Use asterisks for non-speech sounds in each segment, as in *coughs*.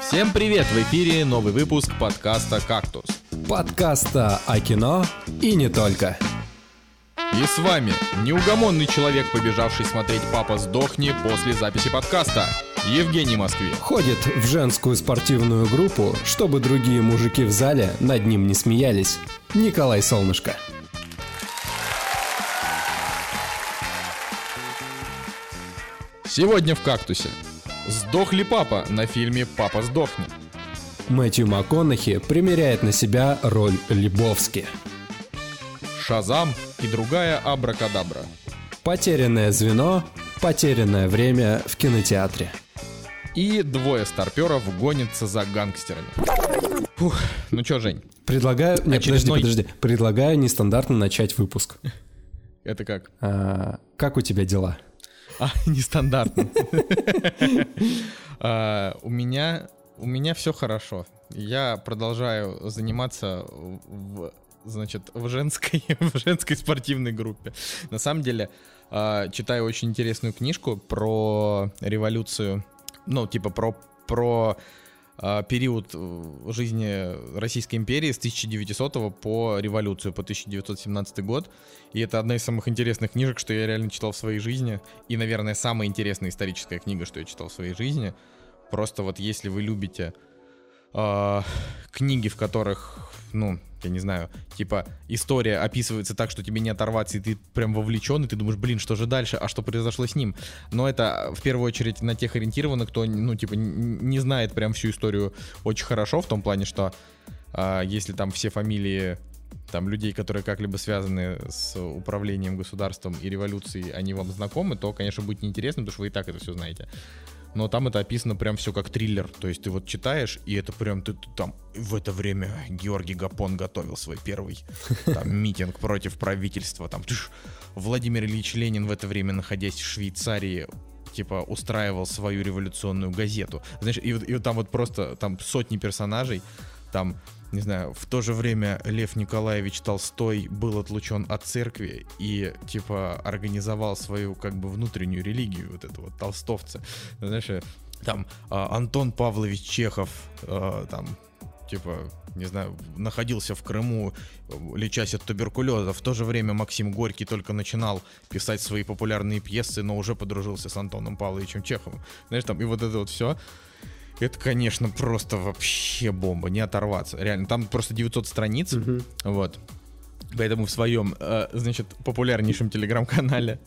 Всем привет! В эфире новый выпуск подкаста «Кактус». Подкаста о кино и не только. И с вами неугомонный человек, побежавший смотреть «Папа, сдохни» после записи подкаста. Евгений Москвин. Ходит в женскую спортивную группу, чтобы другие мужики в зале над ним не смеялись. Николай Солнышко. Сегодня в «Кактусе». Сдох ли папа на фильме «Папа, сдохни»? Мэтью МакКонахи примеряет на себя роль Лебовски. Шазам и другая абракадабра. Потерянное звено, потерянное время в кинотеатре. И двое старперов гонятся за гангстерами. Фух, ну чё, Жень? Предлагаю... Нет, Очередной- подожди, подожди. Предлагаю нестандартно начать выпуск. Это как? А, как у тебя дела? А, *laughs* нестандартно. *laughs* А, У меня, у меня все хорошо. Я продолжаю заниматься в, значит, в женской, *laughs* в женской спортивной группе. На самом деле, а, читаю очень интересную книжку про революцию, ну, типа про, про период э, жизни Российской империи с 1900 по революцию, по 1917 год. И это одна из самых интересных книжек, что я реально читал в своей жизни. И, наверное, самая интересная историческая книга, что я читал в своей жизни. Просто вот если вы любите а, книги, в которых, ну, я не знаю, типа история описывается так, что тебе не оторваться, и ты прям вовлечен, и ты думаешь, блин, что же дальше, а что произошло с ним? Но это в первую очередь на тех ориентировано, кто, ну, типа, не знает прям всю историю очень хорошо, в том плане, что а, если там все фамилии там людей, которые как-либо связаны с управлением государством и революцией, они вам знакомы, то, конечно, будет неинтересно, потому что вы и так это все знаете. Но там это описано прям все как триллер. То есть ты вот читаешь, и это прям ты, ты там в это время Георгий Гапон готовил свой первый *laughs* там, митинг против правительства. Там тыш, Владимир Ильич Ленин в это время, находясь в Швейцарии, типа устраивал свою революционную газету. Знаешь, и, и там вот просто там сотни персонажей, там, не знаю, в то же время Лев Николаевич Толстой был отлучен от церкви и, типа, организовал свою, как бы, внутреннюю религию, вот это вот, толстовцы. Знаешь, э, там, а, Антон Павлович Чехов, э, там, типа, не знаю, находился в Крыму, лечась от туберкулеза. В то же время Максим Горький только начинал писать свои популярные пьесы, но уже подружился с Антоном Павловичем Чеховым. Знаешь, там, и вот это вот все. Это, конечно, просто вообще бомба, не оторваться. Реально, там просто 900 страниц, вот. Поэтому в своем, э, значит, популярнейшем телеграм-канале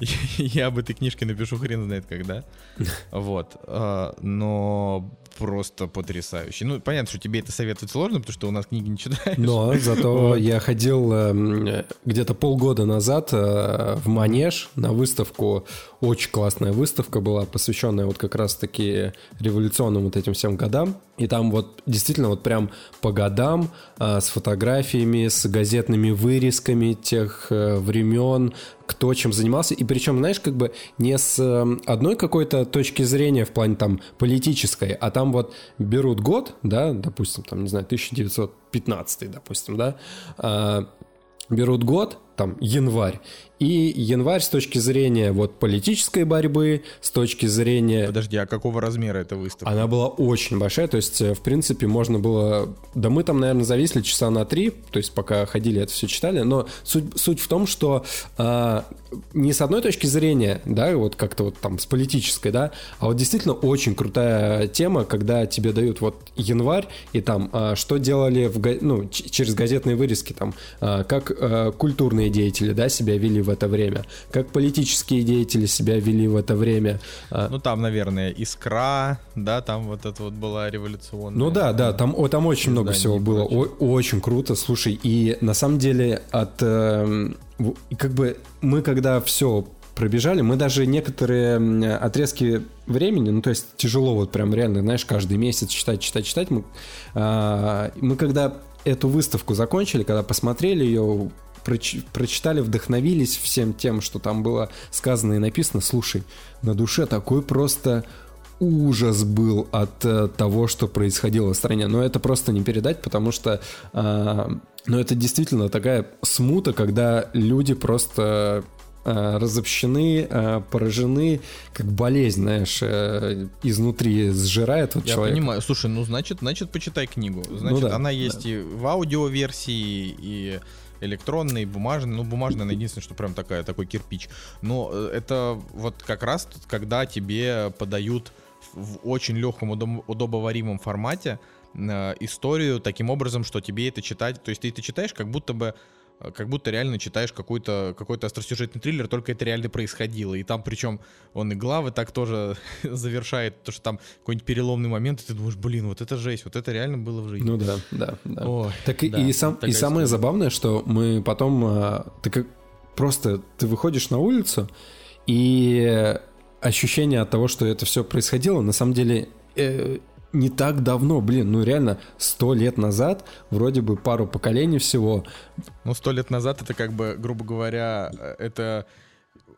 *laughs* я об этой книжке напишу хрен знает когда. *laughs* Вот. э, Но просто потрясающе. Ну, понятно, что тебе это советовать сложно, потому что у нас книги не читаешь. Но *laughs* зато я ходил эм, где-то полгода назад э, в Манеж на выставку. Очень классная выставка была, посвященная вот как раз-таки революционным вот этим всем годам. И там вот действительно вот прям по годам э, с фотографиями, с газетными вырезками тех э, времен, кто чем занимался. И причем, знаешь, как бы не с э, одной какой-то точки зрения в плане там политической, а там вот берут год, да, допустим, там, не знаю, 1915, допустим, да, а, берут год, там, январь, и январь с точки зрения вот политической борьбы, с точки зрения Подожди, а какого размера эта выставка? она была очень большая, то есть, э, в принципе, можно было... Да мы там, наверное, зависли часа на три, то есть, пока ходили, это все читали, но суть, суть в том, что а, не с одной точки зрения, да, вот как-то вот там с политической, да, а вот действительно очень крутая тема, когда тебе дают вот январь, и там, а, что делали в, ну, через газетные вырезки, там, а, как а, культурные деятели, да, себя вели в это время, как политические деятели себя вели в это время, а, Ну, там, наверное, Искра, да, там вот это вот была революционная. Ну да, да, там, о, там очень много всего было. О- очень круто, слушай, и на самом деле от, в- и как бы мы когда все пробежали, мы даже некоторые отрезки времени, ну то есть тяжело вот прям реально, знаешь, каждый месяц читать, читать, читать, мы, а, мы когда эту выставку закончили, когда посмотрели ее, проч- прочитали, вдохновились всем тем, что там было сказано и написано, слушай, на душе такой просто ужас был от э, того, что происходило в стране. Но это просто не передать, потому что э, ну, это действительно такая смута, когда люди просто э, разобщены, э, поражены, как болезнь, знаешь, э, изнутри сжирает вот Я человека. понимаю. Слушай, ну значит, значит, почитай книгу. Значит, Ну да, она есть и в аудиоверсии, и электронной, и бумажной. Ну, бумажная, она единственное, что прям такая, такой кирпич. Но э, это вот как раз, когда тебе подают в очень легком, удобоваримом формате э, историю таким образом, что тебе это читать, то есть ты это читаешь, как будто бы как будто реально читаешь какой-то какой-то остросюжетный триллер, только это реально происходило. И там причем он и главы так тоже *laughs* завершает, то что там какой-нибудь переломный момент, и ты думаешь, блин, вот это жесть, вот это реально было в жизни. Ну да, да, да. Ой, Так и, да, и, сам, такая и самое история. забавное, что мы потом... а, ты как просто ты выходишь на улицу, и ощущение от того, что это все происходило, на самом деле э, не так давно, блин, ну реально сто лет назад, вроде бы пару поколений всего, Ну, сто лет назад это как бы, грубо говоря, э, это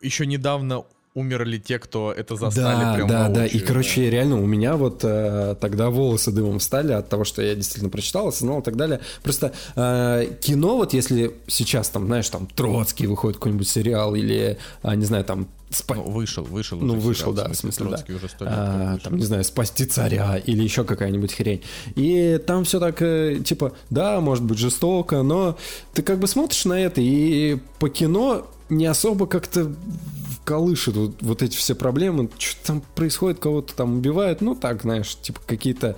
еще недавно умерли те, кто это застали да, прям да, да. И, короче, реально у меня вот э, тогда волосы дымом стали от того, что я действительно прочитал, осознал и так далее. Просто э, кино, вот если сейчас там, знаешь, там Троцкий выходит какой-нибудь сериал или, а, не знаю, там... спа- Ну, вышел, вышел. Ну, вышел, сериал, да, в смысле, да. Уже А, там, не знаю, спасти царя или еще какая-нибудь хрень. И там все так, э, типа, да, может быть жестоко, но ты как бы смотришь на это, и по кино не особо как-то колышет вот, вот эти все проблемы. Что там происходит, кого-то там убивают, ну так, знаешь, типа какие-то...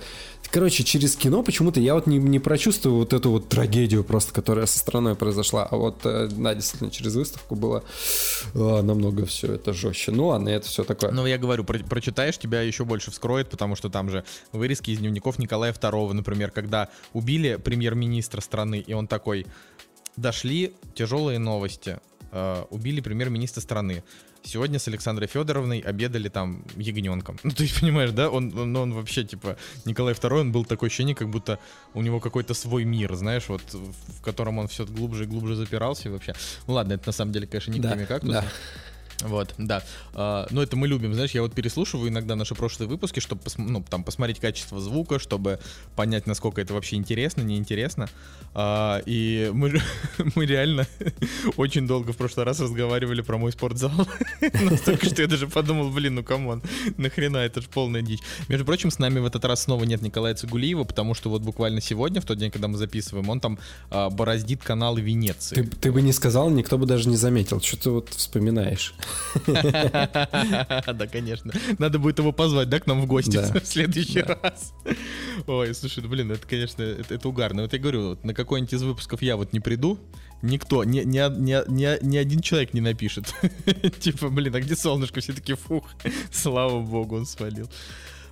Короче, через кино почему-то я вот не, не прочувствую вот эту вот трагедию просто, которая со страной произошла. А вот, э, да, действительно, через выставку было э, намного все это жестче. Ну ладно, это все такое. Ну, я говорю, про- прочитаешь, тебя еще больше вскроет, потому что там же вырезки из дневников Николая II, например, когда убили премьер-министра страны, и он такой, дошли тяжелые новости, э, убили премьер-министра страны. Сегодня с Александрой Федоровной обедали там ягненком. *laughs* Ну, ты понимаешь, да? Он, он, он вообще, типа, Николай II, он был такое ощущение, как будто у него какой-то свой мир, знаешь, вот, в котором он все глубже и глубже запирался и вообще. Ну ладно, это на самом деле, конечно, не Да, кактуса. да. Вот, да. А, ну, это мы любим, знаешь, я вот переслушиваю иногда наши прошлые выпуски, чтобы ну, там, посмотреть качество звука, чтобы понять, насколько это вообще интересно, неинтересно. А, и мы, *laughs* мы реально *laughs* очень долго в прошлый раз разговаривали про мой спортзал. *laughs* Настолько, что я даже подумал, блин, ну come on, нахрена, это же полная дичь. Между прочим, с нами в этот раз снова нет Николая Цигулиева, потому что вот буквально сегодня, в тот день, когда мы записываем, он там а, бороздит каналы Венеции. Ты, ты бы не сказал, никто бы даже не заметил. Что ты вот вспоминаешь? *laughs* Да, конечно. Надо будет его позвать, да, к нам в гости в следующий раз. Ой, слушай, ну, блин, это, конечно, это, угарно. Вот я говорю, на какой-нибудь из выпусков я вот не приду, никто, ни, ни, ни, ни, ни один человек не напишет. *laughs* Типа, блин, а где солнышко? Все таки фух, слава богу, он свалил.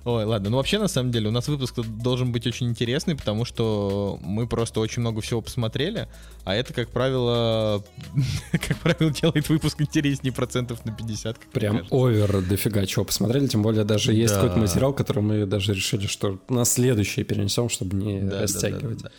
Ой, ладно, ну вообще, на самом деле, у нас выпуск должен быть очень интересный, потому что мы просто очень много всего посмотрели, а это, как правило, *laughs* как правило, делает выпуск интереснее процентов на 50. как мне Прям овер дофига чего посмотрели. Тем более даже есть Да. какой-то материал, который мы даже решили, что на следующий перенесем, чтобы не Да, да, растягивать. да, да, да.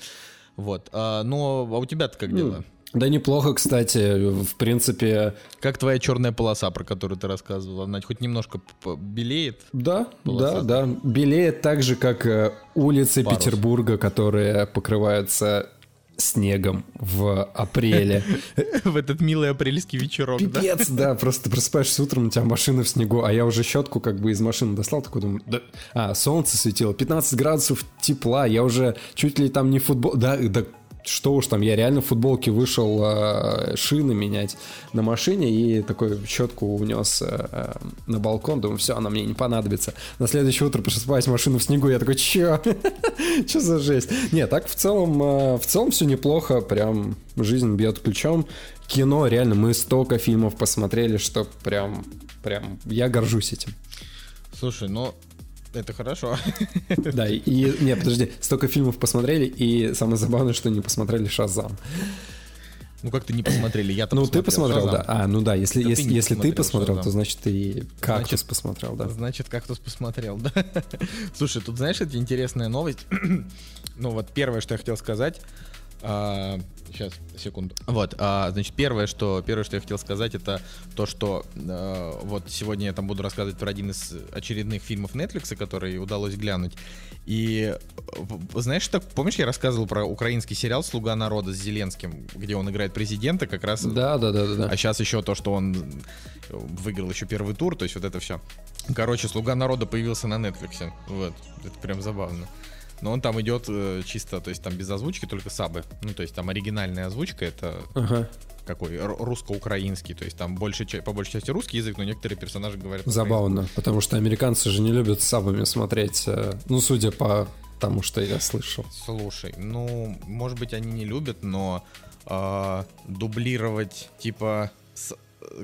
Вот. А, ну, а у тебя-то как Ну, дела? Да неплохо, кстати. В принципе, Как твоя черная полоса, про которую ты рассказывал? Она хоть немножко белеет? да, Полоса. да, да. Белеет так же, как э, улицы Парус. Петербурга, которые покрываются снегом в апреле. *laughs* в этот милый апрельский вечерок, да? Пипец, да, *laughs* просто ты просыпаешься утром, у тебя машина в снегу, а я уже щетку как бы из машины достал, такой думаю, да, а, солнце светило, 15 градусов тепла, я уже чуть ли там не футбол, да, да, что уж там, я реально в футболке вышел э, шины менять на машине и такой щетку унес э, э, на балкон, думаю, все, она мне не понадобится. На следующее утро просыпаюсь, машину в снегу, я такой, че? *laughs* Че за жесть? Не, так в целом, э, в целом все неплохо, прям жизнь бьет ключом. Кино, реально, мы столько фильмов посмотрели, что прям, прям, я горжусь этим. Слушай, ну, это хорошо. Да, и, не, подожди, столько фильмов посмотрели, и самое забавное, что не посмотрели Шазам. Ну, как ты не посмотрели? Я-то Ну, ты посмотрел, Шазам. да. А, ну да, если, Да ты если, если ты посмотрел посмотрел, «Шазам». то значит ты кактус Значит, посмотрел, да. Значит, кактус посмотрел, да? *laughs* Слушай, тут знаешь, это интересная новость. *clears throat* ну вот первое, что я хотел сказать. А, сейчас, секунду. Вот, а, значит, первое, что первое, что я хотел сказать, это то, что а, вот сегодня я там буду рассказывать про один из очередных фильмов Netflix, который удалось глянуть. И знаешь, так помнишь, я рассказывал про украинский сериал "Слуга народа" с Зеленским, где он играет президента, как раз. Да, да, да, да. да. А сейчас еще то, что он выиграл еще первый тур, то есть вот это все. Короче, "Слуга народа" появился на Netflix. Вот, это прям забавно. Но он там идет э, чисто, то есть там без озвучки, только сабы. Ну, то есть там оригинальная озвучка, это ага. какой русско-украинский, то есть там больше, по большей части русский язык, но некоторые персонажи говорят. Забавно, потому что американцы же не любят сабами смотреть, э, ну, судя по тому, что я слышал. Слушай, ну, может быть, они не любят, но э, дублировать типа с,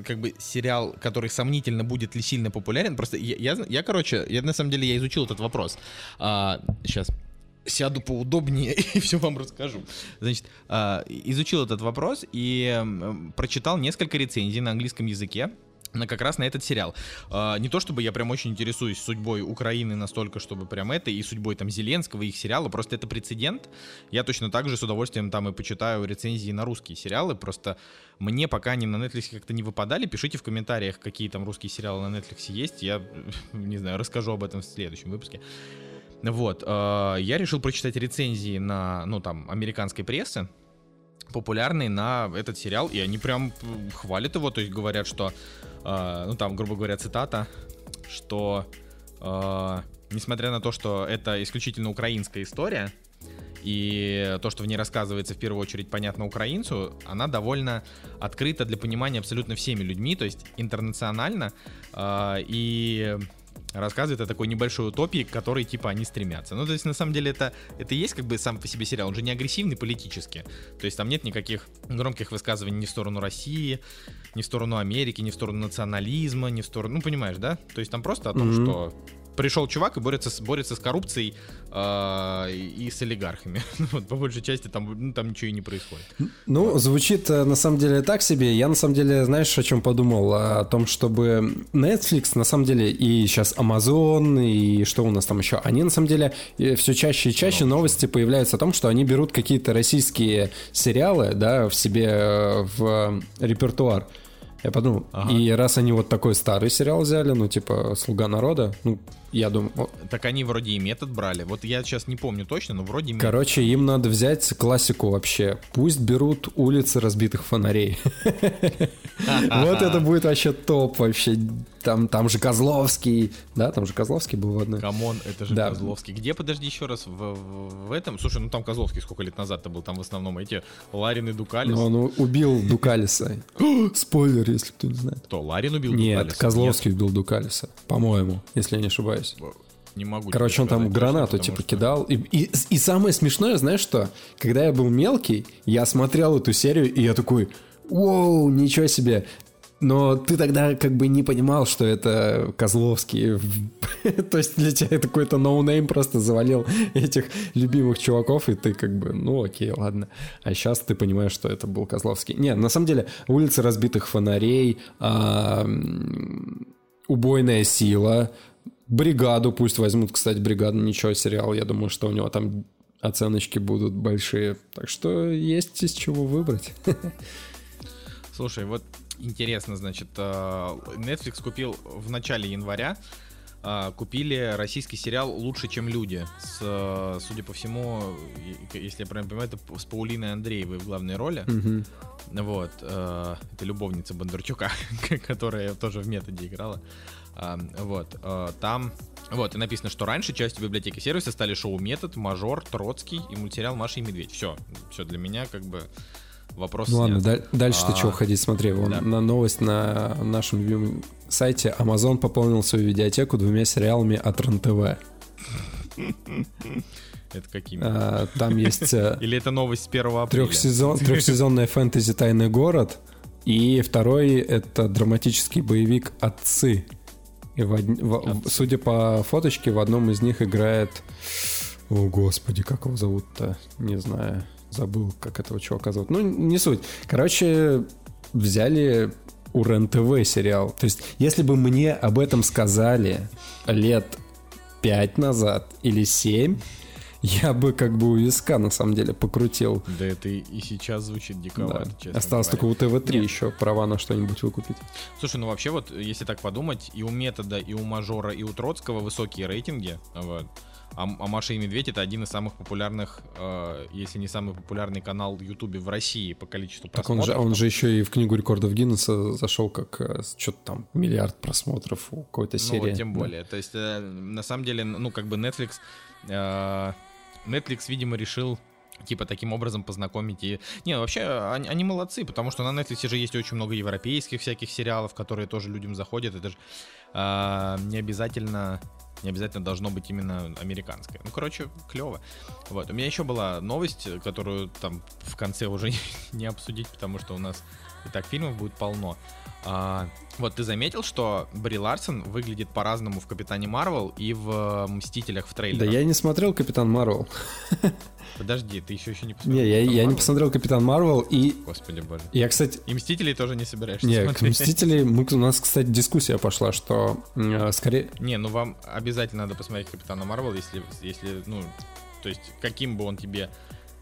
как бы сериал, который сомнительно будет ли сильно популярен. Просто я, я, я короче, я на самом деле я изучил этот вопрос. А, сейчас сяду поудобнее *laughs* и все вам расскажу. Значит, а, изучил этот вопрос и прочитал несколько рецензий на английском языке на как раз на этот сериал. Uh, не то чтобы я прям очень интересуюсь судьбой Украины настолько, чтобы прям это, и судьбой там Зеленского, и их сериала, просто это прецедент. Я точно так же с удовольствием там и почитаю рецензии на русские сериалы, просто мне пока они на Netflix как-то не выпадали. Пишите в комментариях, какие там русские сериалы на Netflix есть, я, *laughs* не знаю, расскажу об этом в следующем выпуске. Вот, э, я решил прочитать рецензии на, ну, там, американской прессы, популярные на этот сериал, и они прям хвалят его, то есть говорят, что, э, ну, там, грубо говоря, цитата, что, э, несмотря на то, что это исключительно украинская история, и то, что в ней рассказывается в первую очередь понятно украинцу, она довольно открыта для понимания абсолютно всеми людьми, то есть интернационально, и рассказывает о такой небольшой утопии, к которой, типа, они стремятся. Ну, то есть, на самом деле, это, это и есть, как бы, сам по себе сериал. Он же не агрессивный политически. То есть, там нет никаких громких высказываний ни в сторону России, ни в сторону Америки, ни в сторону национализма, ни в сторону... Ну, понимаешь, да? То есть, там просто о том, mm-hmm. что пришел чувак и борется с, борется с коррупцией э, и с олигархами. *laughs* Ну вот, по большей части там, ну, там ничего и не происходит. Ну, звучит э, на самом деле так себе. Я на самом деле, знаешь, о чем подумал? О том, чтобы Netflix, на самом деле, и сейчас Amazon, и что у нас там еще, они на самом деле все чаще и чаще ну, новости появляются о том, что они берут какие-то российские сериалы, да, в себе э, в репертуар. Я подумал, ага. и раз они вот такой старый сериал взяли, ну, типа, «Слуга народа», ну, я думаю... Так они вроде и метод брали. Вот я сейчас не помню точно, но вроде метод. Короче, им надо взять классику вообще. Пусть берут улицы разбитых фонарей. *laughs* Вот это будет вообще топ вообще. Там, там же Козловский, да, там же Козловский был в одной. Come on, это же да. Козловский. Где, подожди еще раз, в, в, этом? Слушай, ну там Козловский сколько лет назад-то был, там в основном эти Ларин и Дукалис. Но он убил Дукалиса. *gasps* Спойлер, если кто не знает. Кто, Ларин убил Нет, Дукалиса? Козловский Нет. убил Дукалиса, по-моему, если я не ошибаюсь. Не могу. Короче, он там гранату типа что... кидал. И, и, и самое смешное, знаешь что? Когда я был мелкий, я смотрел эту серию, и я такой, Воу, ничего себе. Но ты тогда как бы не понимал, что это Козловский. *laughs* То есть для тебя это какой-то no name просто завалил этих любимых чуваков, и ты как бы, ну окей, ладно. А сейчас ты понимаешь, что это был Козловский. Нет, на самом деле, улицы разбитых фонарей, а, убойная сила, бригаду пусть возьмут, кстати, бригаду, ничего, сериал, я думаю, что у него там оценочки будут большие. Так что есть из чего выбрать. *laughs* Слушай, вот интересно, значит, э, Netflix купил в начале января э, купили российский сериал «Лучше, чем люди». С, э, судя по всему, если я правильно понимаю, это с Паулиной Андреевой в главной роли. Mm-hmm. Вот. Это любовница Бондарчука, *laughs* которая тоже в методе играла. Вот. Там вот, и написано, что раньше частью библиотеки сервиса стали шоу «Метод», «Мажор», «Троцкий» и мультсериал «Маша и Медведь». Все, все для меня как бы Вопрос ну ладно, да, дальше а, ты чего ходить? Смотри, вон, да. на новость на нашем любимом сайте Amazon пополнил свою видеотеку двумя сериалами от РЕН-ТВ. Это какими? А, там есть... Э, *laughs* Или это новость с 1 апреля? Трехсезон, трехсезонная фэнтези «Тайный город». И второй — это драматический боевик «Отцы». И в, в, судя по фоточке, в одном из них играет... О, господи, как его зовут-то? Не знаю. Забыл, как этого чувака зовут. Ну, не суть. Короче, взяли у РЕН-ТВ сериал. То есть, если бы мне об этом сказали лет пять назад или семь, я бы как бы у виска на самом деле покрутил. Да это и сейчас звучит диковато, да. честно Осталось говоря. только у ТВ-3 Нет. еще права на что-нибудь выкупить. Слушай, ну вообще вот, если так подумать, и у Метода, и у Мажора, и у Троцкого высокие рейтинги, вот. А, а Маша и Медведь это один из самых популярных, э, если не самый популярный канал в Ютубе в России по количеству просмотров. Так он же, он же еще и в книгу рекордов Гиннесса зашел как э, что-то там миллиард просмотров у какой-то серии. Ну, вот, тем более. То есть, э, на самом деле, ну, как бы Netflix, э, Netflix, видимо, решил типа таким образом познакомить и... Не, вообще, они, они молодцы, потому что на Netflix же есть очень много европейских всяких сериалов, которые тоже людям заходят, это же э, не обязательно не обязательно должно быть именно американское. Ну, короче, клево. Вот. У меня еще была новость, которую там в конце уже *laughs* не обсудить, потому что у нас и так фильмов будет полно. А, вот ты заметил, что Бри Ларсон выглядит по-разному в Капитане Марвел и в Мстителях в трейлере? Да я не смотрел Капитан Марвел. Подожди, ты еще еще не посмотрел? Не, я, я не посмотрел Капитан Марвел и... Господи боже. Я, кстати... И Мстителей тоже не собираешься не, смотреть? Мстителей... Мы, у нас, кстати, дискуссия пошла, что э, скорее... Не, ну вам обязательно надо посмотреть Капитана Марвел, если, если, ну, то есть каким бы он тебе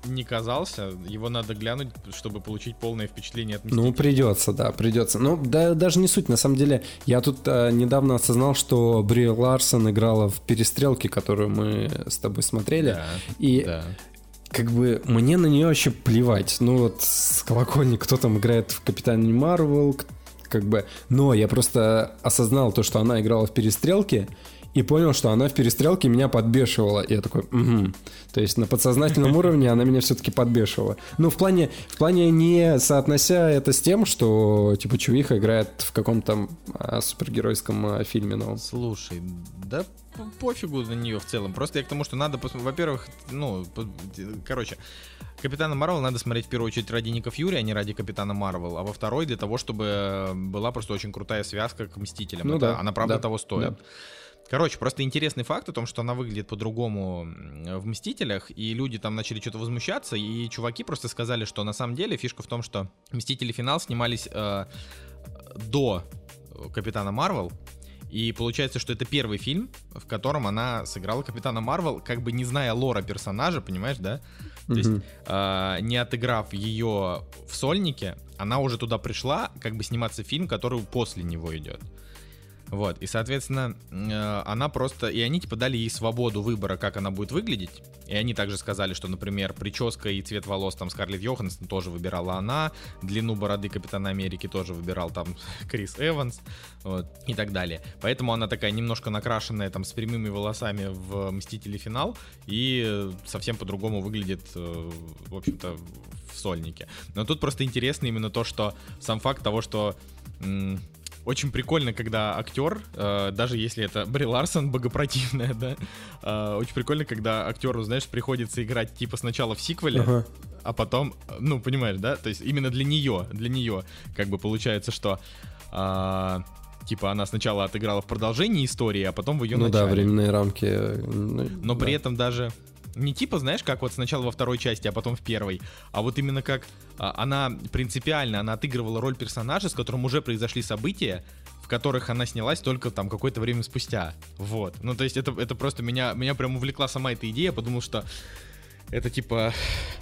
не казался, его надо глянуть, чтобы получить полное впечатление от Мстителей. Ну, придется, да, придется. Ну, да, даже не суть, на самом деле. Я тут а, недавно осознал, что Бри Ларсон играла в «Перестрелке», которую мы с тобой смотрели. Да, и да. как бы мне на нее вообще плевать. Ну, вот с колокольни кто там играет в «Капитане Марвел», как бы... Но я просто осознал то, что она играла в «Перестрелке», и понял, что она в перестрелке меня подбешивала. И я такой, угу. То есть на подсознательном *laughs* уровне она меня все-таки подбешивала. Ну, в плане, в плане не соотнося это с тем, что, типа, Чувиха играет в каком-то а, супергеройском а, фильме новом. Слушай, да пофигу на нее в целом. Просто я к тому, что надо, во-первых, ну, короче, Капитана Марвел надо смотреть в первую очередь ради Ников Юрия, а не ради Капитана Марвел, а во второй для того, чтобы была просто очень крутая связка к Мстителям. Ну, Это, да, она правда да, того стоит. Да. Короче, просто интересный факт о том, что она выглядит по-другому в «Мстителях», и люди там начали что-то возмущаться, и чуваки просто сказали, что на самом деле фишка в том, что «Мстители. Финал» снимались э, до «Капитана Марвел», и получается, что это первый фильм, в котором она сыграла Капитана Марвел, как бы не зная лора персонажа, понимаешь, да? То mm-hmm. есть, э, не отыграв ее в сольнике, она уже туда пришла, как бы сниматься фильм, который после него идет. Вот, и, соответственно, э, она просто... И они, типа, дали ей свободу выбора, как она будет выглядеть. И они также сказали, что, например, прическа и цвет волос там Скарлетт Йоханссон тоже выбирала она, длину бороды Капитана Америки тоже выбирал там *laughs* Крис Эванс, вот, и так далее. Поэтому она такая немножко накрашенная там с прямыми волосами в Мстители Финал и совсем по-другому выглядит, э, в общем-то, в сольнике. Но тут просто интересно именно то, что сам факт того, что очень прикольно, когда актер, э, даже если это Бри Ларсон богопротивная, да, э, очень прикольно, когда актеру, знаешь, приходится играть типа сначала в сиквеле, ага. а потом, ну, понимаешь, да, то есть именно для нее, для нее, как бы получается, что э, типа она сначала отыграла в продолжении истории, а потом в ее ну начале. да, временные рамки. Э, ну, Но да. при этом даже не типа, знаешь, как вот сначала во второй части, а потом в первой, а вот именно как а, она принципиально, она отыгрывала роль персонажа, с которым уже произошли события, в которых она снялась только там какое-то время спустя. Вот. Ну, то есть это, это просто меня, меня прям увлекла сама эта идея, подумал, что это типа,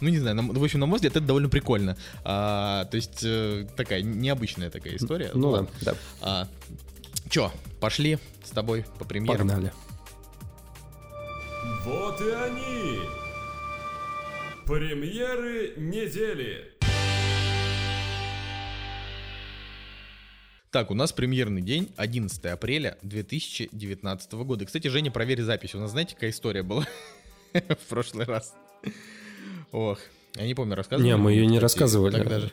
ну не знаю, на, в общем, на мой взгляд, это довольно прикольно. А, то есть э, такая необычная такая история. Ну да, да. А, чё, пошли с тобой по премьерам. Погнали. Вот и они! Премьеры недели! Так, у нас премьерный день, 11 апреля 2019 года. Кстати, Женя, проверь запись. У нас, знаете, какая история была *laughs* в прошлый раз? Ох, я не помню, рассказывали? Не, мы ее не рассказывали. Тогда же.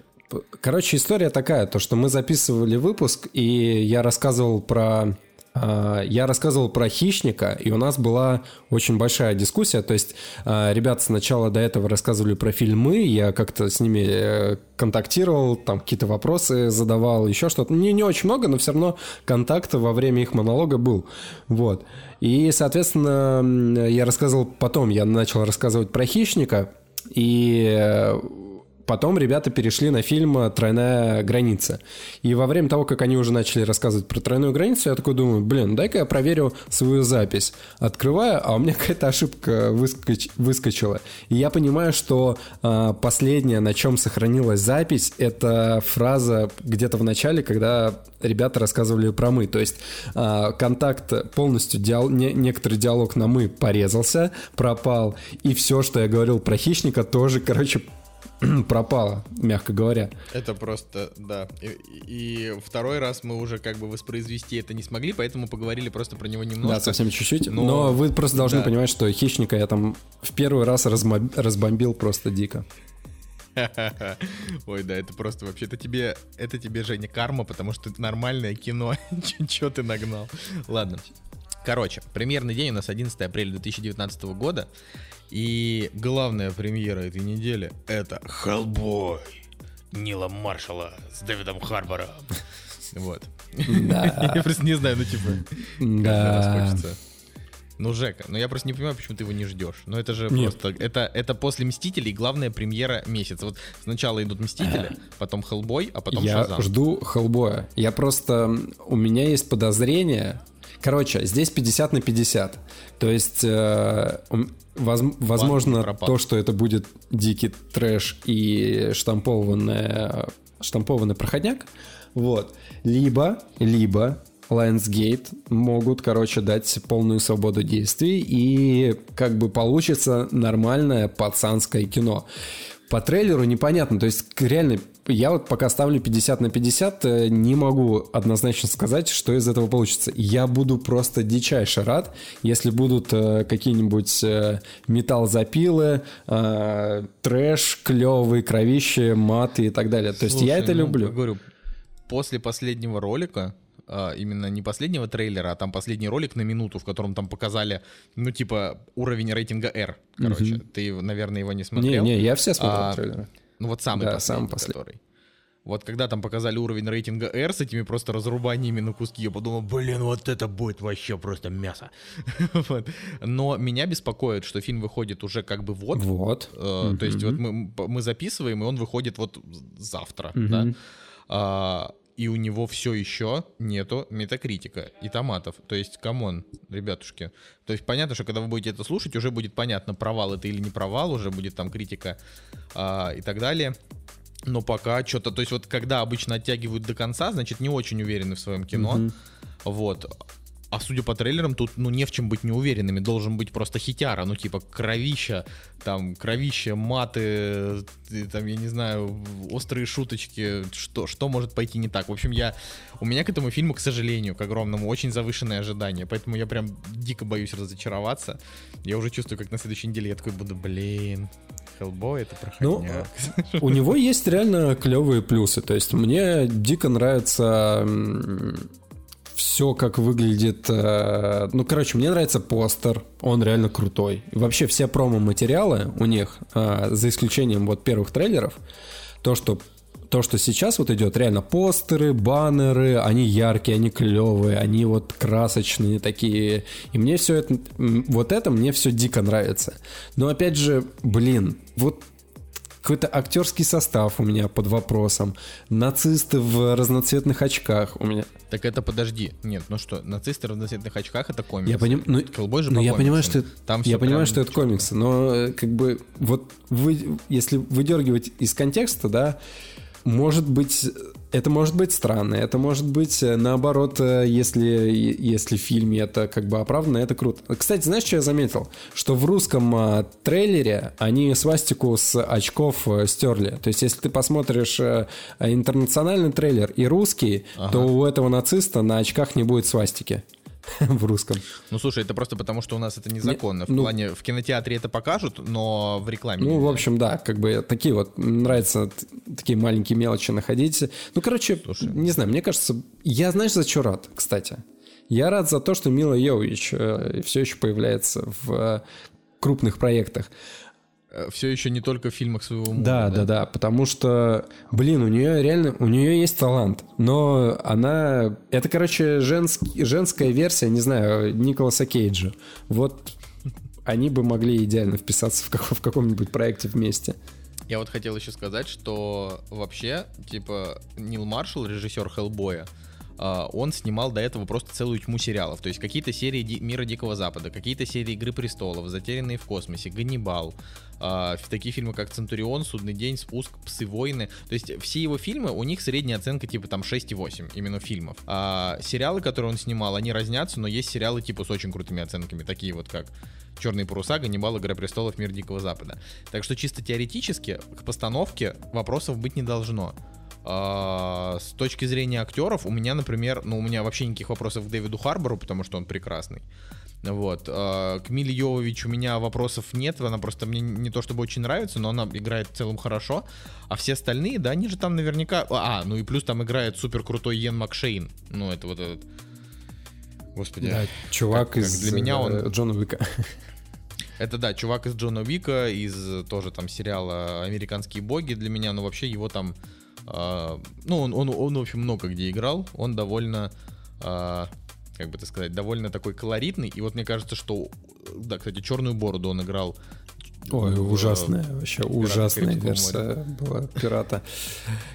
Короче, история такая, то, что мы записывали выпуск, и я рассказывал про я рассказывал про хищника, и у нас была очень большая дискуссия. То есть а, ребята сначала до этого рассказывали про фильмы, я как-то с ними э, контактировал, там какие-то вопросы задавал, еще что-то. Не, не очень много, но все равно контакт во время их монолога был. Вот. И, соответственно, я рассказывал потом, я начал рассказывать про хищника, и э, потом ребята перешли на фильм «Тройная граница». И во время того, как они уже начали рассказывать про «Тройную границу», я такой думаю, блин, дай-ка я проверю свою запись. Открываю, а у меня *laughs* какая-то ошибка выскоч... выскочила. И я понимаю, что э, последнее, на чем сохранилась запись, это фраза где-то в начале, когда ребята рассказывали про «мы». То есть э, контакт полностью, диал... не... некоторый диалог на «мы» порезался, пропал, и все, что я говорил про хищника, тоже, короче, *clears throat* пропало, мягко говоря. Это просто, да. И, и второй раз мы уже как бы воспроизвести это не смогли, поэтому поговорили просто про него немного. Да, совсем чуть-чуть. Но, но вы просто должны да. понимать, что хищника я там в первый раз размоб... разбомбил просто дико. *laughs* Ой, да, это просто вообще, это тебе, это тебе, Женя, карма, потому что это нормальное кино. *laughs* Чё ты нагнал? Ладно. Короче, премьерный день у нас 11 апреля 2019 года. И главная премьера этой недели — это «Хеллбой» Нила Маршала с Дэвидом Харбором. Вот. Да. *laughs* Я просто не знаю, ну типа, да. хочется. Ну, Жека, ну я просто не понимаю, почему ты его не ждешь. Но это же Нет. просто... Это, это после «Мстителей» главная премьера месяца. Вот сначала идут «Мстители», потом «Хеллбой», а потом я «Шазам». Я жду «Хеллбоя». Я просто... У меня есть подозрение... Короче, здесь 50 на 50. То есть... Э, Воз, возможно, то, что это будет дикий трэш и штампованный, штампованный проходняк, вот. Либо, либо Lionsgate могут, короче, дать полную свободу действий и как бы получится нормальное пацанское кино. По трейлеру непонятно, то есть реально я вот пока ставлю 50 на 50, э, не могу однозначно сказать, что из этого получится. Я буду просто дичайше рад, если будут э, какие-нибудь э, металл-запилы, трэш, клевые кровища, маты и так далее. То есть Слушай, я это ну, люблю. Говорю, после последнего ролика, именно не последнего трейлера, а там последний ролик на минуту, в котором там показали, ну, типа, уровень рейтинга R. Короче, угу. ты, наверное, его не смотрел. Не, не, я все смотрел а, трейлеры. Ну вот самый да, последний, самый последний. который. Вот когда там показали уровень рейтинга R с этими просто разрубаниями на куски, я подумал, блин, вот это будет вообще просто мясо. *laughs* вот. Но меня беспокоит, что фильм выходит уже как бы вот. Вот. Э, mm-hmm. То есть вот мы, мы записываем, и он выходит вот завтра, mm-hmm. да. А, и у него все еще нету метакритика и томатов. То есть, come on, ребятушки. То есть понятно, что когда вы будете это слушать, уже будет понятно, провал это или не провал, уже будет там критика а, и так далее. Но пока что-то, то есть вот когда обычно оттягивают до конца, значит не очень уверены в своем кино. Mm-hmm. Вот. А судя по трейлерам, тут ну не в чем быть неуверенными. Должен быть просто хитяра, ну типа кровища, там кровища, маты, там я не знаю, острые шуточки, что что может пойти не так. В общем, я у меня к этому фильму, к сожалению, к огромному, очень завышенное ожидание, поэтому я прям дико боюсь разочароваться. Я уже чувствую, как на следующей неделе я такой буду, блин, Хеллбой это проходняк. Ну, у него есть реально клевые плюсы. То есть мне дико нравится все, как выглядит. Э, ну, короче, мне нравится постер. Он реально крутой. И вообще все промо-материалы у них, э, за исключением вот первых трейлеров, то, что то, что сейчас вот идет, реально постеры, баннеры, они яркие, они клевые, они вот красочные такие. И мне все это, вот это мне все дико нравится. Но опять же, блин, вот какой-то актерский состав у меня под вопросом. Нацисты в разноцветных очках у меня. Так это подожди. Нет, ну что, нацисты в разноцветных очках это комикс. Я, поним... ну, Хеллбой же ну, я понимаю, что это... Там я понимаю, что это комиксы, но э, как бы вот вы, если выдергивать из контекста, да, может быть, это может быть странно, это может быть э, наоборот, э, если, если в фильме это как бы оправдано, это круто. Кстати, знаешь, что я заметил? Что в русском а, трейлере они свастику с очков стерли. То есть, если ты посмотришь интернациональный трейлер и русский, ага. то у этого нациста на очках не будет свастики. *laughs* в русском. Ну, слушай, это просто потому, что у нас это незаконно. Не, в ну, плане, в кинотеатре это покажут, но в рекламе. Ну, в общем, да, как бы такие вот, нравится такие маленькие мелочи находить. Ну, короче, слушай. не знаю, мне кажется, я, знаешь, за что рад, кстати? Я рад за то, что Мила Йович э, все еще появляется в э, крупных проектах. Э, все еще не только в фильмах своего мужа. Да, да, да, да, потому что, блин, у нее реально, у нее есть талант, но она, это, короче, женский, женская версия, не знаю, Николаса Кейджа. Вот они бы могли идеально вписаться в, как, в каком-нибудь проекте вместе. Я вот хотел еще сказать, что вообще, типа, Нил Маршалл, режиссер Хеллбоя, он снимал до этого просто целую тьму сериалов. То есть какие-то серии Мира Дикого Запада, какие-то серии Игры Престолов, Затерянные в космосе, Ганнибал, а, в- такие фильмы, как Центурион, Судный день, Спуск, Псы войны. То есть все его фильмы, у них средняя оценка типа там 6,8 именно фильмов. А сериалы, которые он снимал, они разнятся, но есть сериалы типа с очень крутыми оценками, такие вот как Черные паруса, Ганнибал, Игра престолов, Мир Дикого Запада. Так что чисто теоретически к постановке вопросов быть не должно. А, с точки зрения актеров, у меня, например, ну, у меня вообще никаких вопросов к Дэвиду Харбору, потому что он прекрасный. Вот. а, К Миле Йовович у меня вопросов нет, она просто мне не то чтобы очень нравится, но она играет в целом хорошо. А все остальные, да, они же там наверняка... А, ну и плюс там играет супер крутой Йен Макшейн. Ну, это вот этот... Господи. Да, чувак Как- как из для меня он- э, Джона Уика. Это да, чувак из Джона Вика, из тоже там сериала «Американские боги» для меня, но вообще его там, а, ну, он, он, он, в общем, много где играл, он довольно, а, как бы это сказать, довольно такой колоритный, и вот мне кажется, что, да, кстати, «Черную бороду» он играл. Ой, ужасная, вообще ужасная версия была пирата.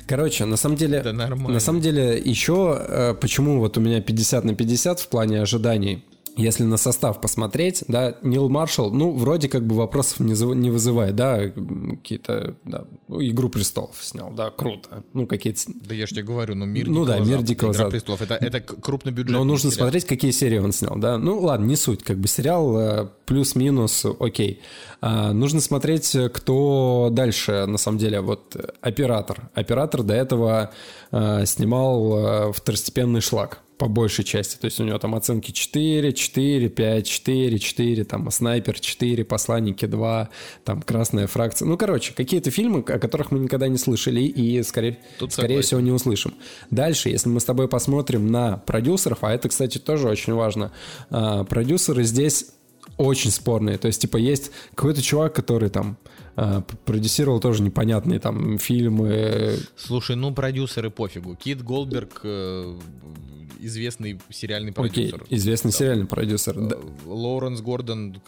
Короче, на самом деле, Да нормально. на самом деле еще э, почему вот у меня 50 на 50 в плане ожиданий. Если на состав посмотреть, да, Нил Маршалл, ну, вроде как бы вопросов не, не вызывает, да, какие-то, да, ну, «Игру престолов» снял, да, круто. Ну, какие-то... Да я же тебе говорю, ну «Мир Ну да, «Мир Запада», Дикого «Игра Запада». престолов», это, это к- крупнобюджетный Но нужно сериал. смотреть, какие серии он снял, да. Ну, ладно, не суть, как бы сериал э, плюс-минус, окей. А, нужно смотреть, кто дальше, на самом деле, вот оператор. Оператор до этого э, снимал э, второстепенный шлак по большей части. То есть у него там оценки 4, 4, 5, 4, 4, там Снайпер 4, Посланники 2, там Красная фракция. Ну, короче, какие-то фильмы, о которых мы никогда не слышали и, скорее, Тут скорее всего, не услышим. Дальше, если мы с тобой посмотрим на продюсеров, а это, кстати, тоже очень важно, а, продюсеры здесь очень спорные. То есть, типа, есть какой-то чувак, который там а, продюсировал тоже непонятные там фильмы. Слушай, ну продюсеры пофигу. Кит Голдберг э, известный сериальный Окей, продюсер. известный сериальный продюсер. Да. Э, Лоуренс Гордон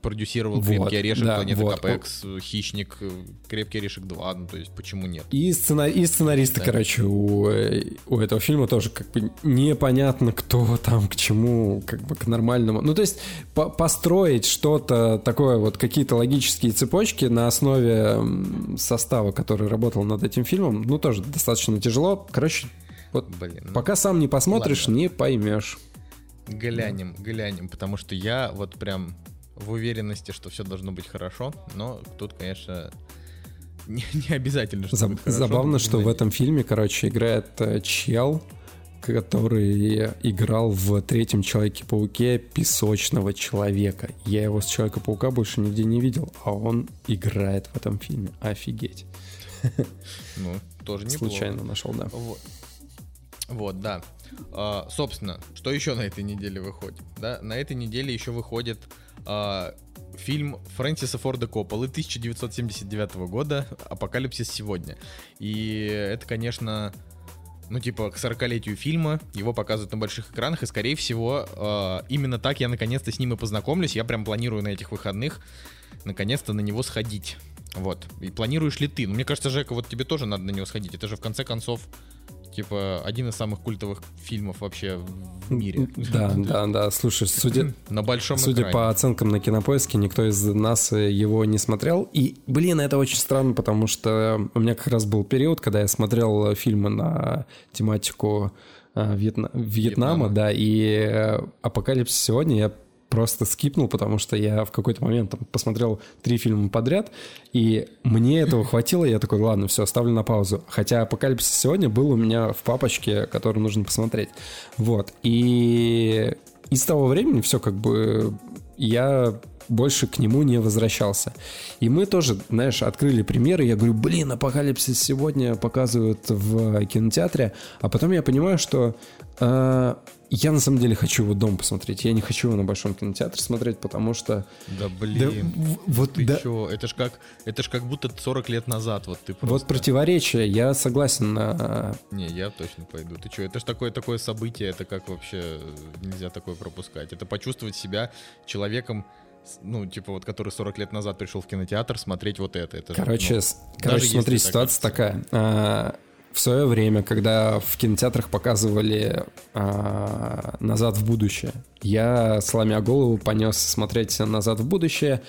продюсировал Вот, «Крепкий орешек», да, «Планета вот. Капекс», «Хищник», э, «Крепкий орешек 2», ну то есть почему нет? И, сцена... и сценаристы, Да. короче, у, э, у этого фильма тоже как бы непонятно, кто там к чему, как бы к нормальному. Ну, то есть по- построить что-то такое, вот какие-то логические цепочки на основе состава, который работал над этим фильмом, ну, тоже достаточно тяжело. Короче, вот Блин, ну, пока сам не посмотришь, ладно. не поймешь. глянем, глянем, потому что я вот прям в уверенности, что все должно быть хорошо, но тут, конечно, не, *laughs* не обязательно, что Заб- хорошо. Забавно, что в этом фильме, короче, играет э, чел, который играл в третьем Человеке-пауке песочного человека. Я его с Человека-паука больше нигде не видел, а он играет в этом фильме. Офигеть. *laughs* Ну, тоже неплохо. Случайно нашел, да. Вот. Вот, да. А, собственно, что еще на этой неделе выходит? Да, на этой неделе еще выходит а, фильм Фрэнсиса Форда Копполы 1979 года «Апокалипсис сегодня». И это, конечно, ну, типа, к 40-летию фильма, его показывают на больших экранах, и, скорее всего, а, именно так я наконец-то с ним и познакомлюсь. Я прям планирую на этих выходных наконец-то на него сходить. Вот. И планируешь ли ты? Ну, мне кажется, Жека, вот тебе тоже надо на него сходить. Это же, в конце концов, типа, один из самых культовых фильмов вообще в мире. Да, *laughs* да, да. Слушай, судя, *clears throat* На большом Судя экране. по оценкам на кинопоиске, никто из нас э, его не смотрел. И, блин, это очень странно, потому что у меня как раз был период, когда я смотрел э, фильмы на тематику э, Вьетна- Вьетнама, Вьетнама. да, и «Апокалипсис сегодня» я просто скипнул, потому что я в какой-то момент там, посмотрел три фильма подряд, и мне этого хватило, я такой, ладно, все, ставлю на паузу. Хотя «Апокалипсис сегодня» был у меня в папочке, который нужно посмотреть. Вот, и и с того времени все как бы я больше к нему не возвращался. И мы тоже, знаешь, открыли примеры. Я говорю, блин, апокалипсис сегодня показывают в кинотеатре. А потом я понимаю, что э, я на самом деле хочу его дома посмотреть. Я не хочу его на большом кинотеатре смотреть, потому что... Да Да, блин. в- вот, Ты да, чё? Это ж как, это ж как будто 40 лет назад, вот ты вот просто... противоречие. Я согласен на... Не, я точно пойду. Ты что, это ж такое, такое событие, это как вообще нельзя такое пропускать. Это почувствовать себя человеком ну, типа вот, который 40 лет назад пришел в кинотеатр смотреть вот это. это же, Короче, ну, с- даже короче, смотри, ситуация такая. А, в свое время, когда в кинотеатрах показывали а, «Назад в будущее», я, сломя голову, понес смотреть «Назад в будущее».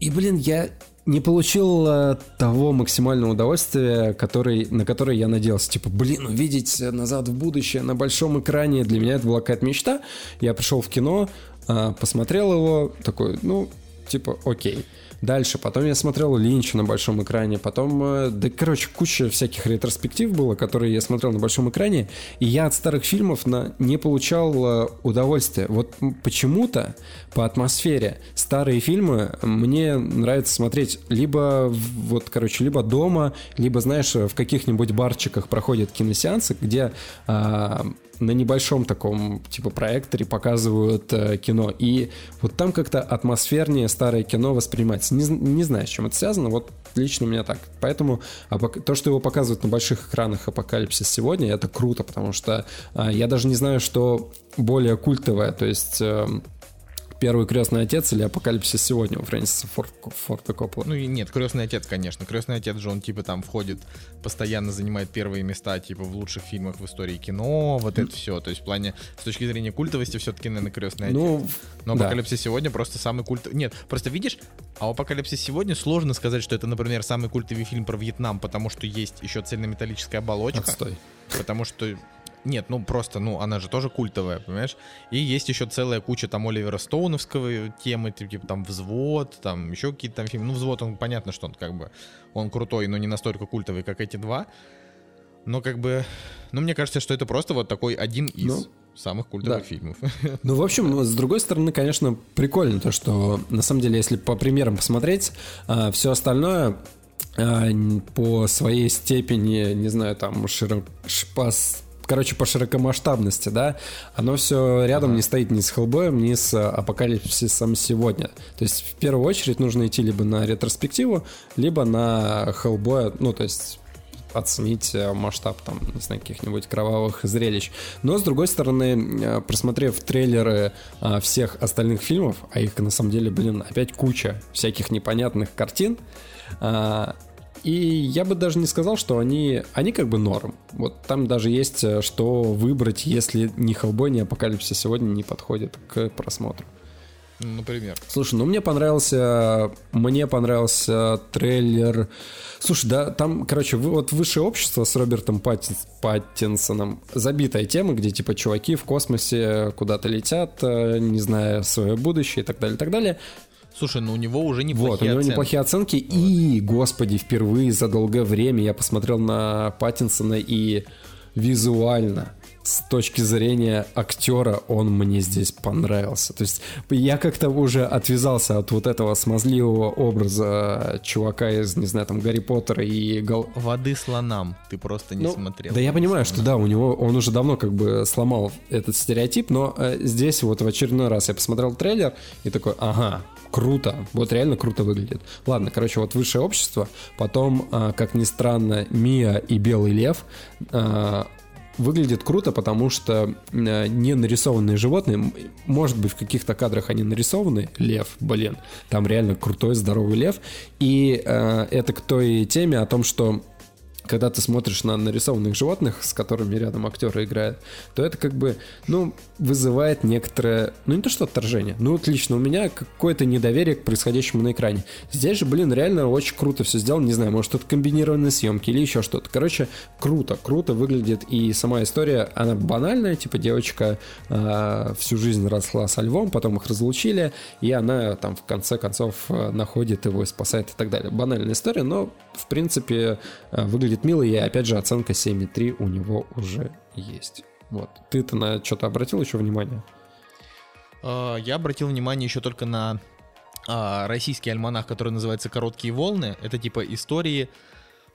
И, блин, я не получил а, того максимального удовольствия, который, на которое я надеялся. Типа, блин, увидеть «Назад в будущее» на большом экране, для меня это была какая-то мечта. Я пришел в кино, а, посмотрел его, такой, ну, типа, окей. Дальше, потом я смотрел Линча на большом экране, потом, э, да, короче, куча всяких ретроспектив было, которые я смотрел на большом экране, и я от старых фильмов на, не получал э, удовольствия. Вот почему-то по атмосфере старые фильмы мне нравится смотреть либо, вот, короче, либо дома, либо, знаешь, в каких-нибудь барчиках проходят киносеансы, где а, на небольшом таком типа проекторе показывают э, кино. И вот там как-то атмосфернее старое кино воспринимается. Не, не знаю, с чем это связано, вот лично у меня так. Поэтому апок- то, что его показывают на больших экранах Апокалипсис сегодня, это круто, потому что а, я даже не знаю, что более культовое, то есть эм, Первый крестный отец или Апокалипсис сегодня у Фрэнсиса Форд, Форда Коппола. Ну нет, крестный отец, конечно. Крестный отец же он типа там входит, постоянно занимает первые места, типа в лучших фильмах в истории кино, вот это все. То есть в плане, с точки зрения культовости, все-таки, наверное, крестный отец. ну, Но да. Апокалипсис сегодня просто самый культовый. Нет, просто видишь, а у Апокалипсис сегодня сложно сказать, что это, например, самый культовый фильм про Вьетнам, потому что есть еще цельнометаллическая оболочка. отстой. Потому что. Нет, ну просто, ну, она же тоже культовая, понимаешь? И есть еще целая куча там Оливера Стоуновского темы, типа там взвод, там еще какие-то там фильмы. Ну, взвод, он понятно, что он как бы он крутой, но не настолько культовый, как эти два. Но как бы. Ну, мне кажется, что это просто вот такой один из Ну, самых культовых да. фильмов. *laughs* Ну, в общем, ну, с другой стороны, конечно, прикольно то, что на самом деле, если по примерам посмотреть, все остальное а, по своей степени, не знаю, там, широк, ш- по с- короче, по широкомасштабности, да, оно все рядом не стоит ни с Хеллбоем, ни с а, Апокалипсисом сегодня. То есть, в первую очередь, нужно идти либо на ретроспективу, либо на Хеллбоя, ну, то есть оценить э, масштаб там, не знаю, каких-нибудь кровавых зрелищ. Но, с другой стороны, э, просмотрев трейлеры а, всех остальных фильмов, а их на самом деле, блин, опять куча всяких непонятных картин, а, и я бы даже не сказал, что они, они как бы норм. Вот там даже есть э, что выбрать, если ни Хеллбой, ни Апокалипсис сегодня не подходит к просмотру. Например. Слушай, ну мне понравился, мне понравился трейлер. Слушай, да, там, короче, вы- вот высшее общество с Робертом Паттин- Паттинсоном забитая тема, где типа чуваки в космосе куда-то летят, э, не зная свое будущее и так далее, и так далее. Слушай, ну у него уже неплохие Вот, у него оценки. неплохие оценки. И, господи, впервые за долгое время я посмотрел на Паттинсона и визуально с точки зрения актера он мне здесь понравился. То есть я как-то уже отвязался от вот этого смазливого образа чувака из, не знаю, там, Гарри Поттера и Гол... Воды слонам ты просто не Ну, смотрел. Да я понимаю, что да, у него он уже давно как бы сломал этот стереотип, но э, здесь вот в очередной раз я посмотрел трейлер и такой, ага, круто, вот реально круто выглядит. Ладно, короче, вот высшее общество, потом, а, как ни странно, Мия и Белый Лев а, выглядит круто, потому что э, не нарисованные животные, может быть, в каких-то кадрах они нарисованы, лев, блин, там реально крутой, здоровый лев, и это к той теме о том, что когда ты смотришь на нарисованных животных, с которыми рядом актеры играют, то это как бы, ну, вызывает некоторое, ну не то что отторжение, ну вот лично у меня какое-то недоверие к происходящему на экране. Здесь же, блин, реально очень круто все сделано, не знаю, может это комбинированные съемки или еще что-то. Короче, круто, круто выглядит и сама история, она банальная, типа девочка э, всю жизнь росла со львом, потом их разлучили, и она там в конце концов э, находит его и спасает и так далее. Банальная история, но в принципе э, выглядит мило, и опять же оценка 7,3 у него уже есть. Вот. Ты-то на что-то обратил еще внимание? А, Я обратил внимание еще только на а, российский альманах, который называется «Короткие волны». Это типа истории,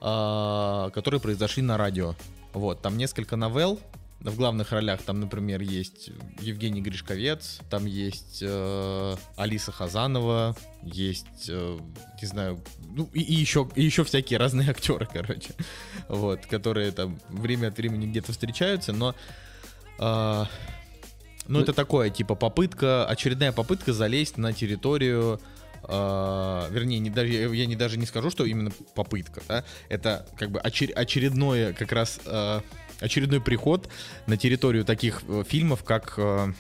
а, которые произошли на радио. Вот, там несколько новелл. В главных ролях там, например, есть Евгений Гришковец, там есть э, Алиса Хазанова, есть, э, не знаю, ну и, и еще, и еще всякие разные *laughs* актеры, короче, вот, которые там время от времени где-то встречаются, но а, Ну, это такое, типа, попытка, очередная попытка залезть на территорию э, вернее, не, даже, я я не, даже не скажу, что именно попытка, да, это как бы очер- очередное как раз э, очередной приход на территорию таких э, фильмов, как э,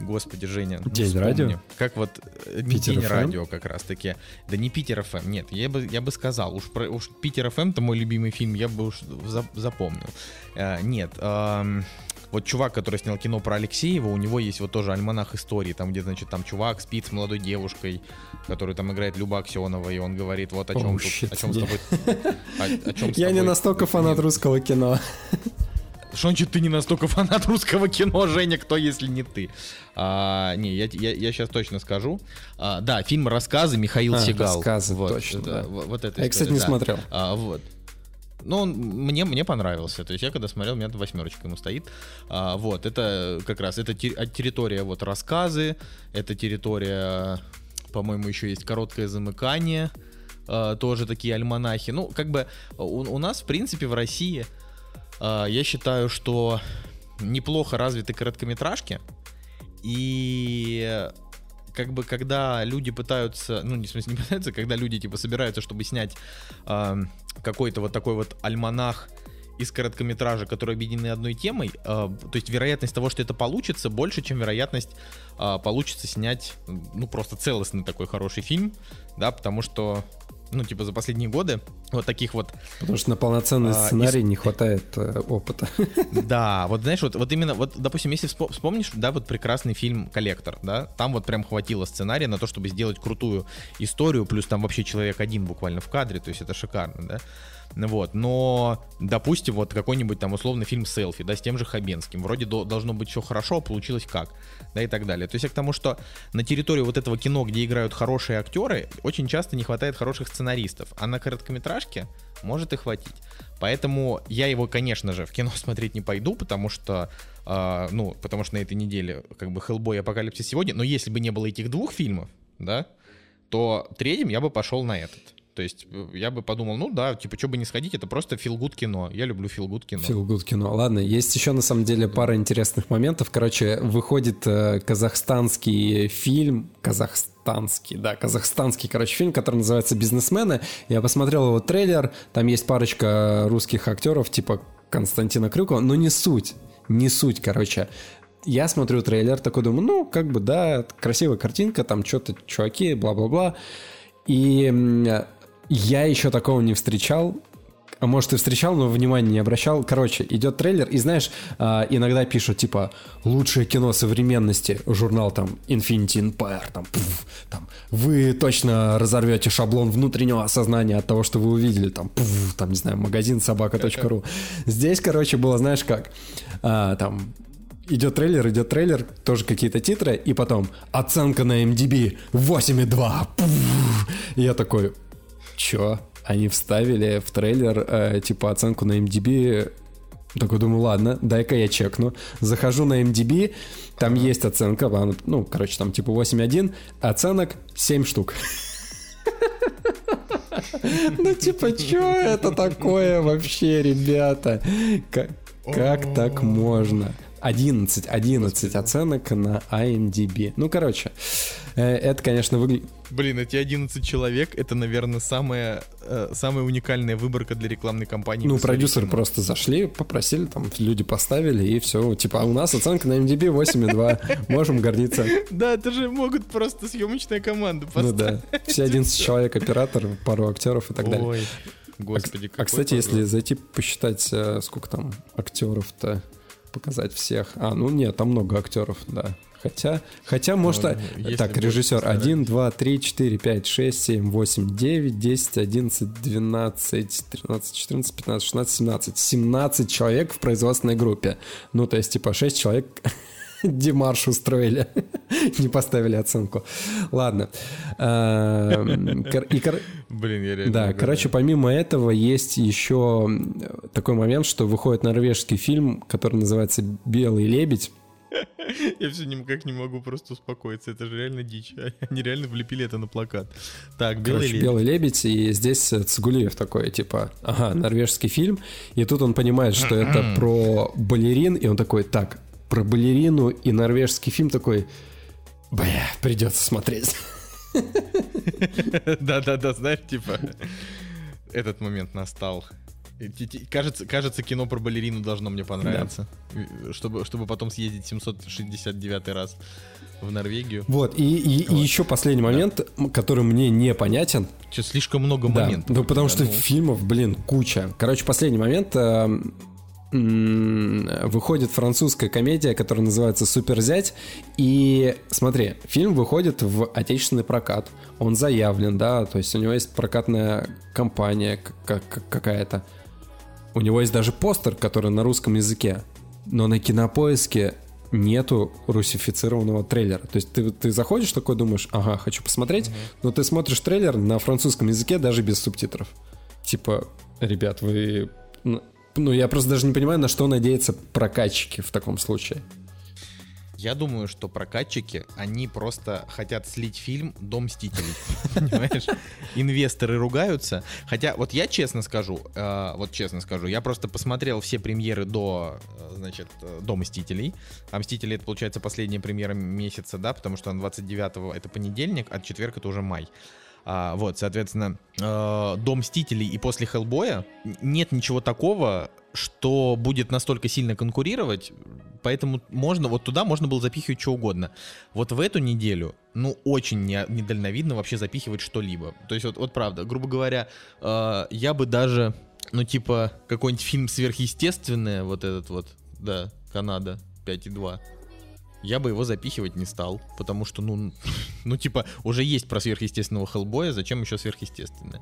Господи, Женя. ну, День вспомни. радио? Как вот э, не Питер День FM? радио как раз таки. Да не Питер ФМ, нет, я бы, я бы сказал. Уж, про- уж Питер ФМ это мой любимый фильм, я бы уж за- запомнил. Э, нет, эм, вот чувак, который снял кино про Алексеева, у него есть вот тоже альманах истории, там где, значит, там чувак спит с молодой девушкой, которую там играет Люба Аксенова, и он говорит, вот о Oh, чем, shit, тут, о чем с не. тобой... о- о чем с *laughs* Я не тобой- настолько фанат русского кино. Значит ты не настолько фанат русского кино, Женя, кто если не ты? А, не, я, я, сейчас точно скажу. А, да, фильм «Рассказы» Михаил А, Сигал. «Рассказы», вот, точно, да. Вот, вот это я, кстати, история, не да. смотрел. А, вот. Ну, он мне, мне понравился. То есть я когда смотрел, у меня восьмерочка ему стоит. А, вот, это как раз, это а, территория вот рассказы, это территория, по-моему, еще есть короткое замыкание, а, тоже такие альманахи. Ну, как бы у, у нас, в принципе, в России, а, я считаю, что неплохо развиты короткометражки. И как бы когда люди пытаются, ну не в смысле не пытаются, когда люди типа собираются, чтобы снять ам, какой-то вот такой вот альманах из короткометража, которые объединены одной темой, а, то есть вероятность того, что это получится, больше, чем вероятность а, получится снять, ну просто целостный такой хороший фильм, да, потому что, ну типа за последние годы вот таких вот Потому что на полноценный А, сценарий не хватает э, опыта. *laughs* Да, вот знаешь, вот, вот именно, вот, допустим, если вспо- вспомнишь, да, вот прекрасный фильм «Коллектор», да, там вот прям хватило сценария на то, чтобы сделать крутую историю, плюс там вообще человек один буквально в кадре, то есть это шикарно, да. Вот, но, допустим, вот какой-нибудь там условный фильм «Селфи», да, с тем же Хабенским, вроде до- должно быть все хорошо, а получилось как, да, и так далее. То есть я к тому, что на территории вот этого кино, где играют хорошие актеры, очень часто не хватает хороших сценаристов, а на короткометражке может и хватить. Поэтому я его, конечно же, в кино *laughs* смотреть не пойду, потому что, а, ну, потому что на этой неделе как бы Hellboy и Апокалипсис сегодня, но если бы не было этих двух фильмов, да, то третьим я бы пошел на этот. То есть э, я бы подумал, ну да, типа, что бы не сходить, это просто филгуд кино. Я люблю филгуд кино. Good кино. Ладно, есть еще на самом деле пара интересных моментов. Короче, выходит э, казахстанский фильм, казахстанский, да, казахстанский, короче, фильм, который называется «Бизнесмены». Я посмотрел его трейлер, там есть парочка русских актеров, типа Константина Крюкова, но не суть, не суть, короче. Я смотрю трейлер, такой думаю, ну, как бы, да, красивая картинка, там что-то, чуваки, бла-бла-бла. И я еще такого не встречал. А может, и встречал, но внимания не обращал. Короче, идет трейлер, и знаешь, а, иногда пишут, типа, лучшее кино современности, журнал там Infinity Empire, там, пф, там, вы точно разорвете шаблон внутреннего осознания от того, что вы увидели, там, пф, там, не знаю, магазин собака.ру. Здесь, короче, было, знаешь как, А, там, идет трейлер, идет трейлер, тоже какие-то титры, и потом оценка на MDB 8,2. Пф. И я такой, чё? Они вставили в трейлер, э, типа, оценку на MDB. Такой думаю, ладно, дай-ка я чекну. Захожу на MDB, там есть оценка, ну, короче, там типа 8.1, оценок 7 штук. Ну, типа, чё это такое вообще, ребята? Как так можно? 11, 11 оценок на IMDb. Ну, короче, э, это, конечно, выглядит... Блин, эти 11 человек, это, наверное, самая, э, самая уникальная выборка для рекламной кампании. Ну, продюсеры просто зашли, попросили, там люди поставили, и все. Типа, а у нас оценка на MDB 8,2. Можем гордиться. Да, это же могут просто съемочная команда Ну поставить. да. Все 11 человек, оператор, пару актеров и так далее. Ой, господи, А, какой кстати, если зайти посчитать, э, сколько там актеров-то, показать всех. А, ну нет, там много актеров, да. Хотя, хотя может... Ну, а- если так, режиссер сказать. 1, 2, 3, 4, 5, 6, 7, 8, 9, 10, 11, 12, 13, 14, 15, 16, 17. 17 человек в производственной группе. Ну, то есть, типа, 6 человек *laughs* *laughs* Демарш устроили. *laughs* Не поставили оценку. Ладно. И, кор- Блин, я реально... да, короче, помимо этого есть еще э, такой момент, что выходит норвежский фильм, который называется «Белый лебедь». *laughs* Я все никак не могу просто успокоиться. Это же реально дичь. Они реально влепили это на плакат. Так, белый Короче, лебедь. «Белый лебедь», и здесь э, Цигулиев такой, типа, ага, норвежский фильм, и тут он понимает, что это про балерин, и он такой, так, про балерину и норвежский фильм такой, бля, придется смотреть. *laughs* Да-да-да, знаешь, типа, этот момент настал. И Кажется, кажется, кино про балерину должно мне понравиться. И- Чтобы, чтобы потом съездить 769 раз в Норвегию. Вот, и, и- и Вот. еще последний момент, который мне непонятен. Что слишком много Да, моментов. ну потому что Ну, фильмов, блин, куча. Короче, последний момент. э, Выходит французская комедия, которая называется «Суперзять». И смотри, фильм выходит в отечественный прокат. Он заявлен, да, то есть у него есть прокатная компания какая-то. У него есть даже постер, который на русском языке. Но на кинопоиске нету русифицированного трейлера. То есть ты, ты заходишь такой, думаешь, ага, хочу посмотреть, но ты смотришь трейлер на французском языке даже без субтитров. Типа, ребят, вы... Ну, я просто даже не понимаю, на что надеются прокатчики в таком случае. Я думаю, что прокатчики, они просто хотят слить фильм «Дом мстителей». *laughs* Понимаешь? Инвесторы ругаются. Хотя, вот я честно скажу, э, вот честно скажу, я просто посмотрел все премьеры до, э, значит, э, до «Мстителей». А «Мстители» — это, получается, последняя премьера месяца, да, потому что он 29-го — это понедельник, а четверг — это уже май. А, вот, соответственно, э, до «Мстителей» и после «Хеллбоя» нет ничего такого, что будет настолько сильно конкурировать, поэтому можно, вот туда можно было запихивать что угодно. Вот в эту неделю, ну, очень не, недальновидно вообще запихивать что-либо. То есть вот, вот правда, грубо говоря, э, я бы даже, ну, типа, какой-нибудь фильм сверхъестественное, вот этот вот, да, Канада 5,2, я бы его запихивать не стал, потому что, ну, ну, типа, уже есть про сверхъестественного Хеллбоя, зачем еще сверхъестественное?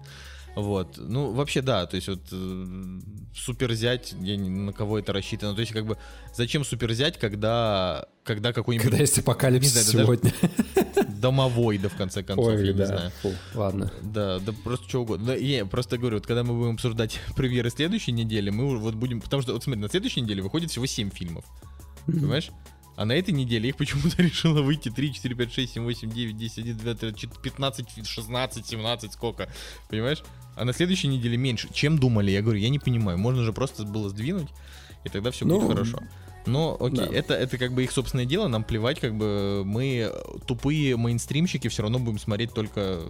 Вот, ну, вообще, да, то есть вот э, суперзять, я не- на кого это рассчитано, то есть как бы, зачем суперзять, когда, когда какой-нибудь Когда есть апокалипсис Не знаю, сегодня. домовой, да, в конце концов, я Ой, не да. знаю. Фу, ладно. Да, да просто что угодно. Да, я просто говорю, вот когда мы будем обсуждать *laughs* премьеры следующей недели, мы вот будем... Потому что, вот смотри, на следующей неделе выходит всего 7 фильмов. Понимаешь? А на этой неделе их почему-то *laughs* решило выйти 3, 4, 5, 6, 7, 8, 9, 10, 11, 12, 13, 15, 16, 17, сколько. Понимаешь? А на следующей неделе меньше. Чем думали? Я говорю, я не понимаю. Можно же просто было сдвинуть, и тогда все Ну, будет хорошо. Но окей, да. это, это как бы их собственное дело, нам плевать, как бы мы тупые мейнстримщики все равно будем смотреть только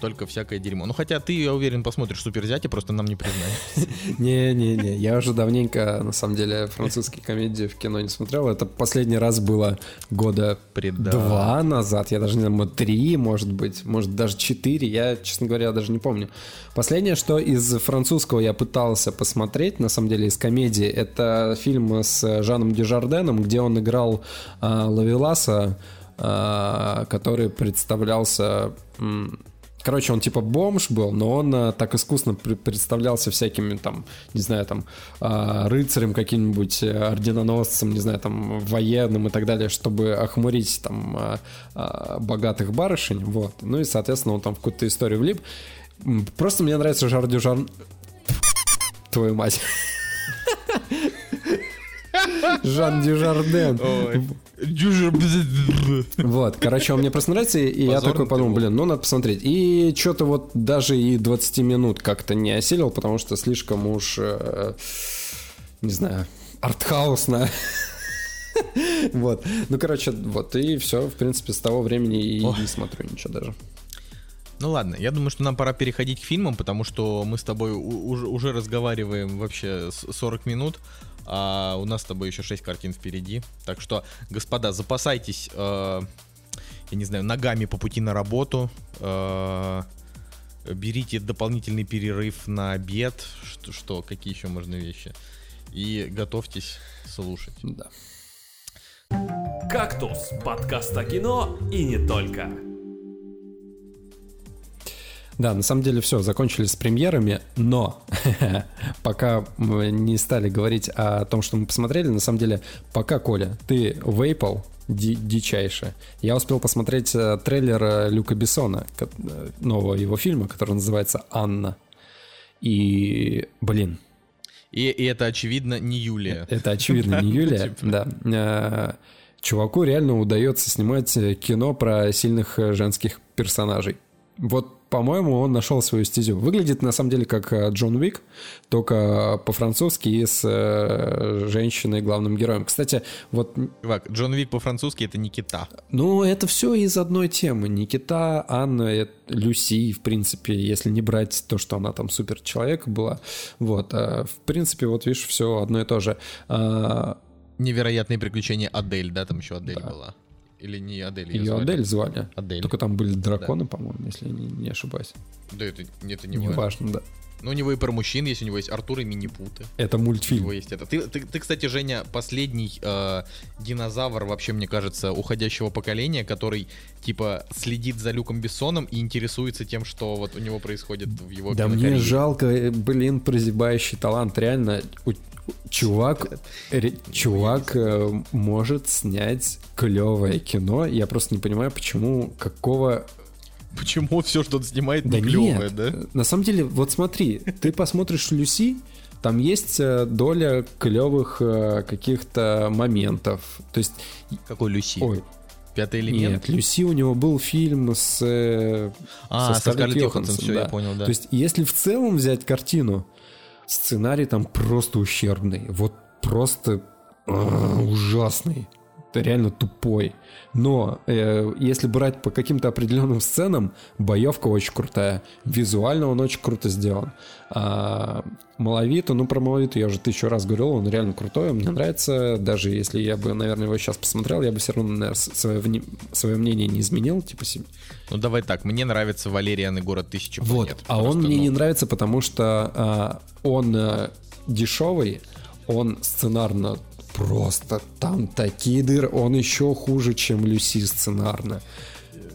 только всякое дерьмо. Ну хотя ты, я уверен, посмотришь суперзятие, просто нам не признаешь. *laughs* Не-не-не, я уже давненько, на самом деле, французские комедии в кино не смотрел. Это последний раз было года два назад, я даже не знаю, три, может быть, может, даже четыре, я, честно говоря, даже не помню. Последнее, что из французского я пытался посмотреть, на самом деле, из комедии, это фильм с Жаном Дюжарденом, где он играл а, Лавеласа, а, который представлялся... м, Короче, он типа бомж был, но он а, так искусно пр- представлялся всякими там, не знаю, там а, рыцарем каким-нибудь, э, орденоносцем, не знаю, там военным и так далее, чтобы охмурить там а, а, богатых барышень, вот. Ну и, соответственно, он там в какую-то историю влип. Просто мне нравится Жар Дюжар... Твою мать. *laughs* Жан Дюжарден. Ой. Вот, короче, он мне просто нравится, и я Позорно такой подумал, блин, ну надо посмотреть. И что-то вот даже и 20 минут как-то не осилил, потому что слишком уж, э, не знаю, артхаусно. *laughs* Вот. Ну, короче, вот, и все, в принципе, с того времени и не смотрю ничего даже. Ну ладно, я думаю, что нам пора переходить к фильмам, потому что мы с тобой уже, уже разговариваем вообще с- 40 минут, а у нас с тобой еще 6 картин впереди. Так что, господа, запасайтесь, э, я не знаю, ногами по пути на работу, э, берите дополнительный перерыв на обед, что, что какие еще можно вещи, и готовьтесь слушать. Да. «Кактус» — подкаст о кино и не только. Да, на самом деле все, закончили с премьерами, но *laughs* пока мы не стали говорить о том, что мы посмотрели, на самом деле, пока, Коля, ты вейпал ди- дичайше. Я успел посмотреть э, трейлер э, Люка Бессона, э, нового его фильма, который называется «Анна». И, блин, И, и это, очевидно, не Юлия. это очевидно не *laughs* Юлия, Типа. да. Чуваку реально удается снимать кино про сильных женских персонажей. Вот, по-моему, он нашел свою стезю. Выглядит на самом деле как э, Джон Уик, только по-французски и с э, женщиной главным героем. Кстати, вот... Чувак, Джон Уик по-французски это Никита. Ну, это все из одной темы. Никита, Анна, это Люси, в принципе, если не брать то, что она там супер человек была. Вот, в принципе, вот видишь, все одно и то же. А, Невероятные приключения Адель, да, там еще Адель да. была. Или не Адель? Ее, звали? Адель звали. Адель. Только там были драконы, да. по-моему, если я не, не ошибаюсь. Да, это, это не, не важно. да. Ну, у него и про мужчин есть, у него есть Артур и Минипуты. Это мультфильм. У него есть это. Ты, ты, ты кстати, Женя, последний э, динозавр, вообще, мне кажется, уходящего поколения, который, типа, следит за Люком Бессоном и интересуется тем, что вот у него происходит в его Да мне жалко, э, блин, прозябающий талант. Реально, у, чувак, ре, чувак э, может снять клевое кино. Я просто не понимаю, почему, какого Почему все, что он снимает, не да клевое, нет. да? На самом деле, вот смотри, ты посмотришь Люси, там есть э, доля клевых э, каких-то моментов. То есть... Какой Люси? Ой, Пятый элемент? Нет, Люси у него был фильм с... Э, а, со Скарлетт Йоханссон, все, да. я понял, да. То есть, если в целом взять картину, сценарий там просто ущербный. Вот просто а, ужасный реально тупой. Но э, если брать по каким-то определенным сценам, боевка очень крутая. Визуально он очень круто сделан. А Маловиту, ну про Маловиту я уже тысячу раз говорил, он реально крутой, мне нравится. Даже если я бы, наверное, его сейчас посмотрел, я бы все равно, наверное, свое, вне... свое мнение не изменил. Типа себе. Ну давай так, мне нравится Валериан и город тысячи планет. Вот, а он мне ну... не нравится, потому что а, он а, дешевый, он сценарно просто там такие дыры. Он еще хуже, чем Люси сценарно.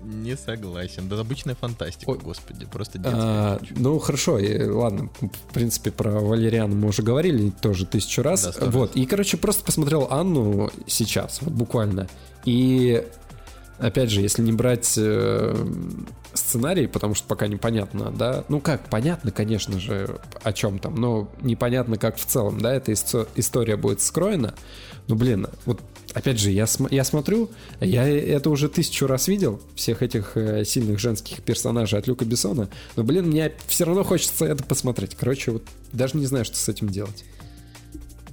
Не согласен. Да обычная фантастика, Ой. господи, просто детская. А, ну хорошо, и, ладно. В принципе, про Валериана мы уже говорили тоже тысячу раз. Да, вот. И, короче, просто посмотрел Анну сейчас, вот буквально. И опять же, если не брать э, сценарий, потому что пока непонятно, да, ну как, понятно, конечно же, о чем там, но непонятно, как в целом, да, эта история будет скроена. Ну, блин, вот опять же, я, см- я смотрю, я это уже тысячу раз видел, всех этих э, сильных женских персонажей от Люка Бессона, но, блин, мне все равно хочется это посмотреть. Короче, вот даже не знаю, что с этим делать.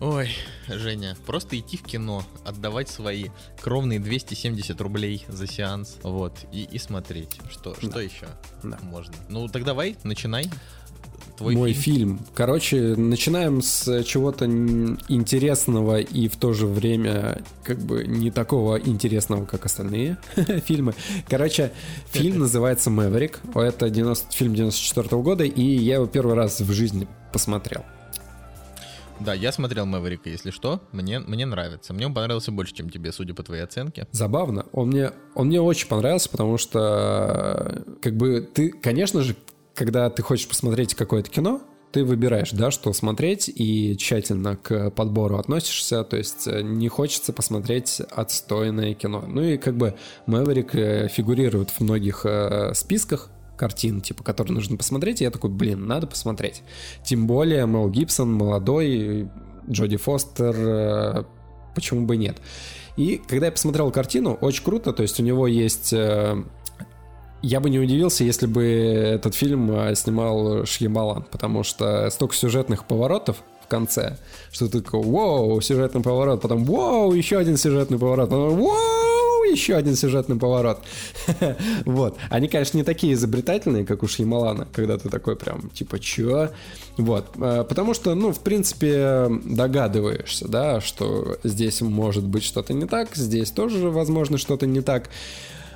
Ой, Женя, просто идти в кино, отдавать свои кровные 270 рублей за сеанс, вот, и, и смотреть. Что, да. что еще да. можно? Ну, так давай, начинай. Твой Мой фильм. фильм. Короче, начинаем с чего-то интересного и в то же время как бы не такого интересного, как остальные *laughs* фильмы. Короче, фильм *laughs* называется «Мэверик». Это 90, фильм 94 -го года, и я его первый раз в жизни посмотрел. Да, я смотрел Мэверика, если что. Мне, мне нравится. Мне он понравился больше, чем тебе, судя по твоей оценке. Забавно. Он мне, он мне очень понравился, потому что, как бы, ты, конечно же, когда ты хочешь посмотреть какое-то кино, ты выбираешь, да, что смотреть, и тщательно к подбору относишься, то есть э, не хочется посмотреть отстойное кино. Ну и как бы Мэверик э, фигурирует в многих э, списках, картин, типа, которые нужно посмотреть, и я такой, блин, надо посмотреть. Тем более Мел Гибсон молодой, Джоди Фостер, э, почему бы нет. И когда я посмотрел картину, очень круто, то есть у него есть... Э, я бы не удивился, если бы этот фильм э, снимал Шьямалан, потому что столько сюжетных поворотов, конце, что ты такой, вау, сюжетный поворот, потом, вау, еще один сюжетный поворот, потом, вау, еще один сюжетный поворот. *laughs* вот. Они, конечно, не такие изобретательные, как у Шьямалана, когда ты такой прям, типа, чё? Вот. Э, потому что, ну, в принципе, догадываешься, да, что здесь может быть что-то не так, здесь тоже, возможно, что-то не так.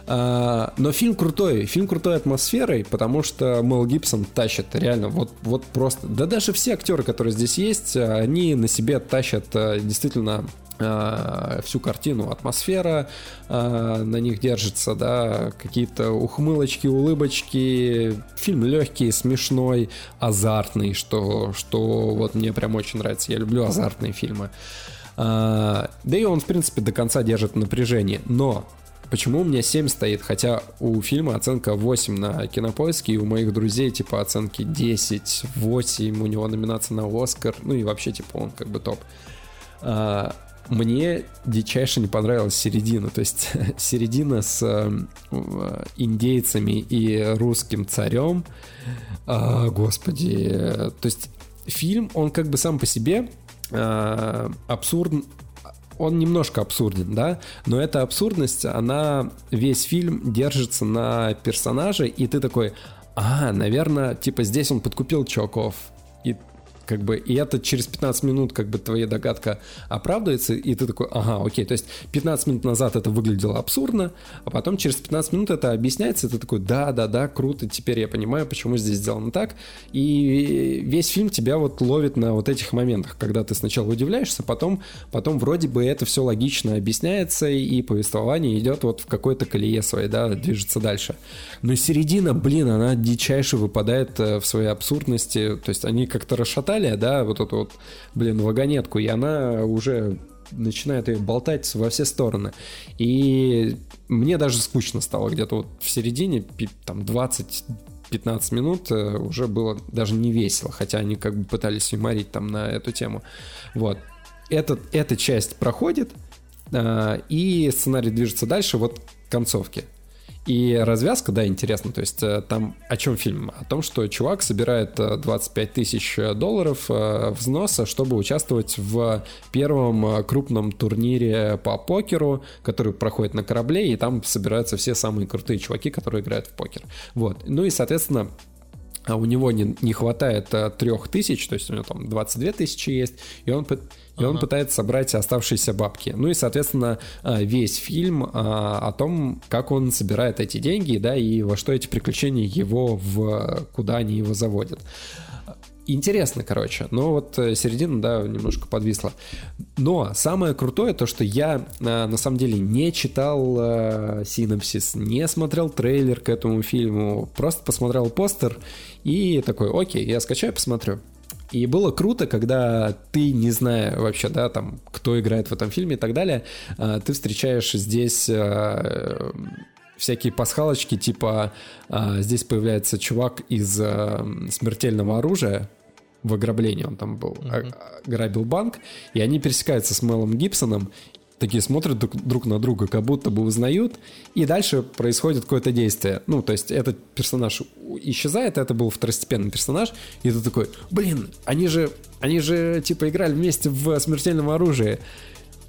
А, но фильм крутой, фильм крутой атмосферой, потому что Мэл Гибсон тащит реально вот, вот просто. Да даже все актеры, которые здесь есть, они на себе тащат действительно всю картину, атмосфера э, на них держится, да, какие-то ухмылочки, улыбочки, фильм легкий, смешной, азартный, что, что вот мне прям очень нравится, я люблю азартные фильмы. Э, да и он, в принципе, до конца держит напряжение, но Почему у меня 7 стоит, хотя у фильма оценка 8 на кинопоиске, и у моих друзей типа оценки 10, 8, у него номинация на Оскар, ну и вообще типа он как бы топ. Мне дичайше не понравилась середина. То есть *laughs* середина с э, индейцами и русским царем. А, господи. То есть фильм, он как бы сам по себе э, абсурд, он немножко абсурден, да, но эта абсурдность, она весь фильм держится на персонаже, и ты такой, а, наверное, типа здесь он подкупил чуваков, как бы, и это через 15 минут, как бы, твоя догадка оправдывается, и ты такой, ага, окей, то есть 15 минут назад это выглядело абсурдно, а потом через 15 минут это объясняется, и ты такой, да, да, да, круто, теперь я понимаю, почему здесь сделано так, и весь фильм тебя вот ловит на вот этих моментах, когда ты сначала удивляешься, потом, потом вроде бы это все логично объясняется, и повествование идет вот в какой-то колее своей, да, движется дальше. Но середина, блин, она дичайше выпадает э, в своей абсурдности, то есть они как-то расшатали Италия, да, вот эту вот, блин, вагонетку, и она уже начинает ее болтать во все стороны. И мне даже скучно стало где-то вот в середине, там 20 15 минут э, уже было даже не весело, хотя они как бы пытались юморить там на эту тему. Вот. Этот, эта часть проходит, э, и сценарий движется дальше вот к концовке. И развязка, да, интересно. То есть э, там о чем фильм? О том, что чувак собирает 25 э, тысяч долларов э, взноса, чтобы участвовать в первом крупном турнире по покеру, который проходит на корабле, и там собираются все самые крутые чуваки, которые играют в покер. Вот. Ну и, соответственно, а у него не, не хватает трех тысяч, то есть у него там 22 тысячи есть, и он и ага. он пытается собрать оставшиеся бабки. Ну и, соответственно, а, весь фильм а, о том, как он собирает эти деньги, да, и во что эти приключения его в... куда они его заводят. Интересно, короче, но вот э, середина, да, немножко подвисла. Но самое крутое то, что я на самом деле не читал а, синопсис, не смотрел трейлер к этому фильму, просто посмотрел постер и такой, окей, я скачаю, посмотрю. И было круто, когда ты, не зная вообще, да, там, кто играет в этом фильме и так далее, а, ты встречаешь здесь а, всякие пасхалочки, типа а, здесь появляется чувак из смертельного оружия, в ограблении он там был, uh-huh. грабил банк, и они пересекаются с Мелом Гибсоном, такие смотрят друг, друг на друга, как будто бы узнают, и дальше происходит какое-то действие. Ну, то есть этот персонаж исчезает, это был второстепенный персонаж, и ты такой, блин, они же, они же, типа, играли вместе в «Смертельном оружии».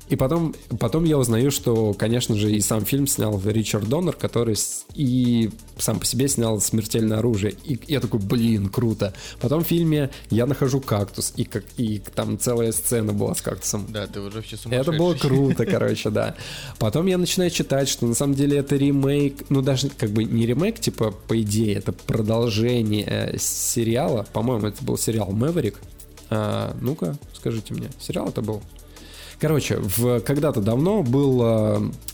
И потом, потом я узнаю, что, конечно же, и сам фильм снял Ричард Доннер, который и сам по себе снял «Смертельное оружие». И я такой, блин, круто. Потом в фильме я нахожу кактус, и, как, и там целая сцена была с кактусом. Да, ты уже вообще сумасшедший. Это было круто, короче, да. Потом я начинаю читать, что на самом деле это ремейк, ну даже как бы не ремейк, типа, по идее, это продолжение э, сериала. По-моему, это был сериал «Мэверик». А, ну-ка, скажите мне, сериал это был? Короче, в, когда-то давно был,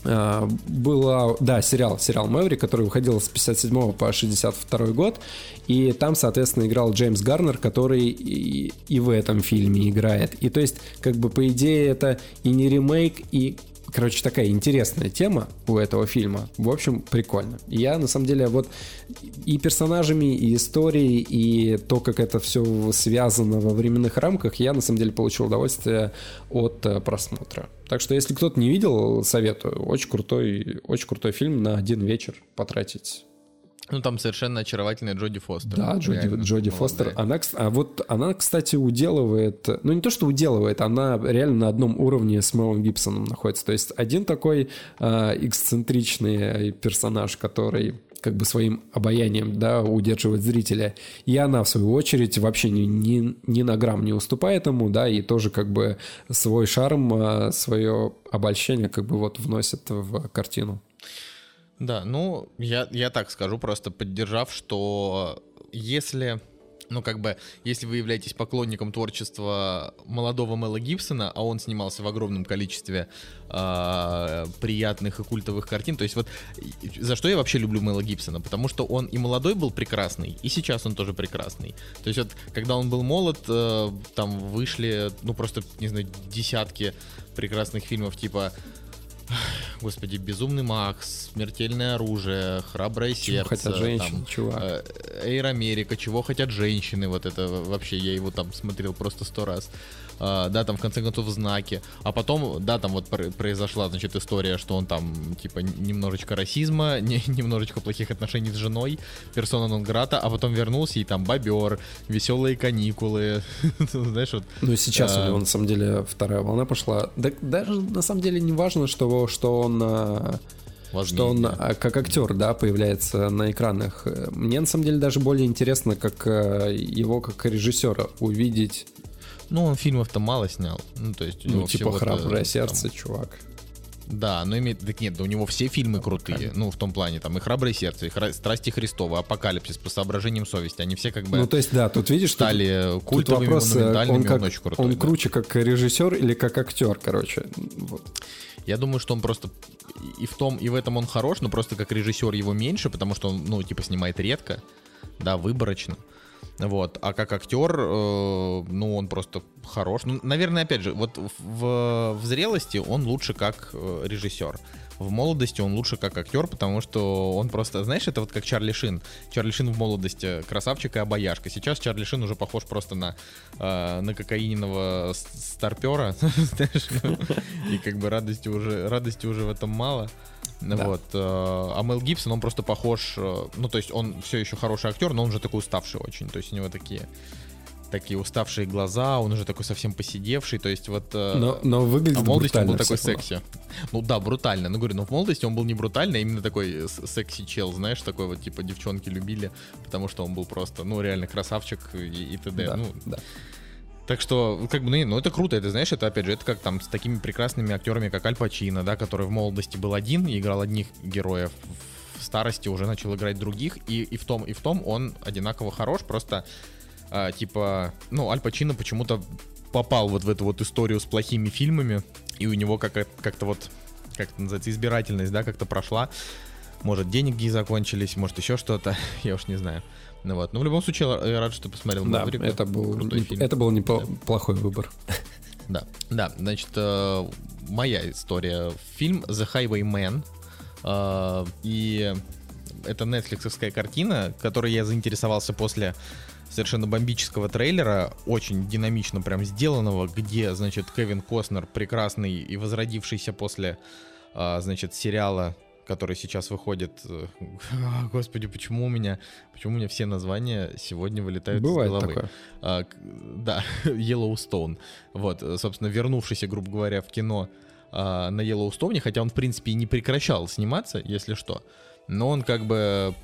э, был, да, сериал, сериал Мэври, который выходил с 57 по 62 год, и там, соответственно, играл Джеймс Гарнер, который и, и в этом фильме играет. И то есть, как бы, по идее, это и не ремейк, и Короче, такая интересная тема у этого фильма. В общем, прикольно. Я, на самом деле, вот и персонажами, и историей, и то, как это все связано во временных рамках, я, на самом деле, получил удовольствие от э, просмотра. Так что, если кто-то не видел, советую. Очень крутой, очень крутой фильм на один вечер потратить ну, там совершенно очаровательная Джоди Фостер. Да, Джоди, Джоди Фостер. Она, а вот она, кстати, уделывает... Ну, не то, что уделывает, она реально на одном уровне с Мелом Гибсоном находится. То есть один такой э, эксцентричный персонаж, который как бы своим обаянием, да, удерживает зрителя. И она, в свою очередь, вообще ни, ни, ни на грамм не уступает ему, да, и тоже как бы свой шарм, а, свое обольщение как бы вот вносит в картину. Да, ну, я, я так скажу, просто поддержав, что если ну, как бы, если вы являетесь поклонником творчества молодого Мэла Гибсона, а он снимался в огромном количестве э, приятных и культовых картин, то есть вот за что я вообще люблю Мэла Гибсона? Потому что он и молодой был прекрасный, и сейчас он тоже прекрасный. То есть вот, когда он был молод, э, там вышли, ну, просто, не знаю, десятки прекрасных фильмов, типа господи, Безумный Макс, Смертельное оружие, Храброе Чего сердце. хотят женщины, там, чувак. Эйр Америка, Чего хотят женщины, вот это вообще, я его там смотрел просто сто раз. А, да, там в конце концов знаки. А потом, да, там вот пр- произошла, значит, история, что он там, типа, немножечко расизма, *laughs* не- немножечко плохих отношений с женой, персона нон грата, а потом вернулся и там бобер, веселые каникулы, *laughs* знаешь, вот Ну и сейчас у а, него на самом деле вторая волна пошла. Да, даже на самом деле не важно, что, что он а, что он как актер, да, появляется на экранах. Мне на самом деле даже более интересно, как его как режиссера увидеть, Ну, он фильмов-то мало снял. Ну, то есть у ну, типа храброе там, сердце, чувак. Да, но имеет... Так нет, да у него все фильмы крутые. Ну, в том плане, там, и «Храброе сердце», и «Хра- «Страсти Христовы», «Апокалипсис» по соображениям совести. Они все как бы Ну, то есть, да, тут видишь, тут, стали тут культовыми, вопрос, э, монументальными, он, как, очень крутой. он да. круче как режиссер или как актер, короче. Вот. Я думаю, что он просто и в том, и в этом он хорош, но просто как режиссер его меньше, потому что он, ну, типа, снимает редко, да, выборочно. Вот. А как актер, э, ну, он просто хорош. Ну, наверное, опять же, вот в, в зрелости он лучше как э, режиссер. В молодости он лучше как актер, потому что он просто, знаешь, это вот как Чарли Шин. Чарли Шин в молодости красавчик и обаяшка. Сейчас Чарли Шин уже похож просто на, э, на кокаиненного с- старпера, *laughs* и как бы радости уже, радости уже в этом мало. Да. Вот. э, А Мел Гибсон, он просто похож, э, ну, то есть он все еще хороший актер, но он же такой уставший очень. То есть у него такие такие уставшие глаза, он уже такой совсем посидевший, то есть вот... э, Но, но выглядит а в молодости он был такой равно. секси. Ну да, брутально. Ну говорю, но в молодости он был не брутально, а именно такой секси-чел, знаешь, такой вот типа девчонки любили, потому что он был просто, ну реально красавчик и, и т.д. Да, Ну, да. Так что, как бы, ну, ну, это круто, это, знаешь, это, опять же, это как там с такими прекрасными актерами, как Аль Пачино, да, который в молодости был один и играл одних героев, в старости уже начал играть других, и, и в том, и в том он одинаково хорош, просто, а, типа, ну, Аль Пачино почему-то попал вот в эту вот историю с плохими фильмами, и у него как, как-то вот, как это называется, избирательность, да, как-то прошла, может, деньги закончились, может, еще что-то, *laughs* я уж не знаю. Ну вот, но в любом случае, я рад, что посмотрел Да, «Маврика». это был, Крутой не- фильм. это был неплохой выбор. Да, да, значит, э, моя история. Фильм The Highwayman. э, и это нетфликсовская картина, которой я заинтересовался после совершенно бомбического трейлера, очень динамично прям сделанного, где, значит, Кевин Костнер, прекрасный и возродившийся после, э, значит, сериала который сейчас выходит. э, *laughs* Господи, почему у меня, почему у меня все названия сегодня вылетают Бывает из головы? такое. А, да, *laughs* Yellowstone. Вот, э, собственно, вернувшийся, грубо говоря, в кино а, на Йеллоустоуне, хотя он, в принципе, и не прекращал сниматься, если что. Но он как бы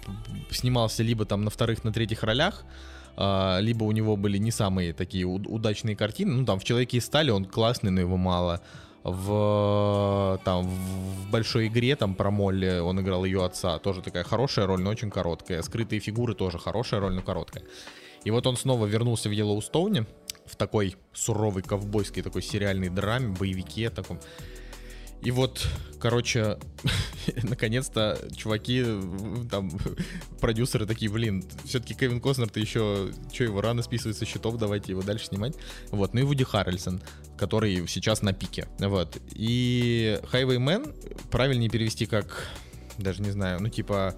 снимался либо там на вторых, на третьих ролях, а, либо у него были не самые такие уд- удачные картины. Ну, там, в «Человеке из стали» он классный, но его мало. В, там, в большой игре, там, про Молли, он играл ее отца. Тоже такая хорошая роль, но очень короткая. Скрытые фигуры тоже хорошая роль, но короткая. И вот он снова вернулся в Йеллоустоуне, в такой суровый ковбойский такой сериальной драме, боевике таком. И вот, короче, *laughs* наконец-то чуваки, там, *laughs* продюсеры такие, блин, все-таки Кевин Костнер, ты еще, что его рано списывать со счетов, давайте его дальше снимать. Вот, ну и Вуди Харрельсон, который сейчас на пике. Вот. И Highwayman правильнее перевести как, даже не знаю, ну типа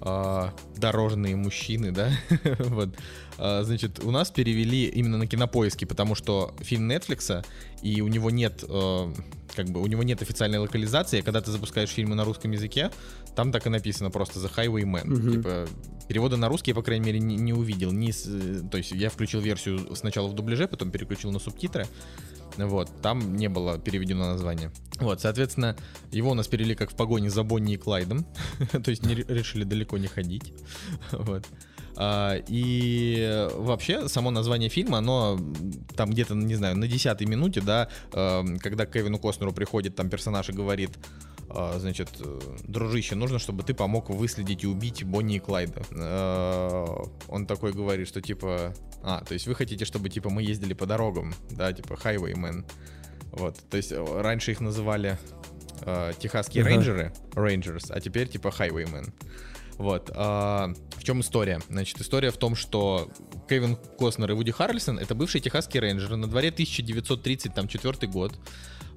а, дорожные мужчины, да, *laughs* вот. А, значит, у нас перевели именно на кинопоиске, потому что фильм Netflix, и у него нет, э, как бы, у него нет официальной локализации, когда ты запускаешь фильмы на русском языке, там так и написано просто The Highwayman. Мгм. Типа, перевода на русский я, по крайней мере, не, не увидел. Ни э, то есть я включил версию сначала в дубляже, потом переключил на субтитры. Вот, там не было переведено название. Вот, соответственно, его у нас перевели как в погоне за Бонни и Клайдом. *laughs* То есть не ре- решили далеко не ходить. *laughs* Вот. А, и вообще, само название фильма, оно там где-то, не знаю, на десятой минуте, да, эм, когда Кевину Костнеру приходит там персонаж и говорит, значит, э, дружище, нужно, чтобы ты помог выследить и убить Бонни и Клайда. Э, Он такой говорит, что типа, а, то есть вы хотите, чтобы типа мы ездили по дорогам, да, типа Highwaymen. Вот, то есть э, раньше их называли э, техасские Ага. рейнджеры, Rangers, а теперь типа Highwaymen. Вот. А, в чем история? Значит, история в том, что Кевин Костнер и Вуди Харрельсон это бывшие техасские рейнджеры. На дворе 1934 год.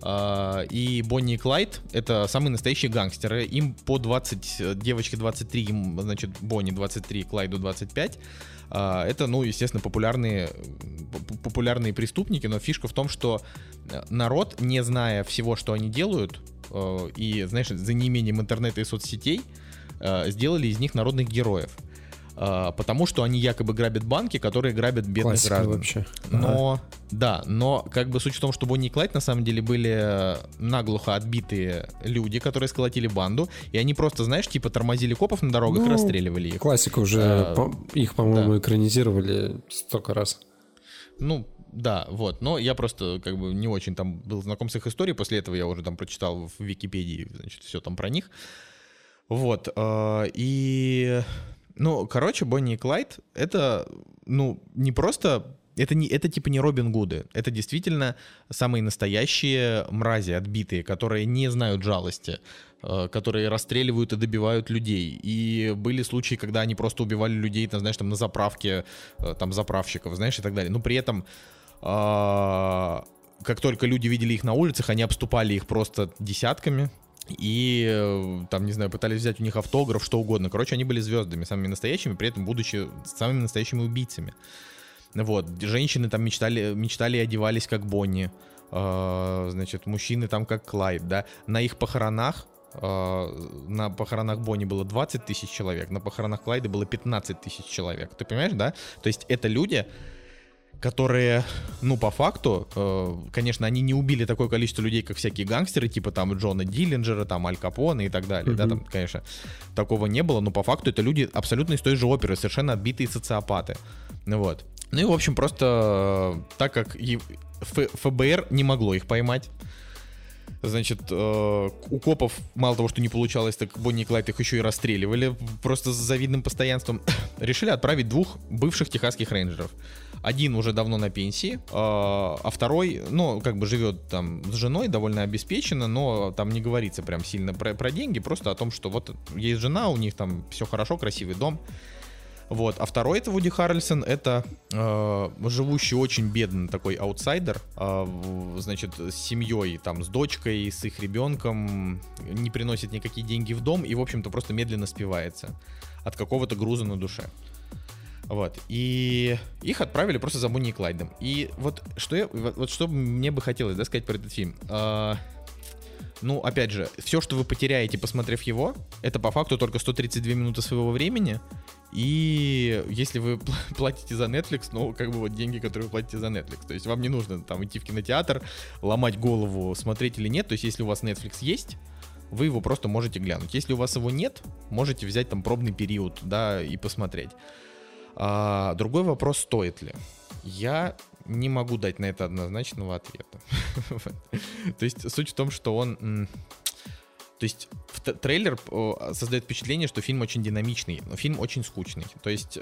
А, и Бонни и Клайд это самые настоящие гангстеры. Им по 20, девочке 23, им, значит, Бонни 23, Клайду 25. А, это, ну, естественно, популярные, популярные преступники, но фишка в том, что народ, не зная всего, что они делают, э, и, знаешь, за неимением интернета и соцсетей, э, сделали из них народных героев. Uh, потому что они якобы грабят банки, которые грабят бедных Классика граждан. вообще. Но, Ага. да, но как бы суть в том, что Бонни и Клайд на самом деле были наглухо отбитые люди, которые сколотили банду, и они просто, знаешь, типа тормозили копов на дорогах и Ну, расстреливали их. Классика уже, Э, по- их, по-моему, экранизировали столько раз. Ну, да, вот. Но я просто как бы не очень там был знаком с их историей. После этого я уже там прочитал в Википедии, значит, все там про них. Вот. э, И, ну, короче, Бонни и Клайд — это, ну, не просто... Это, не, это типа не Робин Гуды. Это действительно самые настоящие мрази отбитые, которые не знают жалости, э, которые расстреливают и добивают людей. И были случаи, когда они просто убивали людей, там, знаешь, там на заправке, э, там заправщиков, знаешь, и так далее. Но при этом а, как только люди видели их на улицах, они обступали их просто десятками. И э, там, не знаю, пытались взять у них автограф, что угодно. Короче, они были звездами, самыми настоящими, при этом будучи самыми настоящими убийцами. Вот. Женщины там мечтали, мечтали и одевались как Бонни. А, значит, мужчины там как Клайд, да. На их похоронах а, на похоронах Бонни было 20 тысяч человек, на похоронах Клайда было 15 тысяч человек. Ты понимаешь, да? То есть это люди, которые, ну, по факту, э, конечно, они не убили такое количество людей, как всякие гангстеры, типа там Джона Диллинджера, там Аль Капоне и так далее, да, там, конечно, такого не было, но по факту это люди абсолютно из той же оперы, совершенно отбитые социопаты, ну вот. Ну и, в общем, просто э, так как Ф- ФБР не могло их поймать, Значит, э, у копов мало того, что не получалось, так Бонни и Клайд их еще и расстреливали просто с завидным постоянством. *coughs* Решили отправить двух бывших техасских рейнджеров. Один уже давно на пенсии, э, а второй, ну, как бы живет там с женой, довольно обеспеченно, но там не говорится прям сильно про, про деньги, просто о том, что вот есть жена, у них там все хорошо, красивый дом. Вот. А второй это Вуди Харрельсон, это э, живущий очень бедный такой аутсайдер, э, значит, с семьей, там, с дочкой, с их ребенком, не приносит никакие деньги в дом и, в общем-то, просто медленно спивается от какого-то груза на душе. Вот. И их отправили просто за Бонни и Клайдом. И вот что, я, вот, вот что мне бы хотелось да, сказать про этот фильм. А, ну, опять же, все, что вы потеряете, посмотрев его, это по факту только 132 минуты своего времени. И если вы *laughs* пл- платите за Netflix, ну, как бы вот деньги, которые вы платите за Netflix. То есть вам не нужно там идти в кинотеатр, ломать голову, смотреть или нет. То есть если у вас Netflix есть, вы его просто можете глянуть. Если у вас его нет, можете взять там пробный период, да, и посмотреть. А, другой вопрос, стоит ли? Я не могу дать на это однозначного ответа. *laughs* То есть суть в том, что он... То есть трейлер о, создает впечатление, что фильм очень динамичный, но фильм очень скучный. То есть э,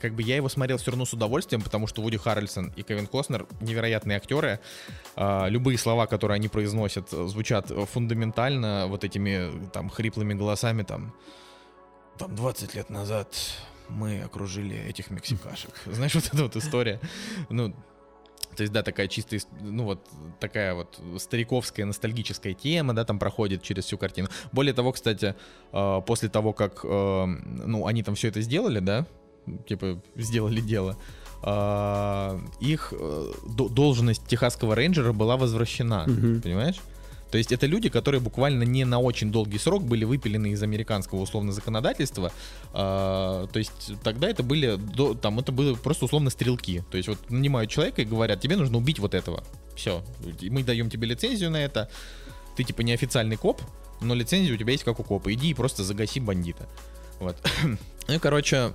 как бы я его смотрел все равно с удовольствием, потому что Вуди Харрельсон и Кевин Костнер невероятные актеры. Э, любые слова, которые они произносят, э, звучат э, фундаментально вот этими там хриплыми голосами там там 20 лет назад мы окружили этих мексикашек. *laughs* Знаешь, вот эта вот история. Ну, то есть, да, такая чистая, ис- ну вот такая вот стариковская ностальгическая тема, да, там проходит через всю картину. Более того, кстати, э, после того, как, э, ну, они там все это сделали, да, типа, сделали дело, э, их до- должность техасского рейнджера была возвращена, Мгм. понимаешь? То есть это люди, которые буквально не на очень долгий срок были выпилены из американского условно законодательства. А, то есть тогда это были, до- там это было просто условно стрелки. То есть вот нанимают человека и говорят, тебе нужно убить вот этого. Все, мы даем тебе лицензию на это. Ты типа неофициальный коп, но лицензия у тебя есть как у копа. Иди и просто загаси бандита. Вот. *clears throat* Ну и, короче,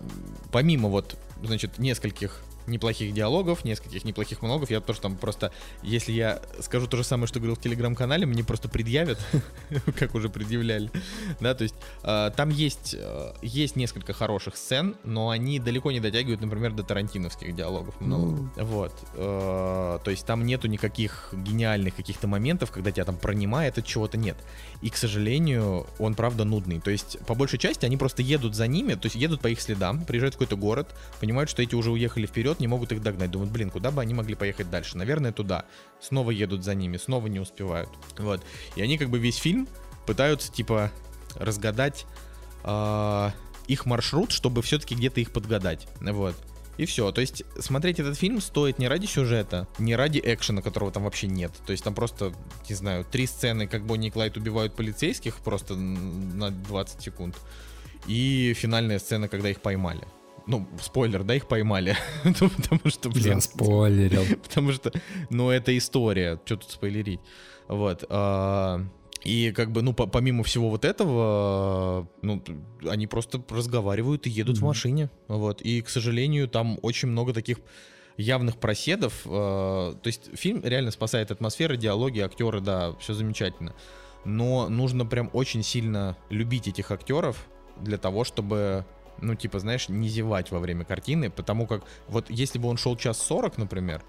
помимо вот, значит, нескольких неплохих диалогов, нескольких неплохих монологов. Я тоже там просто, если я скажу то же самое, что говорил в телеграм-канале, мне просто предъявят, *laughs* как уже предъявляли. Да, то есть э, там есть, э, есть несколько хороших сцен, но они далеко не дотягивают, например, до тарантиновских диалогов. Ну, вот. Э, то есть там нету никаких гениальных каких-то моментов, когда тебя там пронимает от чего-то нет. И, к сожалению, он правда нудный. То есть, по большей части, они просто едут за ними, то есть едут по их следам, приезжают в какой-то город, понимают, что эти уже уехали вперед, не могут их догнать. Думают, блин, куда бы они могли поехать дальше? Наверное, туда. Снова едут за ними, снова не успевают. Вот. И они как бы весь фильм пытаются, типа, разгадать э, их маршрут, чтобы все-таки где-то их подгадать. Вот. И все. То есть смотреть этот фильм стоит не ради сюжета, не ради экшена, которого там вообще нет. То есть там просто, не знаю, три сцены, как Бонни и Клайд убивают полицейских просто на 20 секунд. И финальная сцена, когда их поймали. Ну, спойлер, да, их поймали. *laughs* Ну, потому что, блин. Спойлерил. *laughs* Потому что, ну, это история. Что тут спойлерить? Вот. А, и как бы, ну, по помимо всего вот этого, ну, они просто разговаривают и едут mm-hmm. в машине. Вот. И, к сожалению, там очень много таких явных проседов. Э, то есть фильм реально спасает атмосферу, диалоги, актеры, да, все замечательно. Но нужно прям очень сильно любить этих актеров для того, чтобы ну, типа, знаешь, не зевать во время картины, потому как вот если бы он шел час 40, например,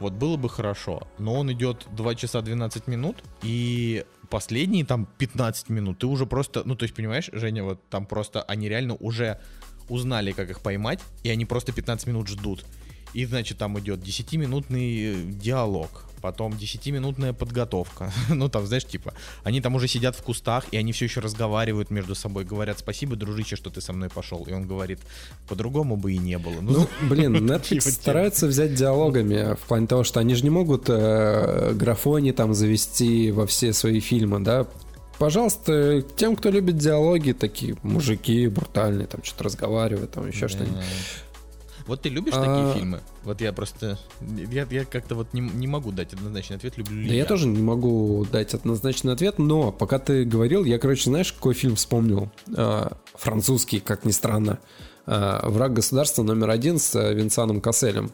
вот было бы хорошо, но он идет 2 часа 12 минут, и последние там 15 минут ты уже просто, ну то есть понимаешь, Женя, вот там просто они реально уже узнали, как их поймать, и они просто 15 минут ждут. И, значит, там идет 10-минутный э, диалог, потом 10-минутная подготовка. *laughs* ну, там, знаешь, типа, они там уже сидят в кустах, и они все еще разговаривают между собой, говорят, спасибо, дружище, что ты со мной пошел. И он говорит, по-другому бы и не было. Ну, ну *laughs* блин, Netflix стараются взять диалогами, в плане того, что они же не могут э, графони там завести во все свои фильмы, да, пожалуйста, тем, кто любит диалоги, такие мужики брутальные, там что-то разговаривают, там еще что-нибудь. Вот ты любишь а... такие фильмы? Вот я просто... Я, я как-то вот не, не могу дать однозначный ответ, люблю ли да я. я тоже не могу дать однозначный ответ, но пока ты говорил, я, короче, знаешь, какой фильм вспомнил? А, французский, как ни странно. А, «Враг государства номер один» с Винсаном Касселем.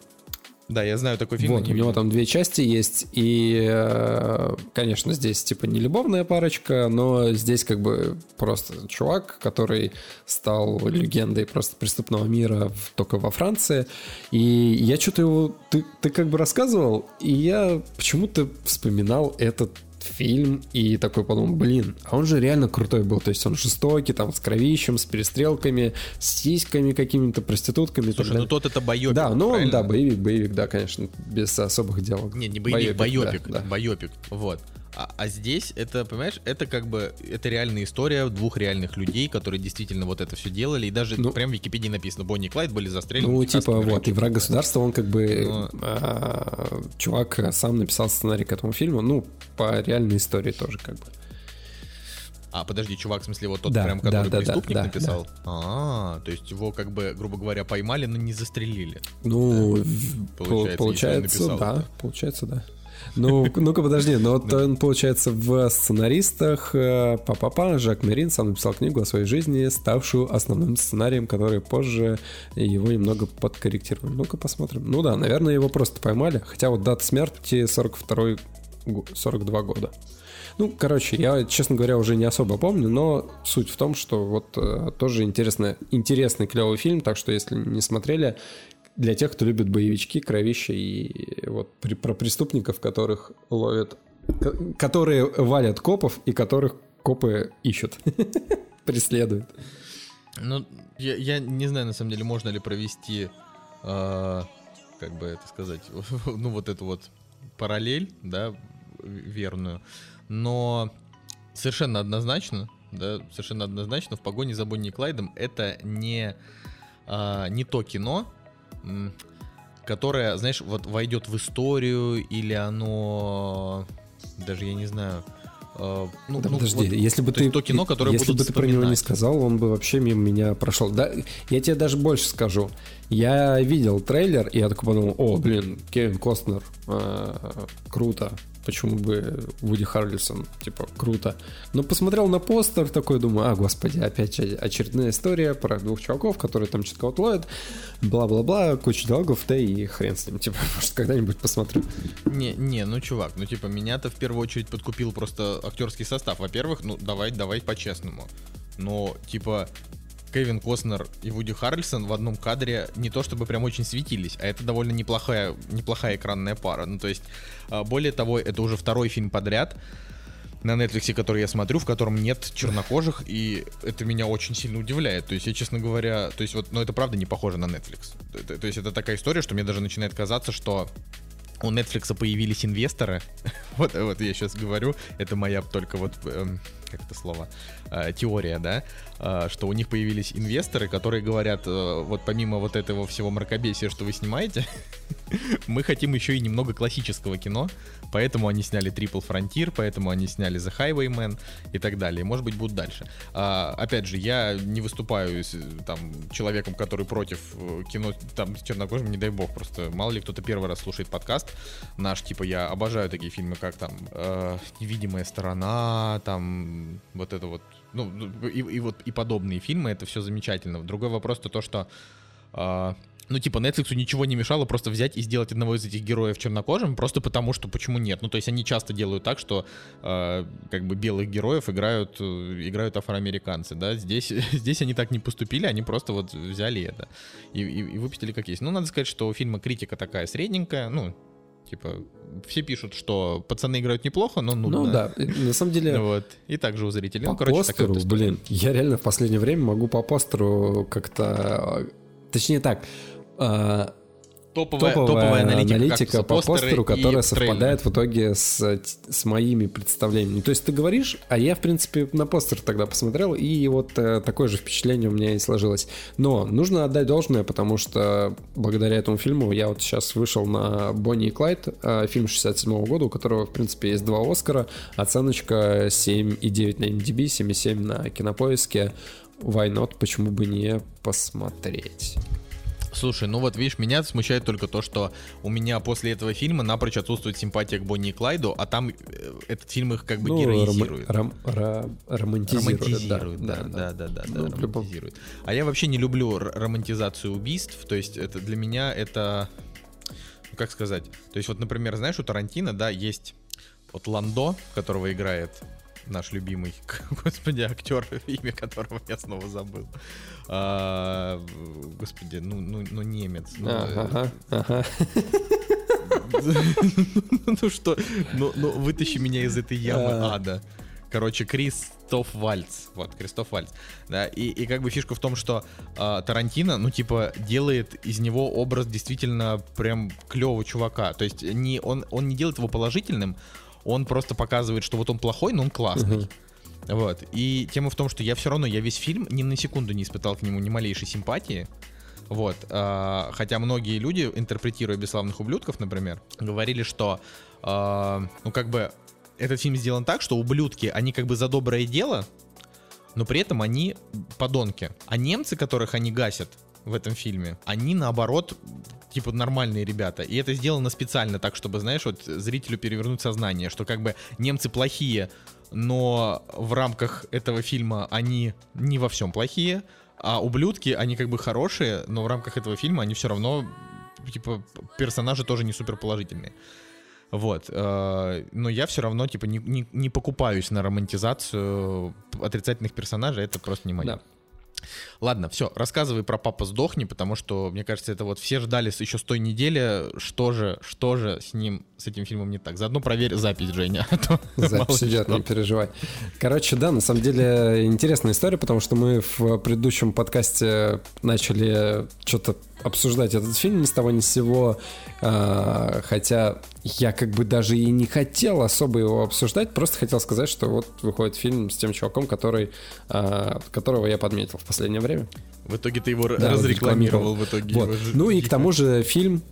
Да, я знаю такой фильм. Вот, у него там две части есть, и, э, конечно, здесь типа не любовная парочка, но здесь как бы просто чувак, который стал легендой просто преступного мира в, только во Франции, и я что-то его... Ты, ты как бы рассказывал, и я почему-то вспоминал этот фильм и такой подумал, блин, а он же реально крутой был, то есть он жестокий, там, с кровищем, с перестрелками, с сиськами какими-то, проститутками. Слушай, ну тот это боевик, Да, ну он, да, боевик, боевик, да, конечно, без особых диалогов. Не, не боевик, боевик, да, да. боевик, вот. А, а здесь это, понимаешь, это как бы, это реальная история двух реальных людей, которые действительно вот это все делали, и даже ну, прям в Википедии написано, Бонни и Клайд были застрелены. Ну, типа, вот, и «Враг государства», он как бы, Но... а, чувак сам написал сценарий к этому фильму, ну, по реальной истории тоже как бы. А, подожди, чувак, в смысле, вот тот да, прям, который да, преступник да, написал? Да. А, то есть его, как бы, грубо говоря, поймали, но не застрелили. Ну, да? получается, получается да, это. получается, да. Ну, ну-ка, подожди, но вот он, получается, в сценаристах э, Папа Жак Мерин сам написал книгу о своей жизни, ставшую основным сценарием, который позже его немного подкорректировал. Ну-ка, посмотрим. Ну да, наверное, его просто поймали, хотя вот дата смерти 42 42 года. Ну, короче, я, честно говоря, уже не особо помню, но суть в том, что вот э, тоже интересный, интересный клевый фильм, так что если не смотрели, для тех, кто любит боевички, кровища и вот при, про преступников, которых ловят, которые валят копов и которых копы ищут, *laughs* преследуют. Ну, я, я не знаю, на самом деле, можно ли провести, э, как бы это сказать, *laughs* ну вот эту вот параллель, да, верную, но совершенно однозначно, да, совершенно однозначно в погоне за Бонни и Клайдом это не, а, не то кино, которое, знаешь, вот войдет в историю, или оно, даже я не знаю, Uh, ну, да ну, подожди, вот, если бы ты то кино, которое если бы ты про него не сказал, он бы вообще мимо меня прошел. Да, я тебе даже больше скажу. Я видел трейлер и я такой подумал, о, блин, Кевин Костнер, э, круто. Почему бы Вуди Харрельсон, типа, круто. Но посмотрел на постер, такой думаю, а, господи, опять очередная история про двух чуваков, которые там что-то вот ловят, бла-бла-бла, куча диалогов, да и хрен с ним, типа, *laughs* может, когда-нибудь посмотрю. Не, не, ну, чувак, ну, типа, меня-то в первую очередь подкупил просто актерский состав. Во-первых, ну, давай, давай по-честному. Но, типа, Кевин Костнер и Вуди Харрельсон в одном кадре не то чтобы прям очень светились, а это довольно неплохая, неплохая экранная пара. Ну, то есть, а, более того, это уже второй фильм подряд на Netflix, который я смотрю, в котором нет чернокожих, и это меня очень сильно удивляет. То есть, я, честно говоря, то есть, вот, но это правда не похоже на Netflix. То, то есть, это такая история, что мне даже начинает казаться, что у Netflix появились инвесторы. *laughs* вот, вот я сейчас говорю, это моя только вот эм, как это слово, э, теория, да, э, что у них появились инвесторы, которые говорят, э, вот помимо вот этого всего мракобесия, что вы снимаете, *laughs* мы хотим еще и немного классического кино, поэтому они сняли Triple Frontier, поэтому они сняли The Highwayman и так далее. Может быть, будут дальше. А, опять же, я не выступаю там человеком, который против кино там чернокожим, не дай бог, просто мало ли кто-то первый раз слушает подкаст наш, типа я обожаю такие фильмы, как там э, «Невидимая сторона», там вот это вот, ну, и, и вот и подобные фильмы, это все замечательно. Другой вопрос то то, что э, ну, типа, Netflix ничего не мешало просто взять и сделать одного из этих героев чернокожим, просто потому что почему нет. Ну, то есть они часто делают так, что э, как бы белых героев играют, э, играют афроамериканцы, да. Здесь, *laughs* здесь они так не поступили, они просто вот взяли это и, и, и выпустили как есть. Ну, надо сказать, что у фильма критика такая средненькая, ну, типа, все пишут, что пацаны играют неплохо, но нудно. Ну да, на самом деле... Вот. И также у зрителей. По ну, короче, постеру, вот блин, я реально в последнее время могу по постеру как-то... Точнее так, а, топовая, топовая, топовая аналитика, аналитика по постеру, которая совпадает в итоге с, с моими представлениями. То есть ты говоришь, а я, в принципе, на постер тогда посмотрел, и вот э, такое же впечатление у меня и сложилось. Но нужно отдать должное, потому что благодаря этому фильму я вот сейчас вышел на Бонни и Клайд, э, фильм 67 -го года, у которого, в принципе, есть два Оскара, оценочка 7,9 на MDB, 7,7 на Кинопоиске. Why not? Почему бы не посмотреть? Слушай, ну вот видишь, меня смущает только то, что у меня после этого фильма напрочь отсутствует симпатия к Бонни и Клайду, а там э, этот фильм их как бы ну, героизирует. Ром, ром, романтизирует. Романтизирует, да, да, да, да, да, ну, романтизирует. А я вообще не люблю романтизацию убийств, то есть это для меня это, ну как сказать, то есть вот, например, знаешь, у Тарантино, да, есть вот Ландо, которого играет наш любимый, *laughs* господи, актер, имя которого я снова забыл. А, господи, ну, ну, ну немец. Ну, ага, ага. *laughs* ну что, ну, ну вытащи меня из этой ямы ада. Короче, Кристоф Вальц. Вот, Кристоф Вальц. Да, и, и как бы фишка в том, что э, Тарантино, ну, типа, делает из него образ действительно прям клевого чувака. То есть не, он, он не делает его положительным, он просто показывает, что вот он плохой, но он классный. Uh-huh. Вот. И тема в том, что я все равно, я весь фильм ни на секунду не испытал к нему ни малейшей симпатии. Вот. А, хотя многие люди, интерпретируя «Бесславных ублюдков», например, говорили, что, а, ну, как бы, этот фильм сделан так, что ублюдки, они как бы за доброе дело, но при этом они подонки. А немцы, которых они гасят в этом фильме, они, наоборот, типа нормальные ребята. И это сделано специально так, чтобы, знаешь, вот зрителю перевернуть сознание, что как бы немцы плохие, но в рамках этого фильма они не во всем плохие, а ублюдки, они как бы хорошие, но в рамках этого фильма они все равно, типа, персонажи тоже не супер положительные. Вот. Э, но я все равно, типа, не, не, не покупаюсь на романтизацию отрицательных персонажей, это просто не мое. Да. Ладно, все, рассказывай про «Папа сдохни», потому что, мне кажется, это вот все ждали еще с той недели, что же, что же с ним, с этим фильмом не так. Заодно проверь запись, Женя. А *laughs* запись идет, не переживай. Короче, да, на самом деле интересная история, потому что мы в предыдущем подкасте начали что-то обсуждать этот фильм ни с того ни с сего, а, хотя я как бы даже и не хотел особо его обсуждать, просто хотел сказать, что вот выходит фильм с тем чуваком, который, а, которого я подметил в последнее время. В итоге ты его да, разрекламировал в итоге. Вот. Ну и к тому же фильм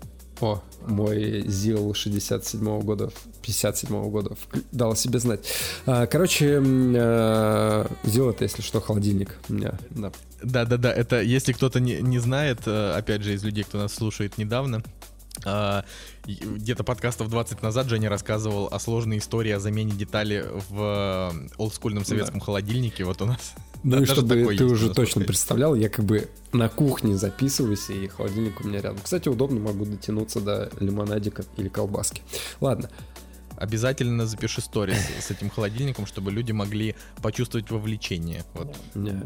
о, мой ЗИЛ 67 -го года, 57 -го года дал себе знать. А, короче, ЗИЛ это, если что, холодильник у меня, да. Да-да-да, это, если кто-то не, не знает, э, опять же, из людей, кто нас слушает недавно, А, Где-то подкастов 20 назад Женя рассказывал о сложной истории о замене детали в э, олдскульном советском холодильнике. Вот у нас Ну Да, и чтобы ты есть, уже точно представлял, я как бы на кухне записываюсь, и холодильник у меня рядом. Кстати, удобно, могу дотянуться до лимонадика или колбаски. Ладно, Обязательно запиши сторис с этим холодильником, чтобы люди могли почувствовать вовлечение. Вот. Не.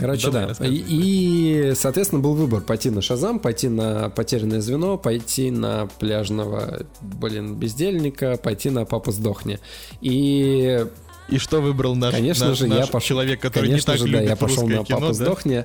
Короче, Давай, да. И, и, соответственно, был выбор пойти на Шазам, пойти на потерянное звено, пойти на пляжного, блин, бездельника, пойти на папа сдохни. И, И что выбрал наш, конечно наш- же, я наш пошел. человек, который конечно не так же, да, любит я пошел на кино, папа да? сдохни.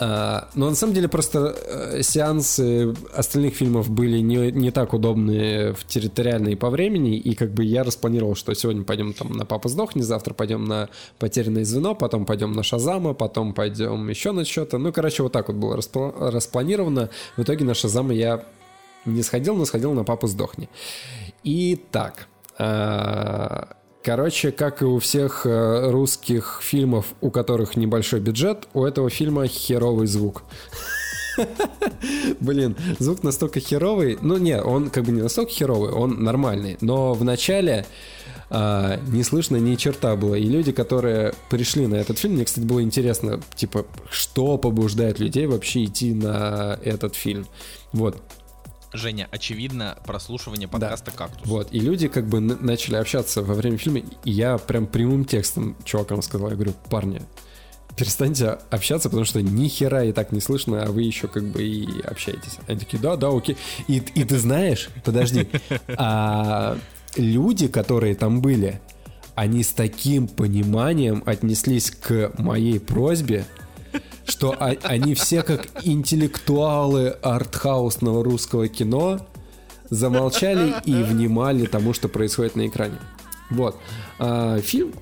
А, но на самом деле просто э, сеансы остальных фильмов были не, не так удобны в территориально и по времени, и как бы я распланировал, что сегодня пойдем там на Папа сдохни, завтра пойдем на Потерянное звено, потом пойдем на Шазама, потом пойдем еще на что-то. Ну, короче, вот так вот было распла- распланировано. В итоге на Шазама я не сходил, но сходил на Папу сдохни. Итак, а, Короче, как и у всех э, русских фильмов, у которых небольшой бюджет, у этого фильма херовый звук. *laughs* Блин, звук настолько херовый. Ну, не, он как бы не настолько херовый, он нормальный. Но в начале а, не слышно ни черта было. И люди, которые пришли на этот фильм, мне, кстати, было интересно, типа, что побуждает людей вообще идти на этот фильм. Вот. Женя, очевидно, прослушивание подкаста «Кактус». Вот, и люди как бы начали общаться во время фильма, и я прям прямым текстом чувакам сказал, я говорю, парни, перестаньте общаться, потому что ни хера и так не слышно, а вы еще как бы и общаетесь. Они такие, да, да, окей. И, и ты знаешь, подожди, *laughs* а люди, которые там были, они с таким пониманием отнеслись к моей просьбе, что о- они все как интеллектуалы артхаусного русского кино замолчали и внимали тому, что происходит на экране. Вот. А, фильм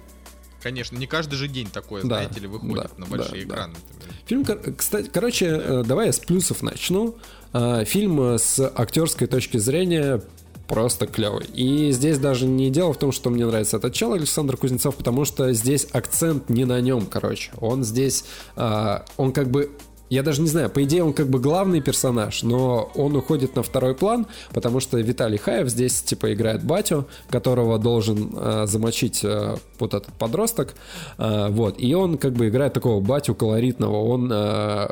Конечно, не каждый же день такое, Да, знаете ли, выходит да, на большие да, да. экраны. Фильм, кор- кстати, короче, э, давай я с плюсов начну. А, Фильм э, с актерской точки зрения просто клевый. И здесь даже не дело в том, что мне нравится этот чел Александр Кузнецов, потому что здесь акцент не на нем, короче. Он здесь, а, он как бы я даже не знаю, по идее он как бы главный персонаж, но он уходит на второй план, потому что Виталий Хаев здесь типа играет батю, которого должен э, замочить э, вот этот подросток, Э, вот, и он как бы играет такого батю колоритного, он, э,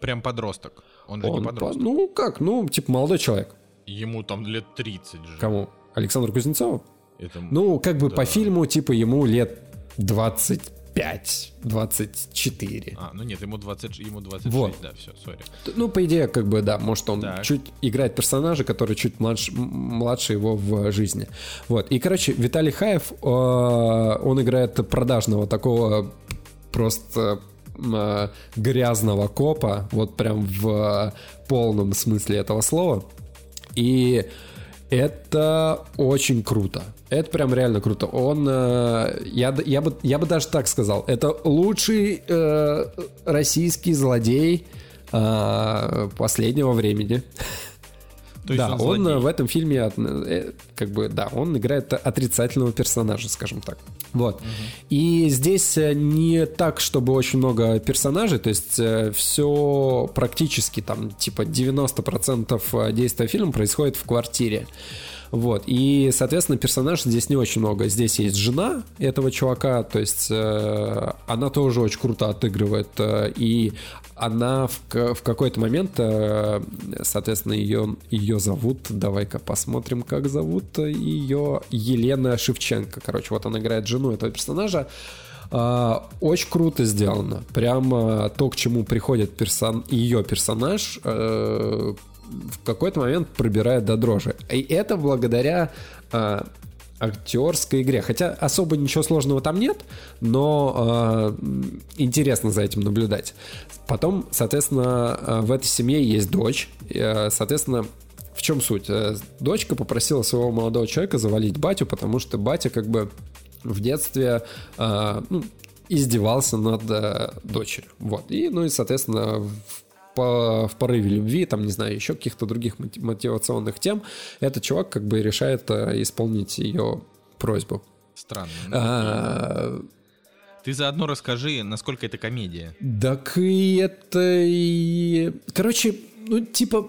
Прям подросток. Он же он не по- подросток. ну как, ну типа молодой человек, Ему там лет 30 же. кому? Александру Кузнецову? Это... Ну как бы Да. по фильму типа ему лет 25, 24. А, ну нет, ему 20, ему 26, Вот. да, все, сори. Ну, по идее, как бы, да, может, он Так. чуть играет персонажа, который чуть младше, младше его в жизни. Вот. И, короче, Виталий Хаев, э, он играет продажного такого просто э, грязного копа, вот прям в полном смысле этого слова. И это очень круто. Это прям реально круто. Он, э, я, я, бы, я бы даже так сказал, это лучший э, российский злодей э, последнего времени. То есть да, он он, э, в этом фильме от- э, как бы, да, он играет отрицательного персонажа, скажем так. Вот. И здесь э, не так, чтобы очень много персонажей, то есть все практически там типа 90% действия фильма происходит в квартире. Вот. И, соответственно, персонажей здесь не очень много. Здесь есть жена этого чувака, то есть э, она тоже очень круто отыгрывает. э, и она в, в какой-то момент, э, соответственно, ее, ее зовут, давай-ка посмотрим, как зовут ее, Елена Шевченко. Короче, вот она играет жену этого персонажа. А, Очень круто сделано. Прямо то, к чему приходит персон... ее персонаж, э, в какой-то момент пробирает до дрожи. И это благодаря а, актерской игре. Хотя особо ничего сложного там нет, но м, интересно за этим наблюдать. Потом, соответственно, а, в этой семье есть дочь. А, Соответственно, в чем суть? Э, Дочка попросила своего молодого человека завалить батю, потому что батя как бы в детстве а, ну, издевался над э, дочерью. Вот. И, ну и, соответственно, в, в порыве любви, там, не знаю, еще каких-то других моти- мотивационных тем, этот чувак как бы решает э, исполнить ее просьбу. Странно. А, Ты заодно расскажи, насколько это комедия. так и это и... Короче, ну, типа,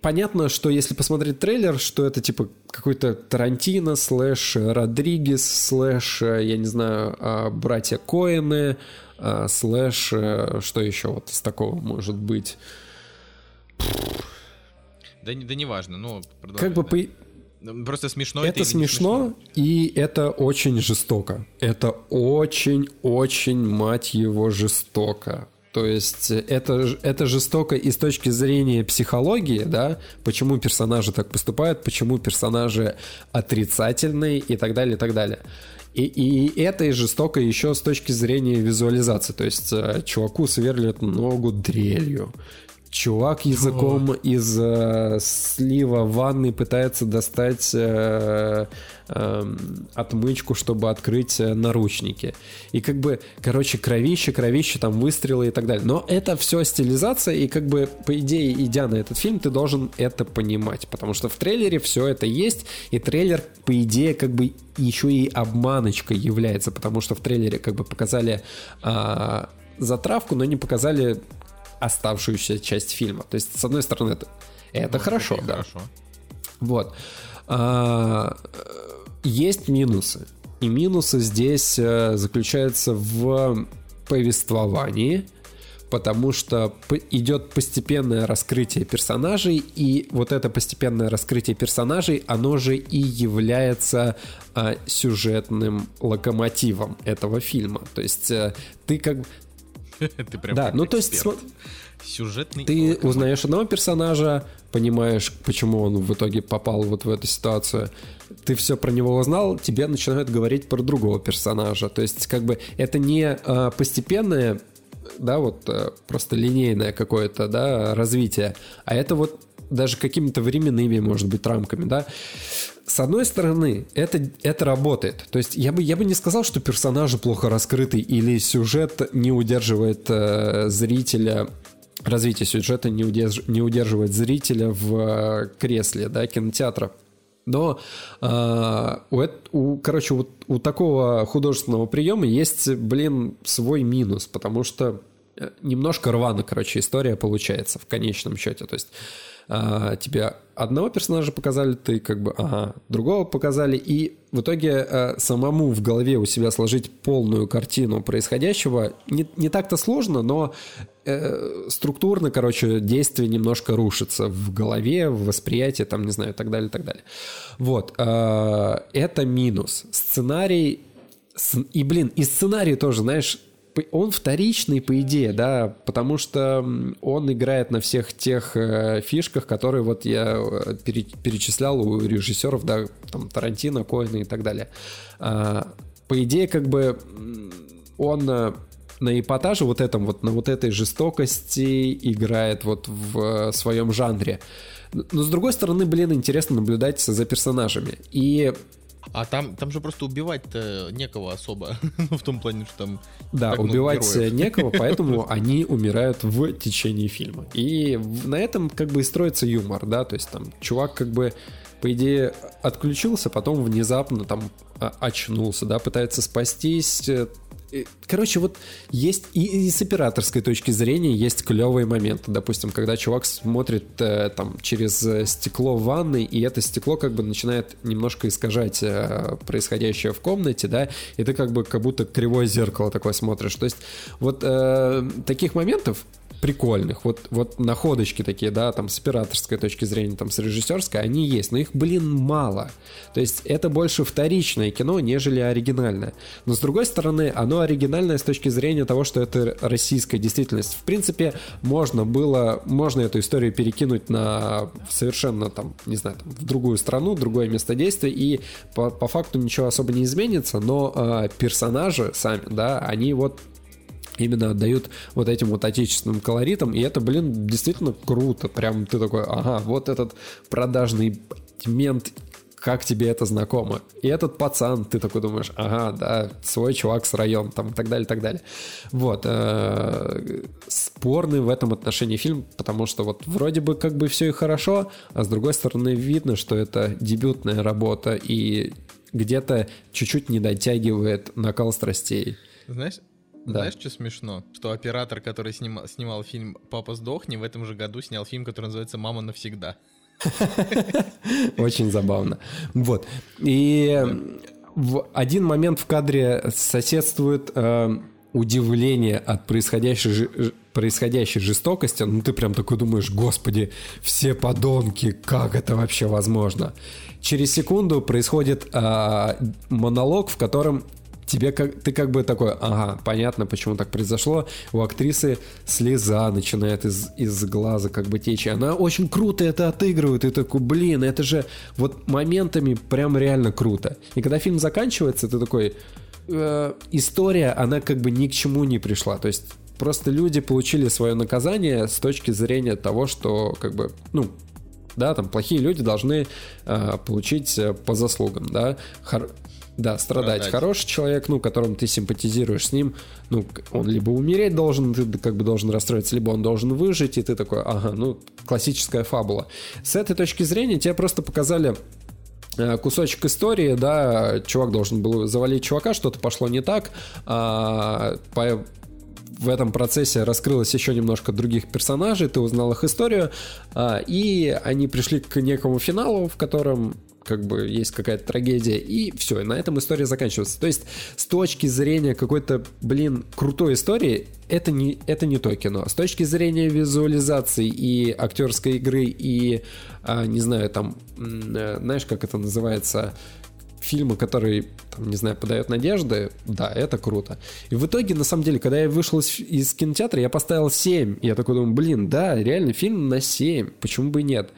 понятно, что если посмотреть трейлер, что это типа какой-то Тарантино, слэш Родригес, слэш, э, я не знаю, а, братья Коэны, а, слэш, э, что еще вот из такого может быть? Да, да не важно, ну, Как бы по... Ну, просто смешно это, это смешно, смешно, и это очень жестоко. Это очень-очень, мать его, жестоко. То есть это, это жестоко и с точки зрения психологии, да, почему персонажи так поступают, почему персонажи отрицательные и так далее, и так далее. И, и это и жестоко еще с точки зрения визуализации. То есть э, чуваку сверлят ногу дрелью, Чувак языком О. из э, слива ванны пытается достать э, э, отмычку, чтобы открыть э, наручники. И как бы, короче, кровище, кровище, там выстрелы и так далее. Но это все стилизация, и как бы, по идее, идя на этот фильм, ты должен это понимать. Потому что в трейлере все это есть, и трейлер, по идее, как бы еще и обманочкой является, потому что в трейлере как бы показали э, затравку, но не показали оставшуюся часть фильма. То есть, с одной стороны, это, это ну, хорошо, да. Хорошо. Вот. А, есть минусы. И минусы здесь э, заключаются в повествовании, потому что идет постепенное раскрытие персонажей, и вот это постепенное раскрытие персонажей, оно же и является а, сюжетным локомотивом этого фильма. То есть э, ты как *laughs* Ты прям Да, ну то есть сюжетный. Ты узнаешь одного персонажа, понимаешь, почему он в итоге попал вот в эту ситуацию. Ты все про него узнал, тебе начинают говорить про другого персонажа. То есть, как бы, это не а, постепенное, да, вот а, просто линейное какое-то, да, развитие, а это вот даже какими-то временными, может быть, рамками, да с одной стороны, это, это работает. То есть я бы, я бы не сказал, что персонажи плохо раскрыты или сюжет не удерживает э, зрителя развитие сюжета не, удерж, не удерживает зрителя в э, кресле да, кинотеатра. Но э, у, у, короче, вот у такого художественного приема есть, блин, свой минус, потому что э, немножко рвано, короче, история получается в конечном счете. То есть а, тебе одного персонажа показали, ты как бы, ага, другого показали, и в итоге а, самому в голове у себя сложить полную картину происходящего не, не так-то сложно, но э, структурно, короче, действие немножко рушится в голове, в восприятии, там, не знаю, и так далее, и так далее. Вот, э, это минус. Сценарий, и, блин, и сценарий тоже, знаешь, он вторичный, по идее, да, потому что он играет на всех тех э, фишках, которые вот я э, пере, перечислял у режиссеров, да, там, Тарантино, Коэна и так далее. А, по идее, как бы он э, на эпатаже вот этом вот, на вот этой жестокости играет вот в своем жанре. Но с другой стороны, блин, интересно наблюдать за персонажами. И а там, там же просто убивать-то некого особо. *laughs* В том плане, что там... Да, убивать некого, поэтому *laughs* они умирают в течение фильма. И на этом как бы и строится юмор, да, то есть там чувак как бы по идее, отключился, потом внезапно там а, очнулся, да, пытается спастись, Короче, вот есть и, и с операторской точки зрения есть клевые моменты. Допустим, когда чувак смотрит э, там через стекло в ванной, и это стекло как бы начинает немножко искажать э, происходящее в комнате, да, и ты как бы как будто кривое зеркало такое смотришь. То есть вот э, таких моментов прикольных. Вот, вот находочки такие, да, там с операторской точки зрения, там с режиссерской, они есть, но их, блин, мало. То есть это больше вторичное кино, нежели оригинальное. Но с другой стороны, оно оригинальное с точки зрения того, что это российская действительность. В принципе, можно было, можно эту историю перекинуть на совершенно там, не знаю, там, в другую страну, другое место действия, и по, по факту ничего особо не изменится, но э, персонажи сами, да, они вот именно отдают вот этим вот отечественным колоритом, и это, блин, действительно круто, прям ты такой, ага, вот этот продажный мент как тебе это знакомо. И этот пацан, ты такой думаешь, ага, да, свой чувак с района, там, и так далее, и так далее. Вот. Э, спорный в этом отношении фильм, потому что вот вроде бы как бы все и хорошо, а с другой стороны видно, что это дебютная работа и где-то чуть-чуть не дотягивает накал страстей. Знаешь, Да. Знаешь, что смешно? Что оператор, который снима- снимал фильм «Папа сдохни», в этом же году снял фильм, который называется «Мама навсегда». Очень забавно. Вот. И в один момент в кадре соседствует э, удивление от происходящей, жи- происходящей жестокости. Ну, ты прям такой думаешь, господи, все подонки, как это вообще возможно? Через секунду происходит э, монолог, в котором тебе как ты как бы такой, ага, понятно, почему так произошло. У актрисы слеза начинает из, из глаза как бы течь. Она очень круто это отыгрывает. И такой, блин, это же вот моментами прям реально круто. И когда фильм заканчивается, ты такой, э, история, она как бы ни к чему не пришла. То есть просто люди получили свое наказание с точки зрения того, что как бы, ну, да, там плохие люди должны э, получить э, по заслугам, да. Хор- да, страдать. Страдать. Хороший человек, ну, которым ты симпатизируешь с ним, ну, он либо умереть должен, ты как бы должен расстроиться, либо он должен выжить, и ты такой, ага, ну, классическая фабула. С этой точки зрения тебе просто показали э, кусочек истории, да, чувак должен был завалить чувака, что-то пошло не так, а, по- в этом процессе раскрылось еще немножко других персонажей, ты узнал их историю, а, и они пришли к некому финалу, в котором как бы есть какая-то трагедия, и все, и на этом история заканчивается. То есть с точки зрения какой-то, блин, крутой истории, это не, это не то кино. С точки зрения визуализации и актерской игры, и, а, не знаю, там, э, знаешь, как это называется, фильмы, который, там, не знаю, подает надежды, да, это круто. И в итоге, на самом деле, когда я вышел из, из кинотеатра, я поставил 7. И я такой думаю, блин, да, реально фильм на 7, почему бы и нет?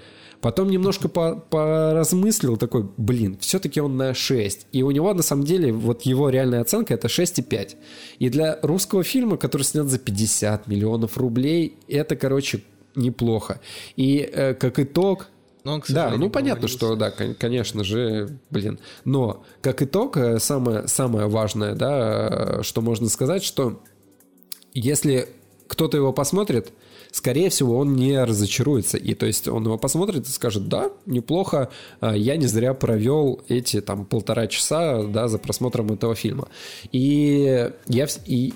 Потом немножко по- поразмыслил, такой, блин, все-таки он на 6. И у него, на самом деле, вот его реальная оценка это 6,5. И для русского фильма, который снят за 50 миллионов рублей, это, короче, неплохо. И э, как итог, Но он, к да, ну понятно, что да, кон- конечно же, блин. Но как итог, э, самое, самое важное, да, э, что можно сказать, что если кто-то его посмотрит, скорее всего, он не разочаруется. И то есть он его посмотрит и скажет, да, неплохо, а, я не зря провел эти там полтора часа, да, за просмотром этого фильма. И я, и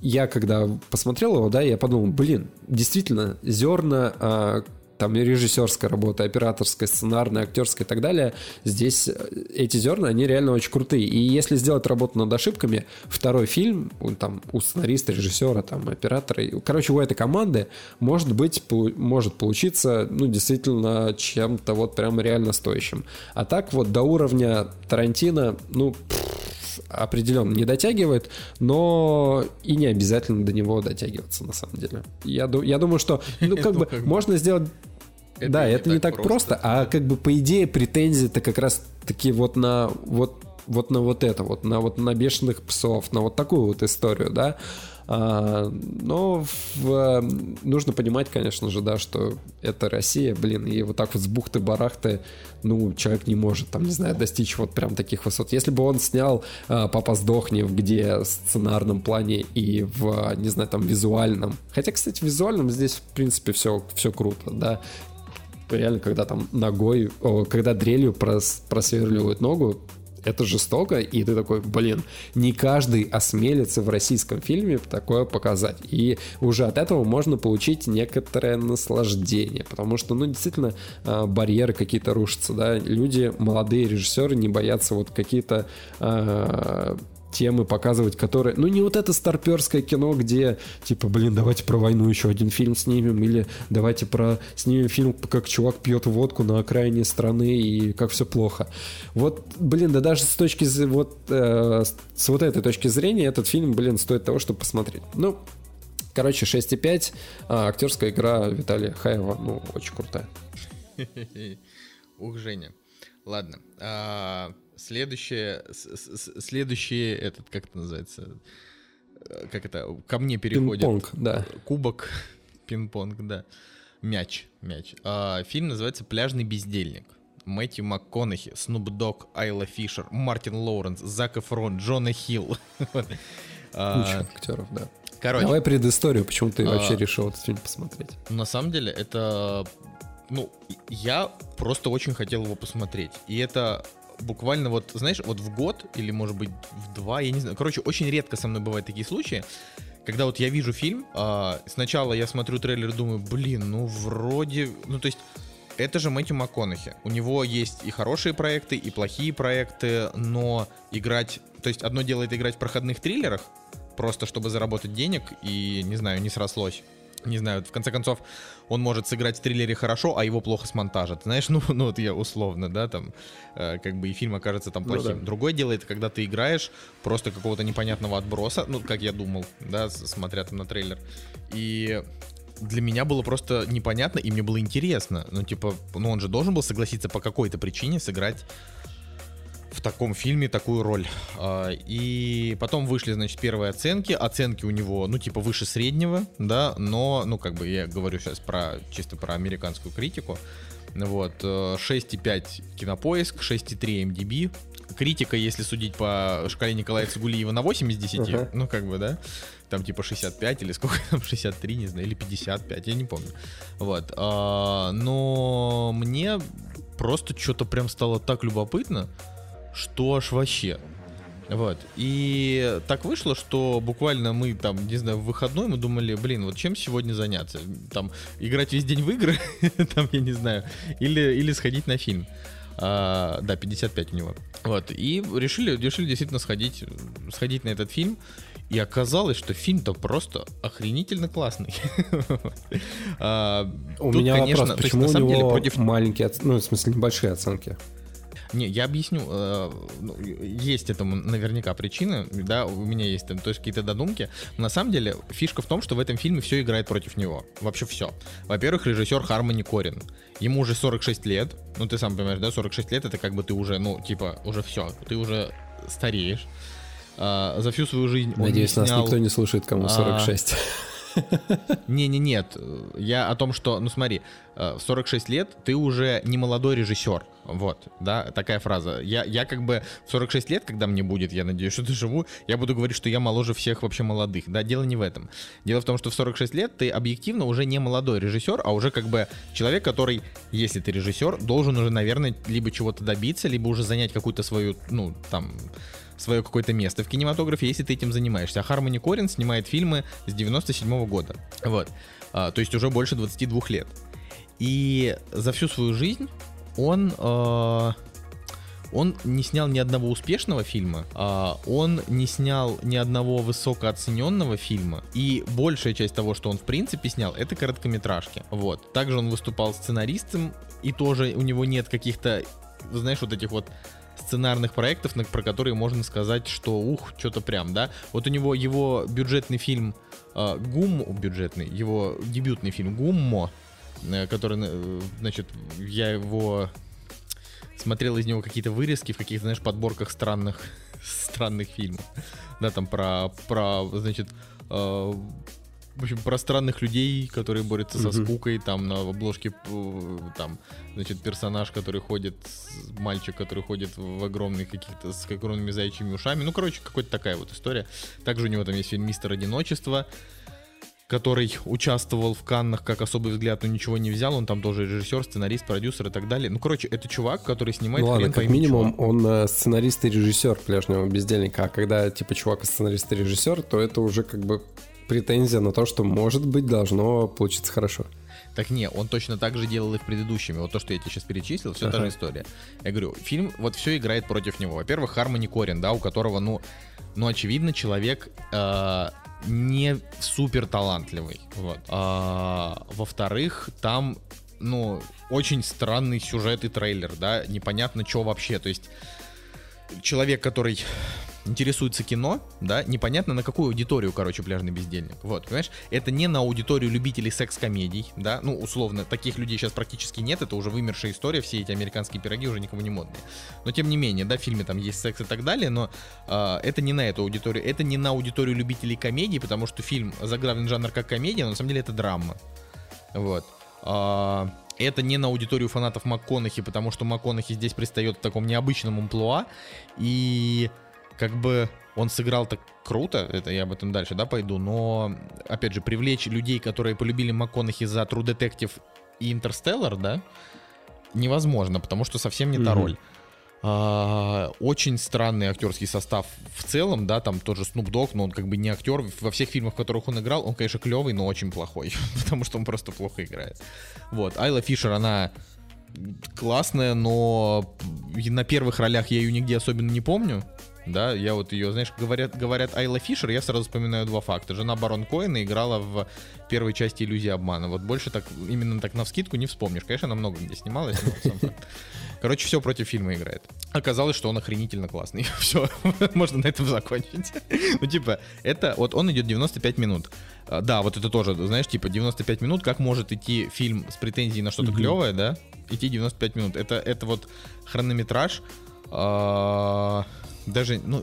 я когда посмотрел его, да, я подумал, блин, действительно, зерна а, там режиссерская работа, операторская, сценарная, актерская и так далее, здесь э, эти зерна, они реально очень крутые. И если сделать работу над ошибками, второй фильм, там у сценариста, режиссера, там, оператора, короче, у этой команды может быть, может получиться, ну, действительно, чем-то вот прям реально стоящим. А так вот до уровня Тарантино, ну, определенно не дотягивает, но и не обязательно до него дотягиваться, на самом деле. Я, я думаю, что, ну, *laughs* как бы. можно сделать... Это да, не это не так так просто, а как бы по идее претензии-то как раз таки вот на вот вот на вот это, вот на вот на бешеных псов, на вот такую вот историю, да. А, но в, э, нужно понимать, конечно же, да, что это Россия, блин, и вот так вот с бухты-барахты, ну, человек не может, там, не знаю, достичь вот прям таких высот. Если бы он снял а, «Папа сдохни», где в сценарном плане и в, не знаю, там, визуальном, хотя, кстати, в визуальном здесь, в принципе, все, все круто, да, реально, когда там ногой, о, когда дрелью прос- просверливают ногу, это жестоко, и ты такой, блин, не каждый осмелится в российском фильме такое показать. И уже от этого можно получить некоторое наслаждение, потому что, ну, действительно, а, барьеры какие-то рушатся, да, люди, молодые режиссеры не боятся вот какие-то а, темы показывать, которые... Ну, не вот это старперское кино, где, типа, блин, давайте про войну еще один фильм снимем, или давайте про снимем фильм, как чувак пьет водку на окраине страны, и как все плохо. Вот, блин, да даже с точки вот, э, с- вот этой точки зрения этот фильм, блин, стоит того, чтобы посмотреть. Ну, короче, 6,5, а актерская игра Виталия Хаева, ну, очень крутая. *laughs* Ух, Женя. Ладно. Следующее, следующее, этот, как это называется? Э, Как это? Ко мне переходит. Пинг-понг, да. Кубок, *laughs* пинг-понг, да. Мяч, мяч. А, фильм называется «Пляжный бездельник». Мэтью МакКонахи, Снуп Дог, Айла Фишер, Мартин Лоуренс, Зак Эфрон, Джона Хилл. *laughs* А, Куча актеров, да. Короче, Давай предысторию, почему ты А. вообще решил этот фильм посмотреть. на самом деле это... Ну, я просто очень хотел его посмотреть. И это буквально вот, знаешь, вот в год или, может быть, в два, я не знаю. Короче, очень редко со мной бывают такие случаи, когда вот я вижу фильм, а, сначала я смотрю трейлер и думаю, блин, ну вроде, ну то есть это же Мэтью МакКонахи. У него есть и хорошие проекты, и плохие проекты, но играть... То есть одно дело это играть в проходных триллерах, просто чтобы заработать денег, и, не знаю, не срослось. Не знаю, в конце концов, он может сыграть в триллере хорошо, а его плохо смонтажат. Знаешь, *laughs* ну, ну вот я условно, да, там, э, как бы и фильм окажется там плохим. Ну, да. Другое дело, это когда ты играешь просто какого-то непонятного отброса, ну, как я думал, да, смотря там на трейлер. И для меня было просто непонятно, и мне было интересно. Ну, типа, ну он же должен был согласиться по какой-то причине сыграть в таком фильме такую роль. А, и потом вышли, значит, первые оценки. Оценки у него, ну, типа, выше среднего, да, но, ну, как бы я говорю сейчас про чисто про американскую критику. Вот, 6,5 э, кинопоиск, 6,3 MDB. Критика, если судить по шкале Николая Цигулиева, на 8 из 10, uh-huh. ну, как бы, да там типа 65 или сколько там, *laughs* 63, не знаю, или 55, я не помню. Вот. А, но мне просто что-то прям стало так любопытно, что аж вообще. Вот. И так вышло, что буквально мы там, не знаю, в выходной мы думали, блин, вот чем сегодня заняться? Там, играть весь день в игры, *laughs* там, я не знаю, или, или сходить на фильм. А, да, 55 у него. Вот. И решили, решили действительно сходить, сходить на этот фильм. И оказалось, что фильм-то просто охренительно классный. *laughs* А, у меня вопрос, почему у него маленькие, ну, в смысле, небольшие оценки? Не, я объясню. Э, ну, есть этому наверняка причины, да, у меня есть там, то есть какие-то додумки. Но на самом деле фишка в том, что в этом фильме все играет против него. Вообще все. Во-первых, режиссер Хармони Корин. Ему уже 46 лет. Ну, ты сам понимаешь, да, 46 лет это как бы ты уже, ну, типа, уже все. Ты уже стареешь. А, за всю свою жизнь Надеюсь, он снял... нас никто не слушает, кому 46. Не-не, нет. Я о том, что, ну смотри, в 46 лет ты уже не молодой режиссер. Вот, да, такая фраза. Я, я как бы в 46 лет, когда мне будет, я надеюсь, *laughs* что доживу, я буду говорить, что я моложе всех вообще молодых. Да, дело не в этом. Дело в том, что в 46 лет ты объективно уже не молодой режиссер, а уже как бы человек, который, если ты режиссер, должен уже, наверное, либо чего-то добиться, либо уже занять какую-то свою, ну, там, свое какое-то место в кинематографе, если ты этим занимаешься. А Хармони Корин снимает фильмы с 97 -го года. Вот. А, то есть уже больше 22 лет. И за всю свою жизнь он... Э, он не снял ни одного успешного фильма, а он не снял ни одного высокооцененного фильма, и большая часть того, что он в принципе снял, это короткометражки. Вот. Также он выступал сценаристом, и тоже у него нет каких-то, знаешь, вот этих вот сценарных проектов, про которые можно сказать, что ух, что-то прям, да. Вот у него его бюджетный фильм э, Гум, бюджетный, его дебютный фильм Гуммо, э, который, э, значит, я его смотрел из него какие-то вырезки в каких-то, знаешь, подборках странных, *laughs* странных фильмов. Да, там про, про значит, э, в общем, про странных людей, которые борются со скукой, там на обложке э, там, значит, персонаж, который ходит, мальчик, который ходит в огромных каких-то, с огромными заячьими ушами. Ну, короче, какая-то такая вот история. Также у него там есть фильм «Мистер Одиночество», который участвовал в Каннах как особый взгляд, но ничего не взял. Он там тоже режиссер, сценарист, продюсер и так далее. Ну, короче, это чувак, который снимает... Ну ладно, как минимум чего. он э, сценарист и режиссер пляжного бездельника. А когда типа чувак сценарист и режиссер, то это уже как бы претензия на то, что, может быть, должно получиться хорошо. Так не, он точно так же делал и в предыдущими. Вот то, что я тебе сейчас перечислил, все ага. та же история. Я говорю, фильм, вот все играет против него. Во-первых, Хармони Корин, да, у которого, ну, ну очевидно, человек э, не супер талантливый. Вот. А, во-вторых, там, ну, очень странный сюжет и трейлер, да, непонятно, что вообще. То есть человек, который интересуется кино, да, непонятно на какую аудиторию, короче, пляжный бездельник. Вот, понимаешь? Это не на аудиторию любителей секс-комедий, да, ну, условно, таких людей сейчас практически нет, это уже вымершая история, все эти американские пироги уже никому не модные. Но, тем не менее, да, в фильме там есть секс и так далее, но э, это не на эту аудиторию, это не на аудиторию любителей комедий, потому что фильм заглавлен жанр как комедия, но на самом деле это драма. Вот. Э, это не на аудиторию фанатов МакКонахи, потому что МакКонахи здесь пристает в таком необычном амплуа, и как бы он сыграл так круто, это я об этом дальше, да, пойду, но, опять же, привлечь людей, которые полюбили МакКонахи за True Detective и Интерстеллар, да, невозможно, потому что совсем не та mm-hmm. роль. А, очень странный актерский состав в целом, да, там тоже Snoop Dogg, но он как бы не актер. Во всех фильмах, в которых он играл, он, конечно, клевый, но очень плохой, *laughs* потому что он просто плохо играет. Вот, Айла Фишер, она классная, но на первых ролях я ее нигде особенно не помню. Да, я вот ее, знаешь, говорят, говорят Айла Фишер, я сразу вспоминаю два факта. Жена Барон Коэна играла в первой части «Иллюзии обмана». Вот больше так, именно так на вскидку не вспомнишь. Конечно, она много где снималась, но сам факт. Короче, все против фильма играет. Оказалось, что он охренительно классный. *laughs* Все, можно на этом закончить. ну, типа, это, вот он идет 95 минут. А, да, вот это тоже, знаешь, типа 95 минут, как может идти фильм с претензией на что-то mm-hmm. клевое, да? Идти 95 минут. Это, это вот хронометраж. А, даже, ну,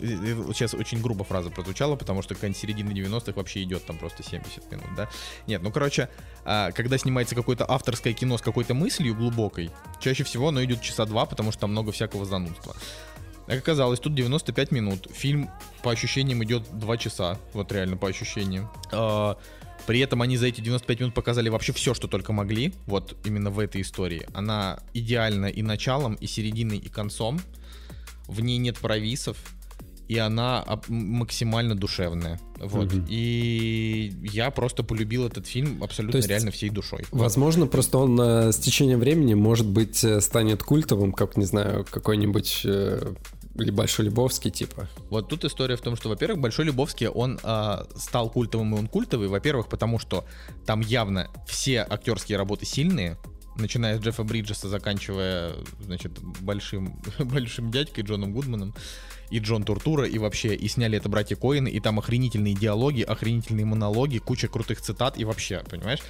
сейчас очень грубо фраза прозвучала, потому что конец середины 90-х вообще идет там просто 70 минут, да? Нет, ну, короче, а, когда снимается какое-то авторское кино с какой-то мыслью глубокой, чаще всего оно идет часа два, потому что там много всякого занудства. Как оказалось, тут 95 минут. Фильм по ощущениям идет 2 часа. Вот реально по ощущениям. А, при этом они за эти 95 минут показали вообще все, что только могли. Вот именно в этой истории. Она идеальна и началом, и серединой, и концом в ней нет провисов, и она максимально душевная. Вот. Угу. И я просто полюбил этот фильм абсолютно есть, реально всей душой. Возможно, просто он э, с течением времени, может быть, э, станет культовым, как, не знаю, какой-нибудь э, Большой Любовский, типа. Вот тут история в том, что, во-первых, Большой Любовский, он э, стал культовым, и он культовый, во-первых, потому что там явно все актерские работы сильные, начиная с Джеффа Бриджеса, заканчивая, значит, большим, *laughs* большим дядькой Джоном Гудманом и Джон Туртура, и вообще, и сняли это братья Коины, и там охренительные диалоги, охренительные монологи, куча крутых цитат, и вообще, понимаешь?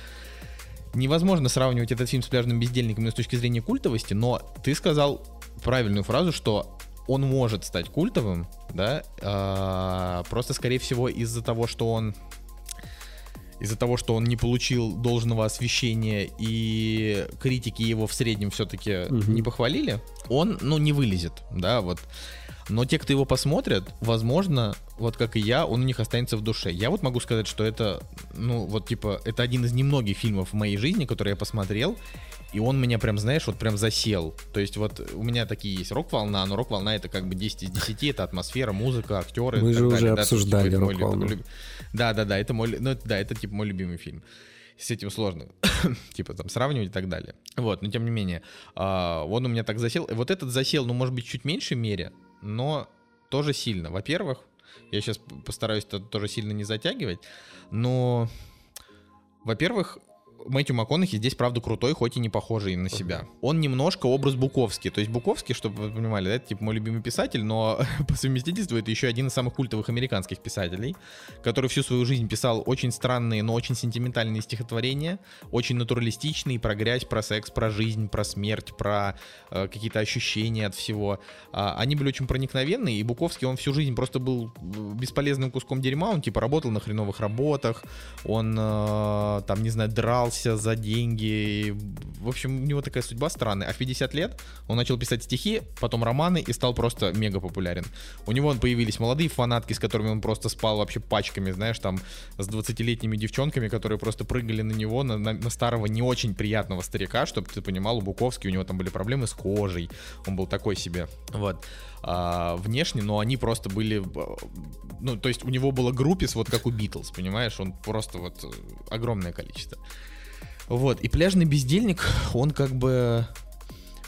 Невозможно сравнивать этот фильм с «Пляжным бездельником» с точки зрения культовости, но ты сказал правильную фразу, что он может стать культовым, да, а, просто, скорее всего, из-за того, что он из-за того, что он не получил должного освещения и критики его в среднем все-таки угу. не похвалили, он, ну, не вылезет, да, вот. Но те, кто его посмотрят, возможно, вот как и я, он у них останется в душе. Я вот могу сказать, что это, ну, вот типа, это один из немногих фильмов в моей жизни, которые я посмотрел, и он меня прям, знаешь, вот прям засел. То есть вот у меня такие есть рок-волна, но рок-волна это как бы 10 из 10, это атмосфера, музыка, актеры. Мы же уже далее, обсуждали да, типа, рок-волну. Мой, да, да, да, это мой, ну, да, это типа мой любимый фильм. С этим сложно, *coughs* типа там сравнивать и так далее. Вот, но тем не менее, а, он у меня так засел. Вот этот засел, ну, может быть, чуть меньшей мере, но тоже сильно. Во-первых, я сейчас постараюсь это тоже сильно не затягивать, но, во-первых, Мэтью МакКонахи здесь, правда, крутой, хоть и не похожий на себя. Он немножко образ Буковский. То есть Буковский, чтобы вы понимали, да, это типа мой любимый писатель, но *laughs* по совместительству это еще один из самых культовых американских писателей, который всю свою жизнь писал очень странные, но очень сентиментальные стихотворения, очень натуралистичные, про грязь, про секс, про жизнь, про смерть, про э, какие-то ощущения от всего. А, они были очень проникновенные, и Буковский, он всю жизнь просто был э, бесполезным куском дерьма, он типа работал на хреновых работах, он э, там, не знаю, драл дрался за деньги. В общем, у него такая судьба странная. А в 50 лет он начал писать стихи, потом романы и стал просто мега популярен. У него появились молодые фанатки, с которыми он просто спал вообще пачками, знаешь, там с 20-летними девчонками, которые просто прыгали на него, на, на, на старого не очень приятного старика, чтобы ты понимал, у Буковски у него там были проблемы с кожей. Он был такой себе. Вот а, внешне, но они просто были, ну, то есть у него было группис, вот как у Битлз, понимаешь, он просто вот огромное количество. Вот, и пляжный бездельник, он как бы...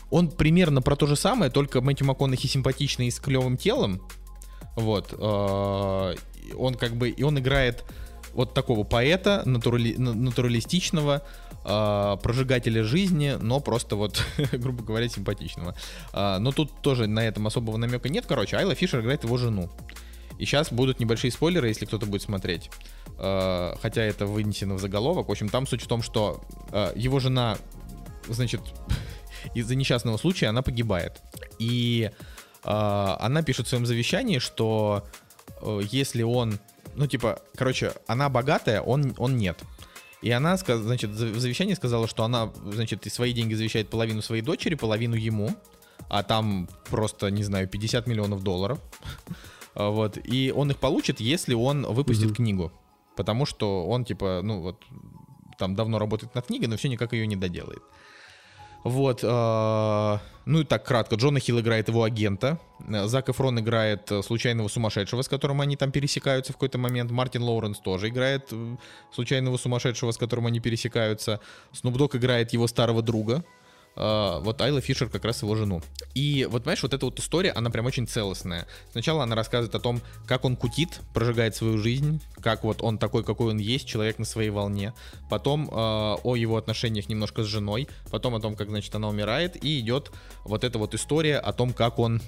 Он примерно про то же самое, только Мэтью МакКонахи симпатичный и с клевым телом. Вот. Э, он как бы... И он играет вот такого поэта, натурали, натуралистичного, э, прожигателя жизни, но просто вот, *laughs* грубо говоря, симпатичного. Э, но тут тоже на этом особого намека нет. Короче, Айла Фишер играет его жену. И сейчас будут небольшие спойлеры, если кто-то будет смотреть. Э, хотя это вынесено в заголовок. В общем, там суть в том, что э, его жена, значит, *laughs* из-за несчастного случая она погибает. И э, она пишет в своем завещании, что если он, ну типа, короче, она богатая, он, он нет. И она, значит, в завещании сказала, что она, значит, свои деньги завещает половину своей дочери, половину ему, а там просто, не знаю, 50 миллионов долларов. *laughs* Вот. И он их получит, если он выпустит mm-hmm. книгу. Потому что он, типа, ну вот, там давно работает над книгой, но все никак ее не доделает. Вот. э, Ну и так кратко. Джона Хилл играет его агента. Зак Эфрон играет э, случайного сумасшедшего, с которым они там пересекаются в какой-то момент. Мартин Лоуренс тоже играет э, случайного сумасшедшего, с которым они пересекаются. Снуп Дог играет его старого друга. А, вот Айла Фишер как раз его жену. И вот, понимаешь, вот эта вот история, она прям очень целостная. Сначала она рассказывает о том, как он кутит, прожигает свою жизнь, как вот он такой, какой он есть, человек на своей волне. Потом э, о его отношениях немножко с женой. Потом о том, как, значит, она умирает. И идет вот эта вот история о том, как он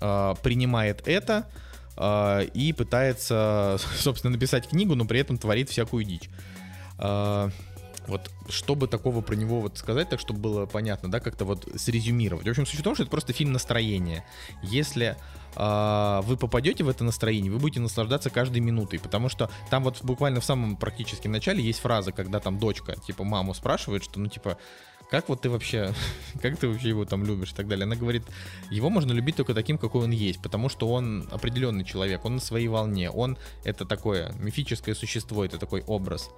э, принимает это э, и пытается, *laughs* собственно, написать книгу, но при этом творит всякую дичь. Вот чтобы такого про него вот сказать, так чтобы было понятно, да, как-то вот срезюмировать. В общем, суть в том, что это просто фильм настроения. Если а, вы попадете в это настроение, вы будете наслаждаться каждой минутой, потому что там вот буквально в самом практически начале есть фраза, когда там дочка, типа, маму спрашивает, что, ну, типа, как вот ты вообще, *laughs* как ты вообще его там любишь и так далее. Она говорит, его можно любить только таким, какой он есть, потому что он определенный человек, он на своей волне, он это такое мифическое существо, это такой образ.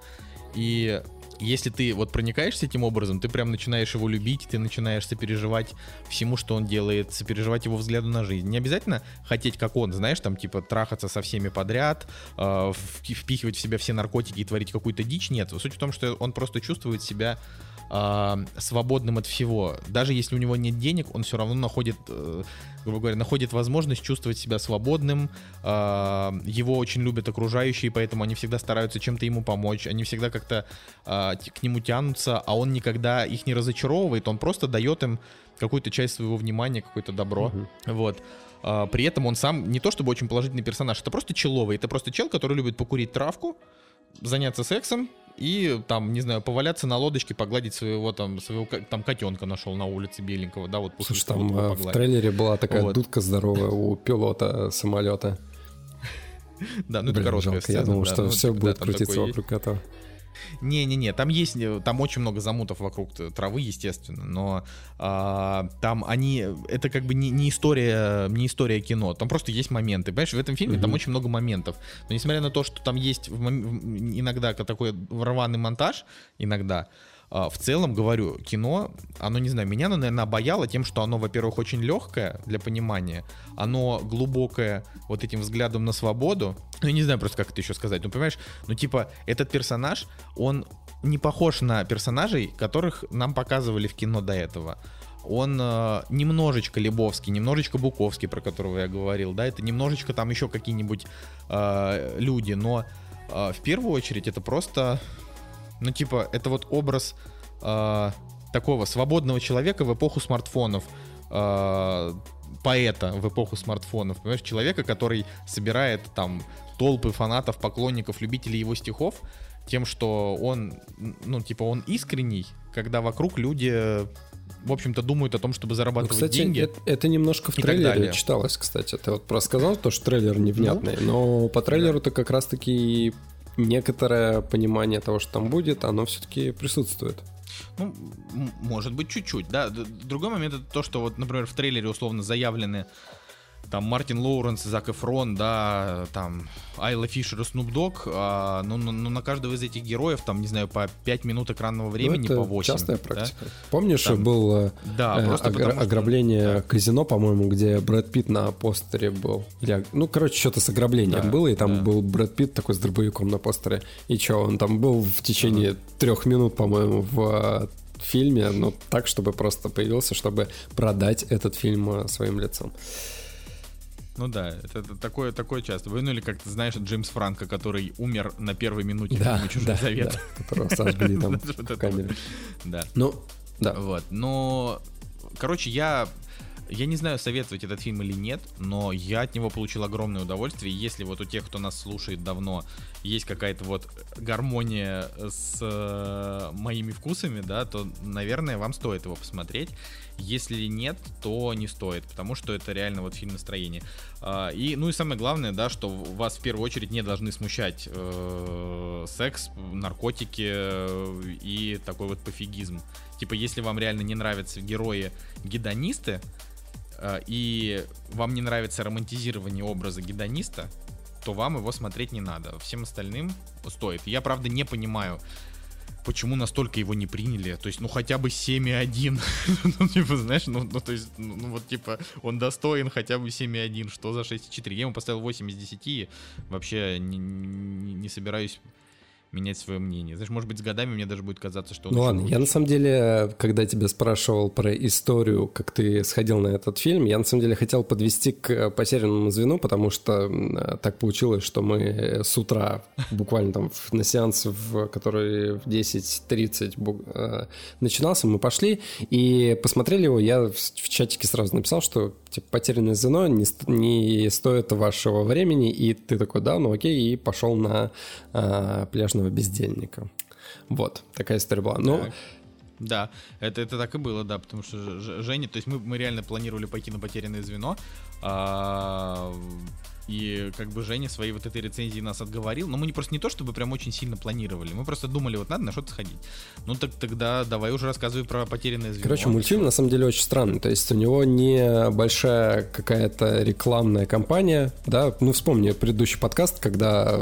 И если ты вот проникаешься этим образом, ты прям начинаешь его любить, ты начинаешь сопереживать всему, что он делает, сопереживать его взгляду на жизнь. Не обязательно хотеть, как он, знаешь, там, типа, трахаться со всеми подряд, э, впи- впихивать в себя все наркотики и творить какую-то дичь. Нет, суть в том, что он просто чувствует себя а, свободным от всего. Даже если у него нет денег, он все равно находит, э, грубо говоря, находит возможность чувствовать себя свободным. А, его очень любят окружающие, поэтому они всегда стараются чем-то ему помочь. Они всегда как-то т- к нему тянутся, а он никогда их не разочаровывает. Он просто дает им какую-то часть своего внимания, какое-то добро. Вот. А, при этом он сам не то чтобы очень положительный персонаж, это просто человый. Это просто чел, который любит покурить травку, заняться сексом и там, не знаю, поваляться на лодочке, погладить своего там, своего там котенка нашел на улице беленького, да, вот Слушай, пушистого там э, в трейлере была такая Вот. дудка здоровая у пилота самолета. *laughs* Да, ну это Блин, короткая жалко, я сцена, думал, да, что ну, все будет крутиться вокруг этого. Не-не-не, там есть, э, там очень много замутов вокруг травы, естественно, но а, там они, это как бы не, не история, не история кино, там просто есть моменты, понимаешь, в этом фильме там Мгм. очень много моментов, но несмотря на то, что там есть иногда такой рваный монтаж, иногда, в целом, говорю, кино, оно, не знаю, меня наверное, обаяло тем, что оно, во-первых, очень легкое для понимания, оно глубокое вот этим взглядом на свободу, ну, я не знаю просто, как это еще сказать, ну, понимаешь, ну, типа, этот персонаж, он не похож на персонажей, которых нам показывали в кино до этого. Он э, немножечко Лебовский, немножечко Буковский, про которого я говорил, да, это немножечко там еще какие-нибудь э, люди, но э, в первую очередь это просто, ну, типа, это вот образ э, такого свободного человека в эпоху смартфонов, э, поэта в эпоху смартфонов, понимаешь, человека, который собирает там толпы фанатов, поклонников, любителей его стихов, тем, что он, ну, типа, он искренний, когда вокруг люди, в общем-то, думают о том, чтобы Ну, зарабатывать кстати, деньги. это, это немножко в трейлере читалось, кстати. Ты вот просто сказал, то, что трейлер невнятный, но по трейлеру-то как раз-таки некоторое понимание того, что там будет, оно все-таки присутствует. Ну, может быть, чуть-чуть, да. Другой момент это то, что вот, например, в трейлере условно заявлены там Мартин Лоуренс, Зак Эфрон, да, там Айла Фишер и Снуп Дог, а, ну, ну, ну, на каждого из этих героев там, не знаю, по 5 минут экранного времени, Ну, это по 8. частая да? практика. Помнишь, Там- был э, Да, э, просто огра- потому что- ограбление да. казино, по-моему, где Брэд Питт на постере был. Или, ну, короче, что-то с ограблением Да, было, и там да. был Брэд Питт такой с дробовиком на постере. И что, он там был в течение трех минут, по-моему, в э, фильме, ну, так, чтобы просто появился, чтобы продать этот фильм э, своим лицом. Ну да, это, это такое, такое часто. Вы, ну или как ты знаешь, Джеймс Франко, который умер на первой минуте фильма «Чужой да, завет». да, которого сожгли там *laughs* в камере. Да. Ну, да. Вот. Но, короче, я я не знаю, советовать этот фильм или нет, но я от него получил огромное удовольствие. Если вот у тех, кто нас слушает давно, есть какая-то вот гармония с э, моими вкусами, да, то, наверное, вам стоит его посмотреть. Если нет, то не стоит, потому что это реально вот фильм настроения. А, и, ну и самое главное, да, что вас в первую очередь не должны смущать э, секс, наркотики э, и такой вот пофигизм. Типа, если вам реально не нравятся герои-гедонисты, э, и вам не нравится романтизирование образа гедониста, то вам его смотреть не надо. Всем остальным стоит. Я, правда, не понимаю, почему настолько его не приняли? То есть, ну хотя бы 7,1. *laughs* ну, типа, знаешь, ну, ну то есть, ну, ну вот типа, он достоин хотя бы 7,1. Что за 6,4? Я ему поставил 8 из 10 и вообще не собираюсь менять свое мнение. Знаешь, может быть, с годами мне даже будет казаться, что Ну ладно, я на самом деле, когда тебя спрашивал про историю, как ты сходил на этот фильм, я на самом деле хотел подвести к потерянному звену, потому что так получилось, что мы с утра, буквально там на сеанс, в который в 10.30 э, начинался, мы пошли и посмотрели его, я в чатике сразу написал, что типа потерянное звено не, не стоит вашего времени, и ты такой, да, ну окей, и пошел на э, пляжного бездельника. Вот, такая история была. Ну, да, это, это так и было, да, потому что Женя, то есть мы, мы реально планировали пойти на потерянное звено, а, и как бы Женя своей вот этой рецензии нас отговорил. Но мы не просто не то, чтобы прям очень сильно планировали. Мы просто думали, вот надо на что-то сходить. Ну так тогда давай уже рассказывай про потерянное звено. Короче, мультфильм на самом деле очень странный. То есть у него не большая какая-то рекламная кампания. Да, ну вспомни предыдущий подкаст, когда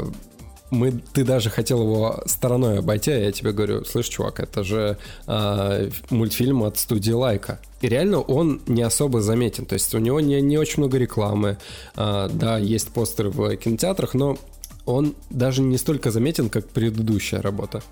мы, ты даже хотел его стороной обойти, а я тебе говорю, слышь, чувак, это же э, мультфильм от студии Лайка. И реально он не особо заметен, то есть у него не, не очень много рекламы, э, да, есть постеры в кинотеатрах, но он даже не столько заметен, как предыдущая работа.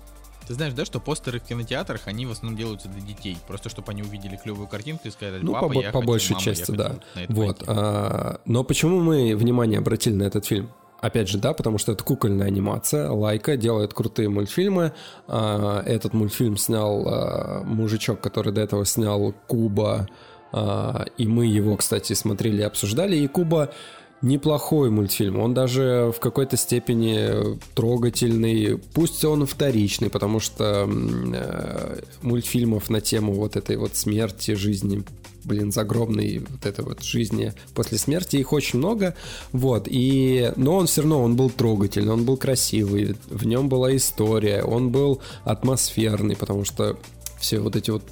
Ты знаешь, да, что постеры в кинотеатрах, они в основном делаются для детей. Просто чтобы они увидели клевую картинку и сказали, ну, папа, по, я по хочу, большей мама, части, я да. вот. А, но почему мы внимание обратили на этот фильм? Опять же, да, потому что это кукольная анимация. Лайка делает крутые мультфильмы. А, этот мультфильм снял а, мужичок, который до этого снял Куба. А, и мы его, кстати, смотрели и обсуждали. И Куба неплохой мультфильм. Он даже в какой-то степени трогательный. Пусть он вторичный, потому что э, мультфильмов на тему вот этой вот смерти, жизни блин, загробной вот этой вот жизни после смерти. Их очень много, вот, и, но он все равно, он был трогательный, он был красивый, в нем была история, он был атмосферный, потому что все вот эти вот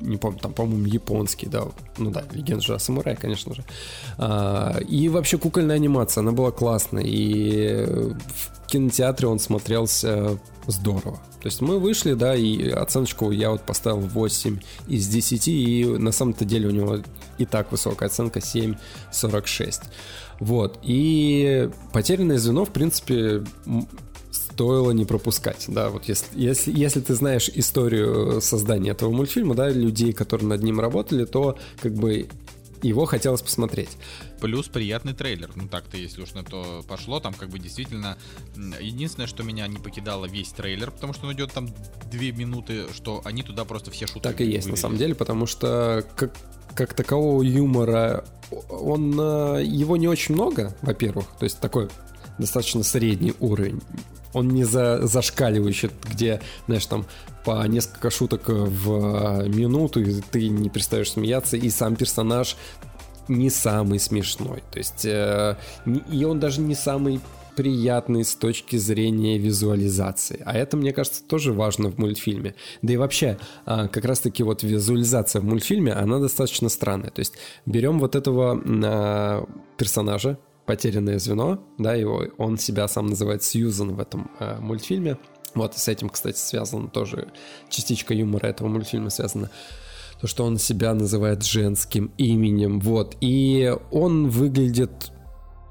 не помню, там, по-моему, японский, да, ну да, легенда же о самурае, конечно же. А, и вообще кукольная анимация, она была классная, и в кинотеатре он смотрелся здорово. То есть мы вышли, да, и оценочку я вот поставил 8 из 10, и на самом-то деле у него и так высокая оценка 7,46. Вот, и потерянное звено, в принципе, стоило не пропускать, да, вот если, если, если ты знаешь историю создания этого мультфильма, да, людей, которые над ним работали, то как бы его хотелось посмотреть. Плюс приятный трейлер. Ну так-то, если уж на то пошло, там как бы действительно... Единственное, что меня не покидало весь трейлер, потому что он идет там две минуты, что они туда просто все шутки Так и есть, вывели. на самом деле, потому что как, как такового юмора, он, э, его не очень много, во-первых, то есть такой достаточно средний уровень. Он не за, зашкаливающий, где, знаешь, там по несколько шуток в минуту, и ты не перестаешь смеяться, и сам персонаж не самый смешной. То есть, э, и он даже не самый приятный с точки зрения визуализации. А это, мне кажется, тоже важно в мультфильме. Да и вообще, а, как раз-таки вот визуализация в мультфильме, она достаточно странная. То есть берем вот этого а, персонажа, потерянное звено, да, его, он себя сам называет Сьюзан в этом э, мультфильме. Вот, с этим, кстати, связано тоже частичка юмора этого мультфильма связана. То, что он себя называет женским именем, вот. И он выглядит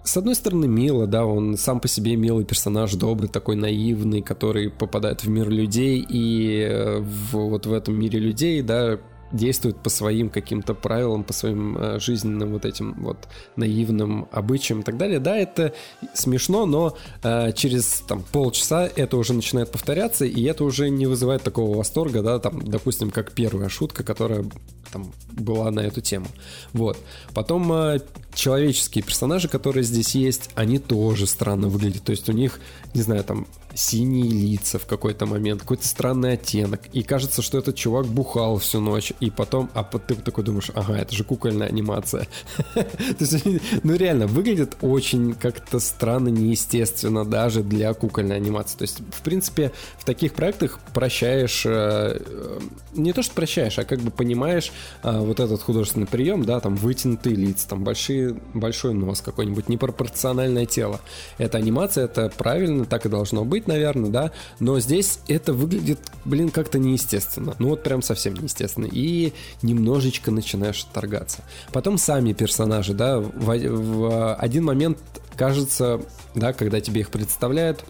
с одной стороны, мило, да, он сам по себе милый персонаж, добрый, такой наивный, который попадает в мир людей, и э, в, вот в этом мире людей, да, действует по своим каким-то правилам, по своим э, жизненным вот этим вот наивным обычаям и так далее. Да, это смешно, но э, через там полчаса это уже начинает повторяться, и это уже не вызывает такого восторга, да, там, допустим, как первая шутка, которая там была на эту тему. Вот. Потом э, человеческие персонажи, которые здесь есть, они тоже странно выглядят. То есть у них, не знаю, там синие лица в какой-то момент, какой-то странный оттенок. И кажется, что этот чувак бухал всю ночь. И потом, а ты такой думаешь, ага, это же кукольная анимация. *laughs* То есть, ну реально, выглядит очень как-то странно, неестественно даже для кукольной анимации. То есть, в принципе, в таких проектах прощаешь, э, э, не то что прощаешь, а как бы понимаешь э, вот этот художественный прием, да, там вытянутые лица, там большие большой нос какой-нибудь, непропорциональное тело. Это анимация, это правильно, так и должно быть, наверное, да, но здесь это выглядит, блин, как-то неестественно. Ну вот прям совсем неестественно. И немножечко начинаешь торгаться. Потом сами персонажи, да, в, в один момент кажется, да, когда тебе их представляют,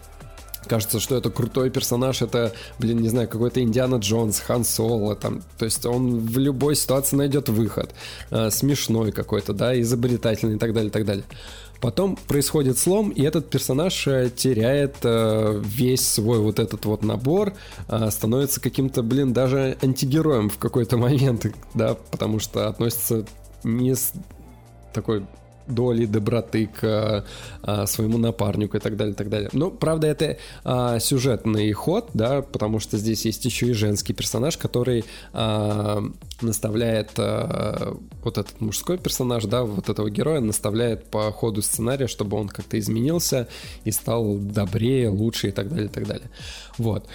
кажется, что это крутой персонаж, это, блин, не знаю, какой-то Индиана Джонс, Хан Соло, там, то есть он в любой ситуации найдет выход, э, смешной какой-то, да, изобретательный и так далее, и так далее. Потом происходит слом, и этот персонаж э, теряет э, весь свой вот этот вот набор, э, становится каким-то, блин, даже антигероем в какой-то *laughs* момент, да, потому что относится не с такой доли доброты к а, своему напарнику и так далее, и так далее. Ну, правда, это а, сюжетный ход, да, потому что здесь есть еще и женский персонаж, который а, наставляет а, вот этот мужской персонаж, да, вот этого героя наставляет по ходу сценария, чтобы он как-то изменился и стал добрее, лучше и так далее, и так далее. Вот.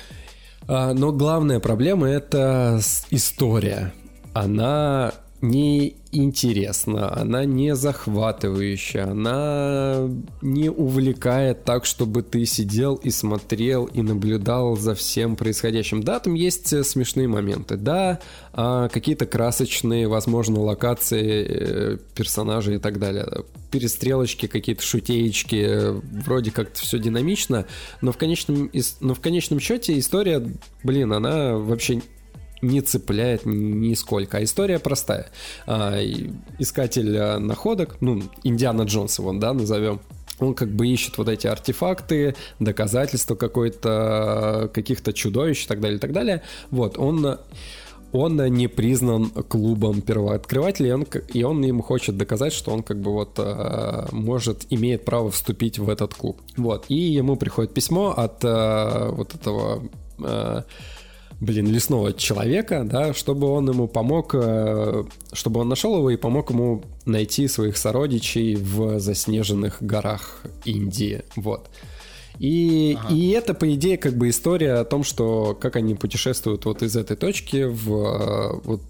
Но главная проблема это история. Она не интересна, она не захватывающая, она не увлекает так, чтобы ты сидел и смотрел и наблюдал за всем происходящим. Да, там есть э, смешные моменты, да, а какие-то красочные, возможно, локации э, персонажей и так далее. Перестрелочки, какие-то шутеечки, вроде как-то все динамично, но в конечном, но в конечном счете история, блин, она вообще не цепляет нисколько. А история простая. А, искатель а, находок, ну, Индиана Джонс его, да, назовем, он как бы ищет вот эти артефакты, доказательства какой-то, каких-то чудовищ и так далее, и так далее. Вот, он он не признан клубом первооткрывателей, и он, и он им хочет доказать, что он как бы вот э, может, имеет право вступить в этот клуб. Вот, и ему приходит письмо от э, вот этого э, блин, лесного человека, да, чтобы он ему помог, э, чтобы он нашел его и помог ему найти своих сородичей в заснеженных горах Индии, вот. И, ага. и это, по идее, как бы история о том, что как они путешествуют вот из этой точки в, э, вот,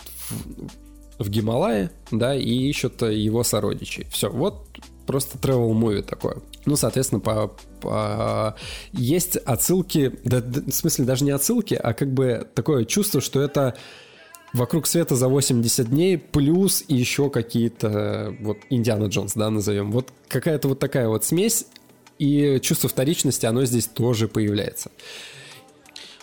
в, в Гималае, да, и ищут его сородичей. Все, вот просто travel movie такое. Ну, соответственно, по, по... есть отсылки, да, в смысле даже не отсылки, а как бы такое чувство, что это вокруг света за 80 дней, плюс еще какие-то, вот, Индиана Джонс, да, назовем. Вот какая-то вот такая вот смесь, и чувство вторичности, оно здесь тоже появляется.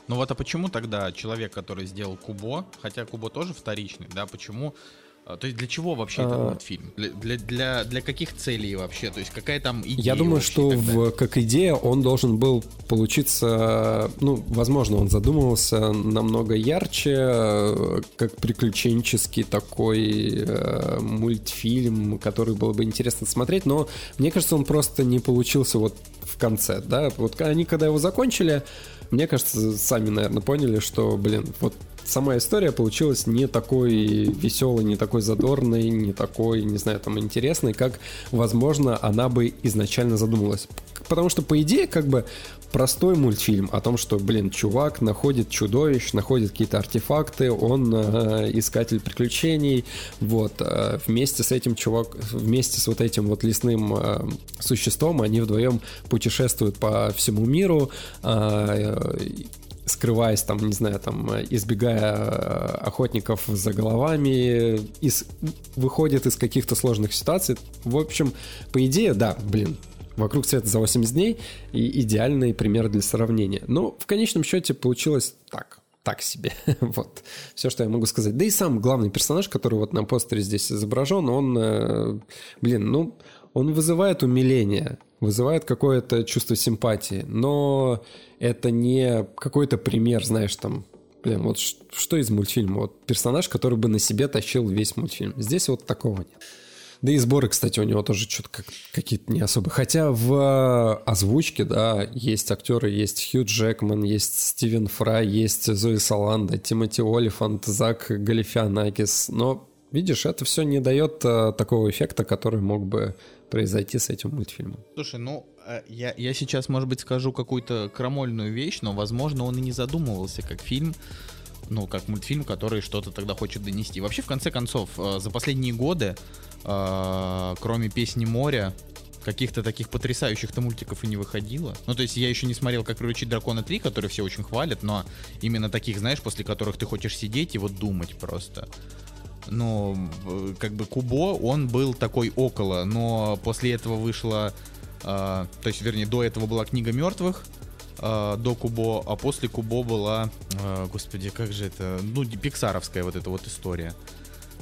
Ну вот а почему тогда человек, который сделал Кубо, хотя Кубо тоже вторичный, да, почему то есть для чего вообще этот а. мультфильм? Для, для, для, для каких целей вообще? То есть какая там идея? Я думаю, что в, как идея он должен был получиться, ну, возможно, он задумывался намного ярче, как приключенческий такой э, мультфильм, который было бы интересно смотреть, но мне кажется, он просто не получился вот в конце, да, вот они когда его закончили, мне кажется, сами, наверное, поняли, что, блин, вот сама история получилась не такой веселой, не такой задорной, не такой, не знаю, там интересной, как, возможно, она бы изначально задумалась. Потому что, по идее, как бы простой мультфильм о том, что, блин, чувак находит чудовищ, находит какие-то артефакты, он э, искатель приключений, вот, э, вместе с этим чувак, вместе с вот этим вот лесным э, существом они вдвоем путешествуют по всему миру, э, скрываясь там, не знаю, там, избегая э, охотников за головами, из, выходит из каких-то сложных ситуаций. В общем, по идее, да, блин, вокруг света за 80 дней и идеальный пример для сравнения. Но в конечном счете получилось так так себе. *laughs* вот. Все, что я могу сказать. Да и сам главный персонаж, который вот на постере здесь изображен, он, э, блин, ну, он вызывает умиление, вызывает какое-то чувство симпатии, но это не какой-то пример, знаешь, там, блин, вот что из мультфильма? Вот персонаж, который бы на себе тащил весь мультфильм. Здесь вот такого нет. Да и сборы, кстати, у него тоже что-то как, какие-то не особо. Хотя в э, озвучке, да, есть актеры, есть Хью Джекман, есть Стивен Фрай, есть Зои Саланда, Тимоти Олифант, Зак Галифианакис. Но, видишь, это все не дает а, такого эффекта, который мог бы произойти с этим мультфильмом. Слушай, ну, э, я, я сейчас, может быть, скажу какую-то крамольную вещь, но, возможно, он и не задумывался как фильм, ну, как мультфильм, который что-то тогда хочет донести. Вообще, в конце концов, э, за последние годы а, кроме песни моря, каких-то таких потрясающих-то мультиков и не выходило. Ну, то есть я еще не смотрел, как приручить дракона 3, который все очень хвалят, но именно таких, знаешь, после которых ты хочешь сидеть и вот думать просто. Ну, в- как бы Кубо, он был такой около, но после этого вышла, а, то есть, вернее, до этого была книга мертвых, а, до Кубо, а после Кубо была, а, господи, как же это, ну, пиксаровская вот эта вот история,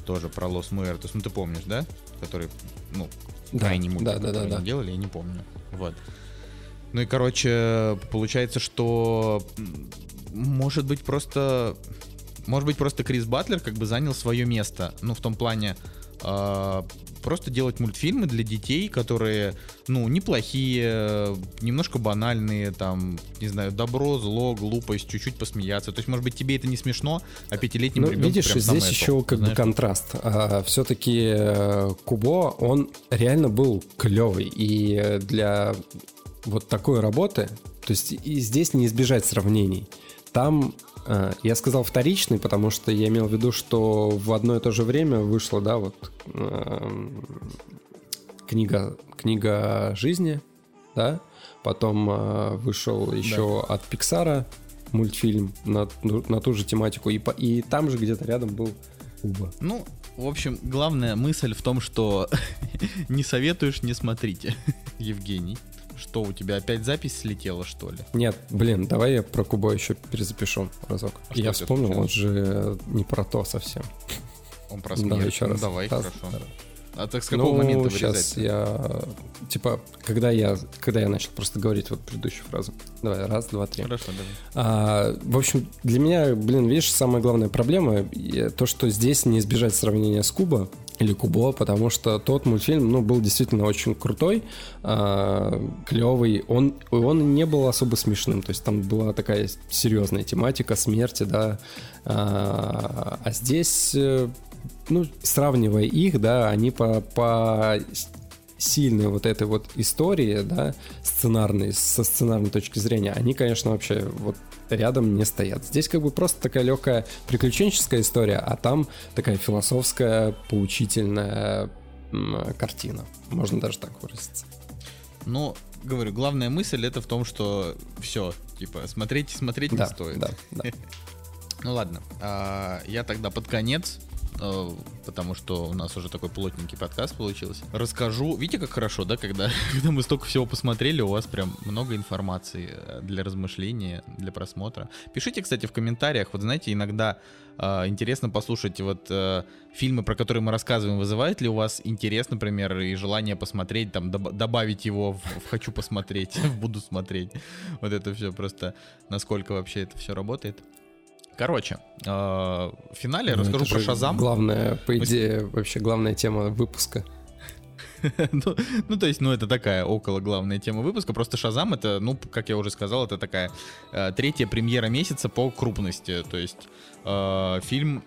тоже про Лос Муэртос, ну, ты помнишь, да? Который, ну, Да, крайний мультик, да, да, да, да. делали, я не помню. Вот. Ну и, короче, получается, что может быть просто... Может быть, просто Крис Батлер как бы занял свое место. Ну, в том плане, а, просто делать мультфильмы для детей, которые, ну, неплохие, немножко банальные, там, не знаю, добро, зло, глупость, чуть-чуть посмеяться. То есть, может быть, тебе это не смешно, а пятилетним Ну, ребенку видишь, прям здесь самое еще как бы знаешь? контраст. все-таки Кубо, он реально был клевый. И э, для вот такой работы, то есть и здесь не избежать сравнений. Там, э, я сказал вторичный, потому что я имел в виду, что в одно и то же время вышло, да, вот эм, книга, книга жизни, да, потом э, вышел еще от Пиксара мультфильм на, на ту же тематику, и, и там же где-то рядом был Куба. Ну, в общем, главная мысль в том, что *laughs* не советуешь, не смотрите, *laughs* Евгений. Что, у тебя опять запись слетела, что ли? Нет, блин, давай я про Кубо еще перезапишу разок. А я вспомнил, он же не про то совсем. Он про Давай смерть. еще Ну, раз. давай, Раз, хорошо. раз. А так с какого момента сейчас вырезать? я... Типа, когда я, когда я начал просто говорить вот предыдущую фразу. Давай, раз, два, три. Хорошо, давай. А, в общем, для меня, блин, видишь, самая главная проблема то, что здесь не избежать сравнения с Куба или Кубо, потому что тот мультфильм, ну, был действительно очень крутой, а, клевый. Он, он не был особо смешным, то есть там была такая серьезная тематика смерти, да. А, а здесь, э, ну, сравнивая их, да, они по, по сильной вот этой вот истории, да, сценарной, со сценарной точки зрения, они, конечно, вообще вот рядом не стоят. Здесь как бы просто такая легкая приключенческая история, а там такая философская, поучительная картина. Можно даже так выразиться. Ну, говорю, главная мысль это в том, что все, типа, смотреть смотреть не Да, стоит. да, да. *laughs* Ну ладно, а, я тогда под конец, потому что у нас уже такой плотненький подкаст получился, расскажу. Видите, как хорошо, да, когда, *laughs* когда мы столько всего посмотрели, у вас прям много информации э, для размышления, для просмотра. Пишите, кстати, в комментариях. Вот знаете, иногда э, интересно послушать вот э, фильмы, про которые мы рассказываем, вызывает ли у вас интерес, например, и желание посмотреть, там доб- добавить его в, в хочу посмотреть, *laughs* буду смотреть. Вот это все просто, насколько вообще это все работает. Короче, э, в финале Ну, расскажу про Шазам. Главная, по Мы идее, вообще главная тема выпуска. *laughs* ну, ну, то есть, ну, это такая около главная тема выпуска. Просто Шазам это, ну, как я уже сказал, это такая э, третья премьера месяца по крупности. То есть э, фильм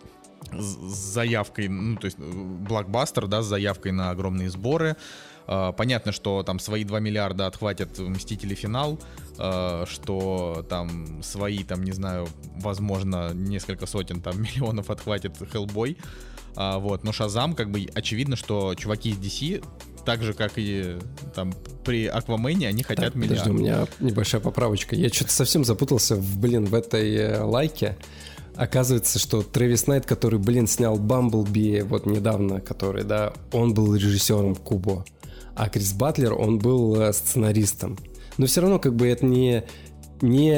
с заявкой, ну, то есть э, блокбастер, да, с заявкой на огромные сборы. Э, понятно, что там свои 2 миллиарда отхватят Мстители финал, э, что там свои, там, не знаю, возможно, несколько сотен там *laughs* миллионов отхватит Хеллбой. А, вот, но Шазам, как бы, очевидно, что чуваки из DC, так же, как и там при Аквамене, они хотят Так, подожди, миллиард. у меня небольшая поправочка. Я что-то совсем запутался, в, блин, в этой э, лайке. Оказывается, что Трэвис Найт, который, блин, снял Бамблби вот недавно, который, да, он был режиссером Кубо. А Крис Батлер, он был э, сценаристом. Но все равно, как бы, это не, не,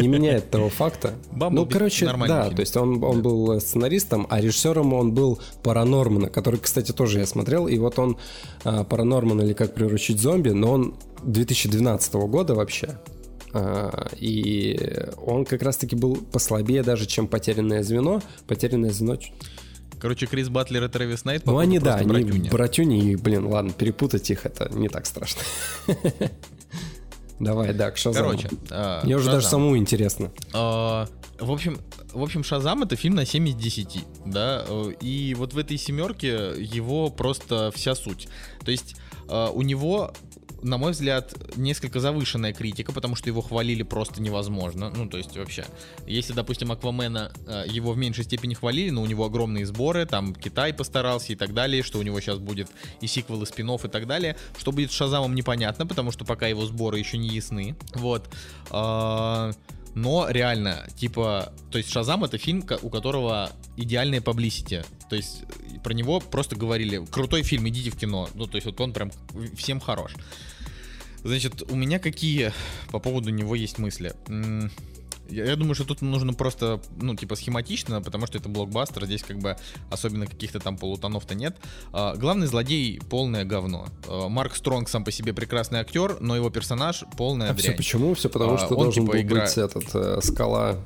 не меняет того факта. *laughs* Ну, короче, да, фильм. то есть он, он был сценаристом, а режиссером он был Паранормана, который, кстати, тоже я смотрел, и вот он а, Паранорман или как приручить зомби, но он 2012 года вообще. А, и он как раз-таки был послабее даже, чем потерянное звено. Потерянное звено... Короче, Крис Батлер и Трэвис Найт, Ну, они, да, просто они братюни. братюни, и, блин, ладно, перепутать их, это не так страшно. *laughs* Давай, да, к Шазаму. Короче, а, Мне уже даже самому интересно. А, В общем, в общем, Шазам это фильм на 7 из 10, да, э, и вот в этой семерке его просто вся суть. То есть э, у него на мой взгляд, несколько завышенная критика, потому что его хвалили просто невозможно. Ну, то есть вообще, если, допустим, Аквамена э, его в меньшей степени хвалили, но у него огромные сборы, там Китай постарался и так далее, что у него сейчас будет и сиквел, и спин и так далее. Что будет с Шазамом непонятно, потому что пока его сборы еще не ясны. Вот. А, но реально, типа, то есть Шазам это фильм, у которого идеальная паблисити. То есть про него просто говорили, крутой фильм, идите в кино. Ну, то есть вот он прям всем хорош. Значит, у меня какие по поводу него есть мысли? Я, думаю, что тут нужно просто, ну, типа, схематично, потому что это блокбастер, здесь как бы особенно каких-то там полутонов-то нет. А, главный злодей — полное говно. А, Марк Стронг сам по себе прекрасный актер, но его персонаж — полная а дрянь. все почему? Все потому, а, что он, должен типа, был игра... быть этот, э, Скала...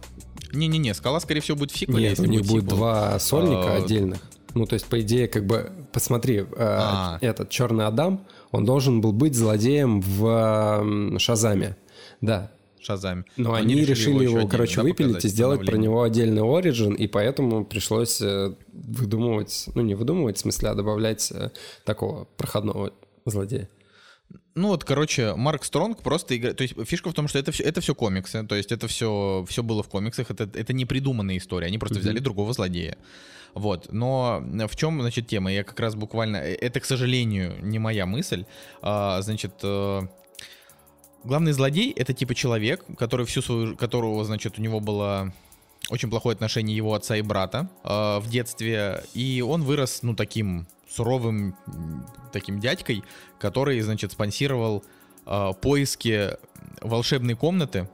Не-не-не, Скала, скорее всего, будет в сиквеле. Нет, у них будет два сольника а... отдельных. Ну, то есть, по идее, как бы, посмотри, э, этот Черный Адам, он должен был быть злодеем в Шазаме. Да. Шазаме. Но они, они решили, его, его короче, выпилить и сделать про него отдельный оригин, и поэтому пришлось э, выдумывать, ну, не выдумывать, в смысле, а добавлять э, такого проходного злодея. Ну вот, короче, Марк Стронг просто играет. То есть фишка в том, что это все, это все комиксы. То есть это все, все было в комиксах. Это, это не придуманная история. Они просто mm-hmm. взяли другого злодея. Вот. Но в чем, значит, тема? Я как раз буквально... Э, это, к сожалению, не моя мысль. А, значит, э, главный злодей — это типа человек, который всю свою... Которого, значит, у него было очень плохое отношение его отца и брата э, в детстве. И он вырос, ну, таким суровым таким дядькой, который, значит, спонсировал э, поиски волшебной комнаты,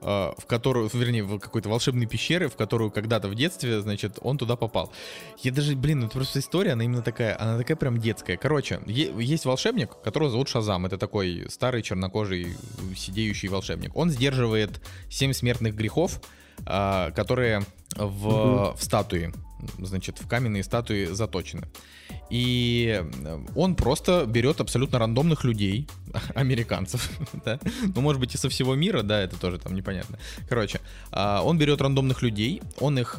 в которую, вернее, в какой-то волшебной пещеры, в которую когда-то в детстве, значит, он туда попал. Я даже, блин, это просто история, она именно такая, она такая прям детская. Короче, есть волшебник, которого зовут Шазам. Это такой старый чернокожий сидеющий волшебник. Он сдерживает семь смертных грехов, а, которые в, угу. в статуи, значит, в каменные статуи заточены. И он просто берет абсолютно рандомных людей, *laughs* американцев, *laughs* да, ну, может быть, и со всего мира, да, это тоже там непонятно. Короче, а, он берет рандомных людей, он их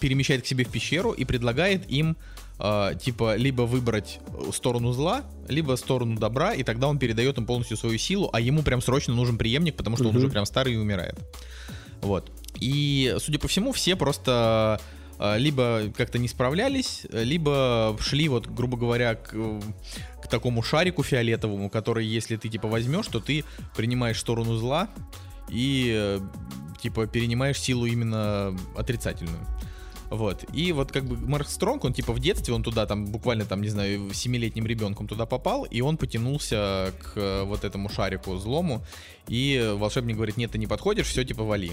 перемещает к себе в пещеру и предлагает им Uh, типа либо выбрать сторону зла, либо сторону добра, и тогда он передает им полностью свою силу, а ему прям срочно нужен преемник, потому что uh-huh. он уже прям старый и умирает. Вот. И, судя по всему, все просто либо как-то не справлялись, либо шли вот, грубо говоря, к, к такому шарику фиолетовому, который, если ты типа возьмешь, то ты принимаешь сторону зла и типа перенимаешь силу именно отрицательную. Вот. И вот как бы Марк Стронг, он типа в детстве, он туда там буквально там, не знаю, семилетним ребенком туда попал, и он потянулся к вот этому шарику злому, и волшебник говорит, нет, ты не подходишь, все, типа, вали.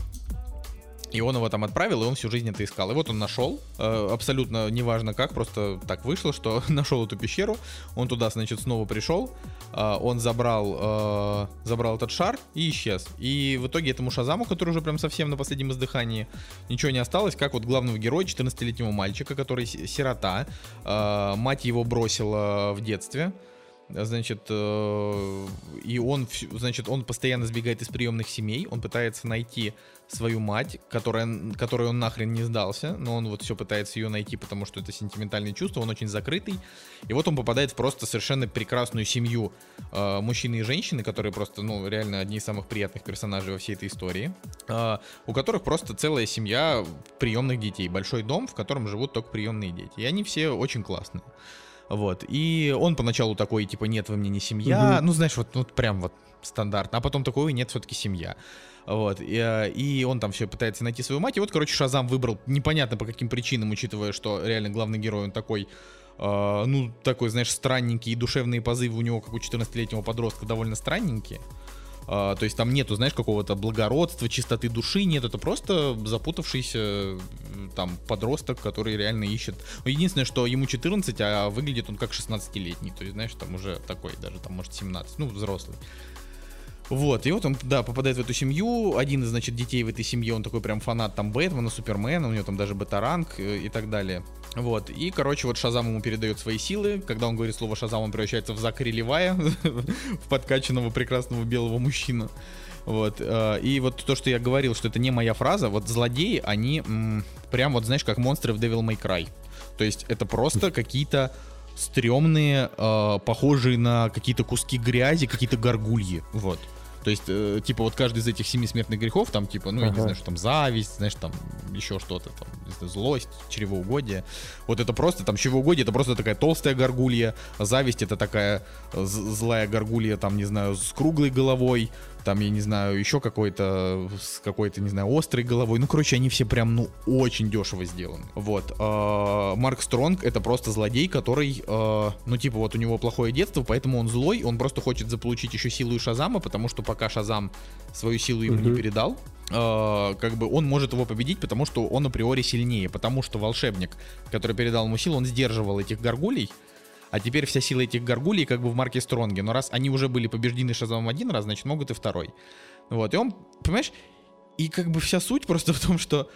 И он его там отправил, и он всю жизнь это искал. И вот он нашел, э, абсолютно неважно как, просто так вышло, что *laughs* нашел эту пещеру. Он туда, значит, снова пришел. Э, он забрал, э, забрал этот шар и исчез. И в итоге этому Шазаму, который уже прям совсем на последнем издыхании, ничего не осталось, как вот главного героя, 14-летнего мальчика, который сирота. Мать его бросила в детстве значит, э, и он, значит, он постоянно сбегает из приемных семей, он пытается найти свою мать, которая, которой он нахрен не сдался, но он вот все пытается ее найти, потому что это сентиментальные чувства, он очень закрытый, и вот он попадает в просто совершенно прекрасную семью э, мужчины и женщины, которые просто, ну, реально одни из самых приятных персонажей во всей этой истории, э, у которых просто целая семья приемных детей, большой дом, в котором живут только приемные дети, и они все очень классные. Вот. И он поначалу такой, типа, нет, вы мне не семья. Угу. Ну, знаешь, вот, вот прям вот стандартно. А потом такой, нет, все-таки семья. Вот, и, э, и он там все пытается найти свою мать. И вот, короче, Шазам выбрал непонятно по каким причинам, учитывая, что реально главный герой, он такой, э, ну, такой, знаешь, странненький, и душевные позывы у него, как у 14-летнего подростка, довольно странненькие. Uh, то есть там нету, знаешь, какого-то благородства, чистоты души, нет, это просто запутавшийся там подросток, который реально ищет. Единственное, что ему 14, а выглядит он как 16-летний, то есть, знаешь, там уже такой, даже там, может, 17, ну, взрослый. Вот, и вот он, да, попадает в эту семью. Один из, значит, детей в этой семье, он такой прям фанат там Бэтмена, Супермена, у него там даже бета-ранг э, и так далее. Вот, и, короче, вот Шазам ему передает свои силы. Когда он говорит слово Шазам, он превращается в Закари Левая, *laughs* в подкачанного прекрасного белого мужчину. Вот. э, И вот то, что я говорил, что это не моя фраза, вот злодеи, они прям вот, знаешь, как монстры в Devil May Cry. То есть это просто какие-то стрёмные, э, похожие на какие-то куски грязи, какие-то горгульи. Вот. То есть, э, типа, вот каждый из этих семи смертных грехов, там, типа, ну, я не Ага. знаю, что там зависть, знаешь, там еще что-то, там, знаю, злость, чревоугодие. Вот это просто, там, чревоугодие, это просто такая толстая горгулья, зависть это такая злая горгулья, там, не знаю, с круглой головой, там, я не знаю, еще какой-то, с какой-то, не знаю, острой головой. Ну, короче, они все прям, ну, очень дешево сделаны. Вот. э, Марк Стронг это просто злодей, который, э, ну, типа, вот у него плохое детство, поэтому он злой, он просто хочет заполучить еще силу и Шазама, потому что пока Шазам свою силу ему не передал, э, как бы он может его победить, потому что он априори сильнее, потому что волшебник, который передал ему силу, он сдерживал этих горгулей, а теперь вся сила этих горгулей как бы в марке Стронге. Но раз они уже были побеждены Шазамом один раз, значит могут и второй. Вот, и он, понимаешь, и как бы вся суть просто *laughs* в том, что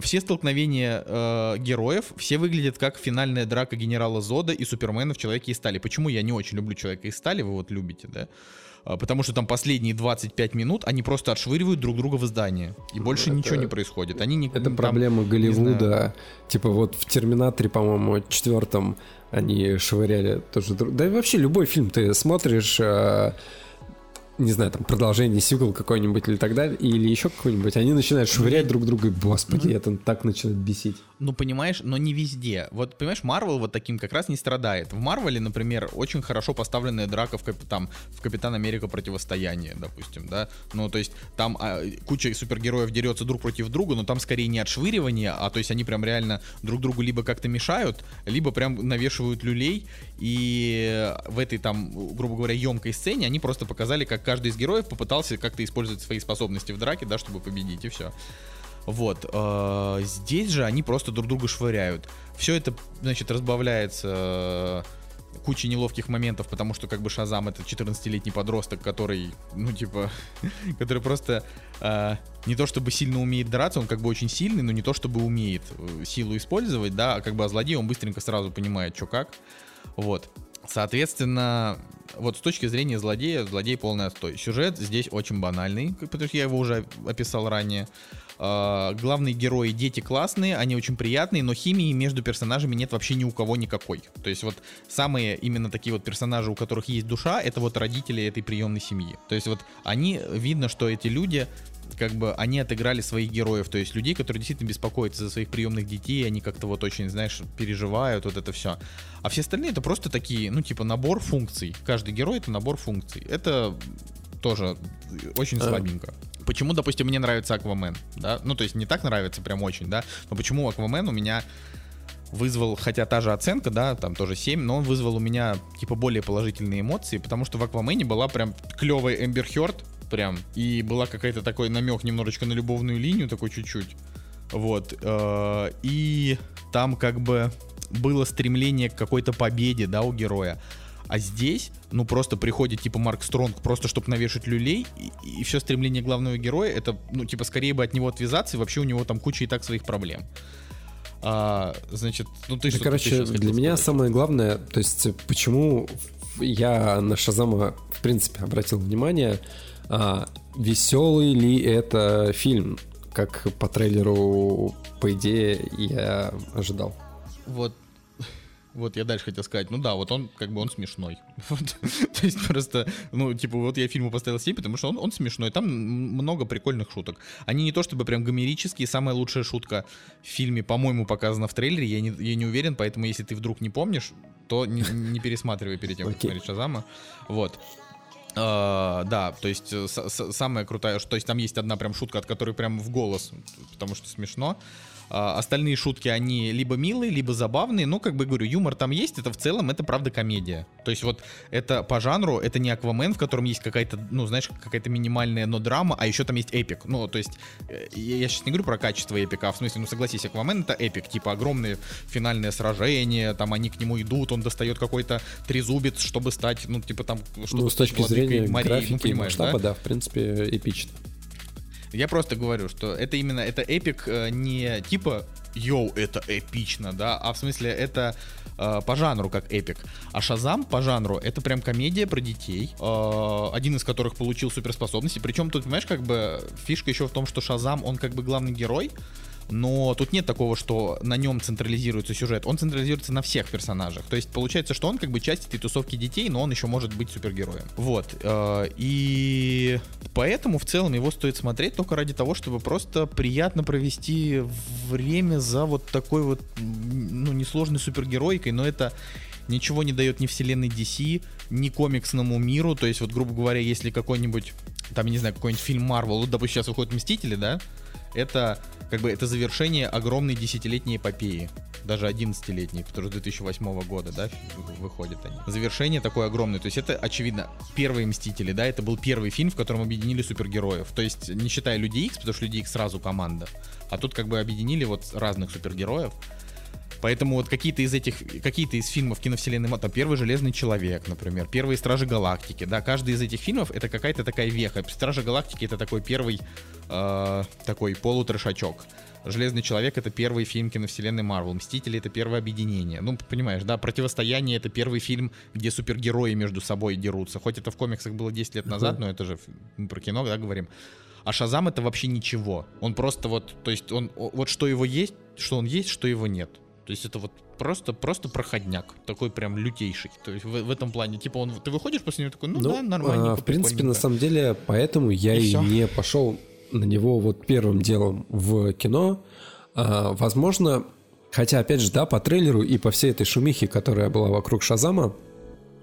все столкновения э, героев, все выглядят как финальная драка генерала Зода и Супермена в Человеке из Стали. Почему я не очень люблю Человека из Стали, вы вот любите, да? А, Потому что там последние 25 минут они просто отшвыривают друг друга в здание. И больше Это- ничего не происходит. Они не, Это там- проблема Голливуда. Типа вот в Терминаторе, по-моему, четвертом они швыряли тоже. друг- Да и вообще любой фильм ты смотришь, э, не знаю, там продолжение, сиквел какой-нибудь или так далее, или еще какой-нибудь, они начинают швырять друг друга, и, господи, это так начинает бесить. Ну, понимаешь, но не везде. Вот, понимаешь, Марвел вот таким как раз не страдает. В Марвеле, например, очень хорошо поставленная драка в, там, в Капитан Америка противостояние, допустим, да. Ну, то есть там а, куча супергероев дерется друг против друга, но там скорее не отшвыривание, а то есть они прям реально друг другу либо как-то мешают, либо прям навешивают люлей. И в этой там, грубо говоря, емкой сцене они просто показали, как каждый из героев попытался как-то использовать свои способности в драке, да, чтобы победить, и все. Вот. э, Здесь же они просто друг друга швыряют. Все это, значит, разбавляется э, кучей неловких моментов, потому что как бы Шазам это 14-летний подросток, который, ну, типа, *laughs* который просто э, не то чтобы сильно умеет драться, он как бы очень сильный, но не то чтобы умеет э, силу использовать, да, а как бы а злодей он быстренько сразу понимает, что как. Вот. Соответственно, вот с точки зрения злодея, злодей полный отстой. Сюжет здесь очень банальный, потому что я его уже описал ранее. А, главные герои дети классные, они очень приятные, но химии между персонажами нет вообще ни у кого никакой. То есть вот самые именно такие вот персонажи, у которых есть душа, это вот родители этой приемной семьи. То есть вот они, видно, что эти люди как бы они отыграли своих героев, то есть людей, которые действительно беспокоятся за своих приемных детей, они как-то вот очень, знаешь, переживают вот это все. А все остальные это просто такие, ну типа набор функций. Каждый герой это набор функций. Это тоже очень А. слабенько. Почему, допустим, мне нравится Аквамен, да? Ну, то есть не так нравится прям очень, да? Но почему Аквамен у меня вызвал, хотя та же оценка, да, там тоже 7, но он вызвал у меня, типа, более положительные эмоции, потому что в Аквамене была прям клевая Эмбер Хёрд, прям, и была какая-то такой намек немножечко на любовную линию, такой чуть-чуть, вот, э, и там как бы было стремление к какой-то победе, да, у героя, а здесь, ну, просто приходит, типа, Марк Стронг, просто чтобы навешать люлей, и, все стремление главного героя, это, ну, типа, скорее бы от него отвязаться, и вообще у него там куча и так своих проблем. А, значит, ну ты Ну, что короче, для меня самое главное, то есть почему я на Шазама в принципе обратил внимание, а, веселый ли это фильм, как по трейлеру, по идее, я ожидал. Вот, *laughs* вот я дальше хотел сказать. Ну да, вот он как бы он смешной. *laughs* Вот. То есть просто, ну, типа, вот я фильму поставил 7, потому что он, он смешной. Там много прикольных шуток. Они не то чтобы прям гомерические. Самая лучшая шутка в фильме, по-моему, показана в трейлере. Я не, я не уверен, поэтому если ты вдруг не помнишь, то не, не пересматривай перед тем, как смотреть Шазама. Вот. А, да, то есть э, самая крутая, то есть там есть одна прям шутка, от которой прям в голос, потому что смешно. А, остальные шутки, они либо милые, либо забавные, но, как бы говорю, юмор там есть, это в целом, это правда комедия. То есть вот это по жанру, это не Аквамен, в котором есть какая-то, ну, знаешь, какая-то минимальная, но драма, а еще там есть эпик. Ну, то есть, э, я, я сейчас не говорю про качество эпика, а в смысле, ну, согласись, Аквамен это эпик, типа огромное финальное сражение, там они к нему идут, он достает какой-то трезубец, чтобы стать, ну, типа там, чтобы Ну, с точки зрения морей, графики ну, и масштаба, да? да, в принципе, эпично. Я просто говорю, что это именно это эпик э, не типа yo, это эпично, да, а в смысле это э, по жанру как эпик. А Шазам по жанру это прям комедия про детей, э, один из которых получил суперспособности. Причем тут, понимаешь, как бы фишка еще в том, что Шазам, он как бы главный герой, но тут нет такого, что на нем централизируется сюжет. Он централизируется на всех персонажах. То есть получается, что он как бы часть этой тусовки детей, но он еще может быть супергероем. Вот. Э, и поэтому в целом его стоит смотреть только ради того, чтобы просто приятно провести время за вот такой вот, ну, несложной супергеройкой, но это ничего не дает ни вселенной DC, ни комиксному миру. То есть, вот, грубо говоря, если какой-нибудь, там, я не знаю, какой-нибудь фильм Marvel, вот, допустим, сейчас выходят Мстители, да, это как бы это завершение огромной десятилетней эпопеи. Даже 11-летней, который с 2008 года, да, выходит они. Завершение такое огромное. То есть это, очевидно, первые Мстители, да, это был первый фильм, в котором объединили супергероев. То есть, не считая Людей Икс, потому что Люди Икс сразу команда. А тут как бы объединили вот разных супергероев. Поэтому вот какие-то из этих, какие-то из фильмов киновселенной, там первый Железный Человек, например, первые Стражи Галактики, да, каждый из этих фильмов это какая-то такая веха. Стражи Галактики это такой первый э, такой полутрешачок. Железный человек это первый фильм киновселенной Марвел. Мстители это первое объединение. Ну, понимаешь, да, противостояние это первый фильм, где супергерои между собой дерутся. Хоть это в комиксах было 10 лет назад, но это же про кино, да, говорим. А Шазам это вообще ничего. Он просто вот, то есть он, вот что его есть, что он есть, что его нет. То есть это вот просто, просто проходняк, такой прям лютейший. То есть в, в этом плане, типа, он, ты выходишь после него такой, ну, ну да, нормально. А, в принципе, на самом деле, поэтому я и, и не пошел на него вот первым делом в кино. А, возможно, хотя, опять же, да, по трейлеру и по всей этой шумихе, которая была вокруг Шазама,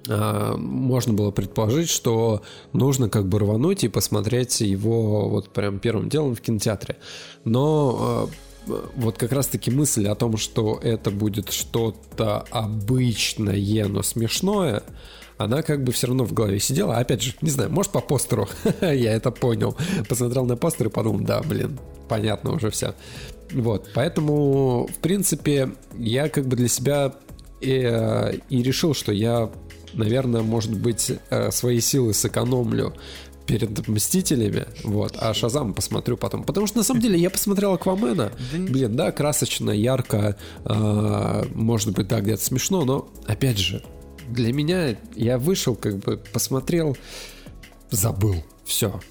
а, можно было предположить, что нужно как бы рвануть и посмотреть его вот прям первым делом в кинотеатре. Но а, вот как раз-таки мысль о том, что это будет что-то обычное, но смешное, она как бы все равно в голове сидела. Опять же, не знаю, может по постеру, *laughs* я это понял. Посмотрел на постер и подумал, да, блин, понятно уже все. Вот, поэтому, в принципе, я как бы для себя и, э, и решил, что я, наверное, может быть, э, свои силы сэкономлю перед Мстителями, вот, а Шазам посмотрю потом. Потому что, на самом деле, я посмотрел Аквамена, блин, да, красочно, ярко, э, может быть, да, где-то смешно, но, опять же, для меня я вышел, как бы, посмотрел, забыл, все.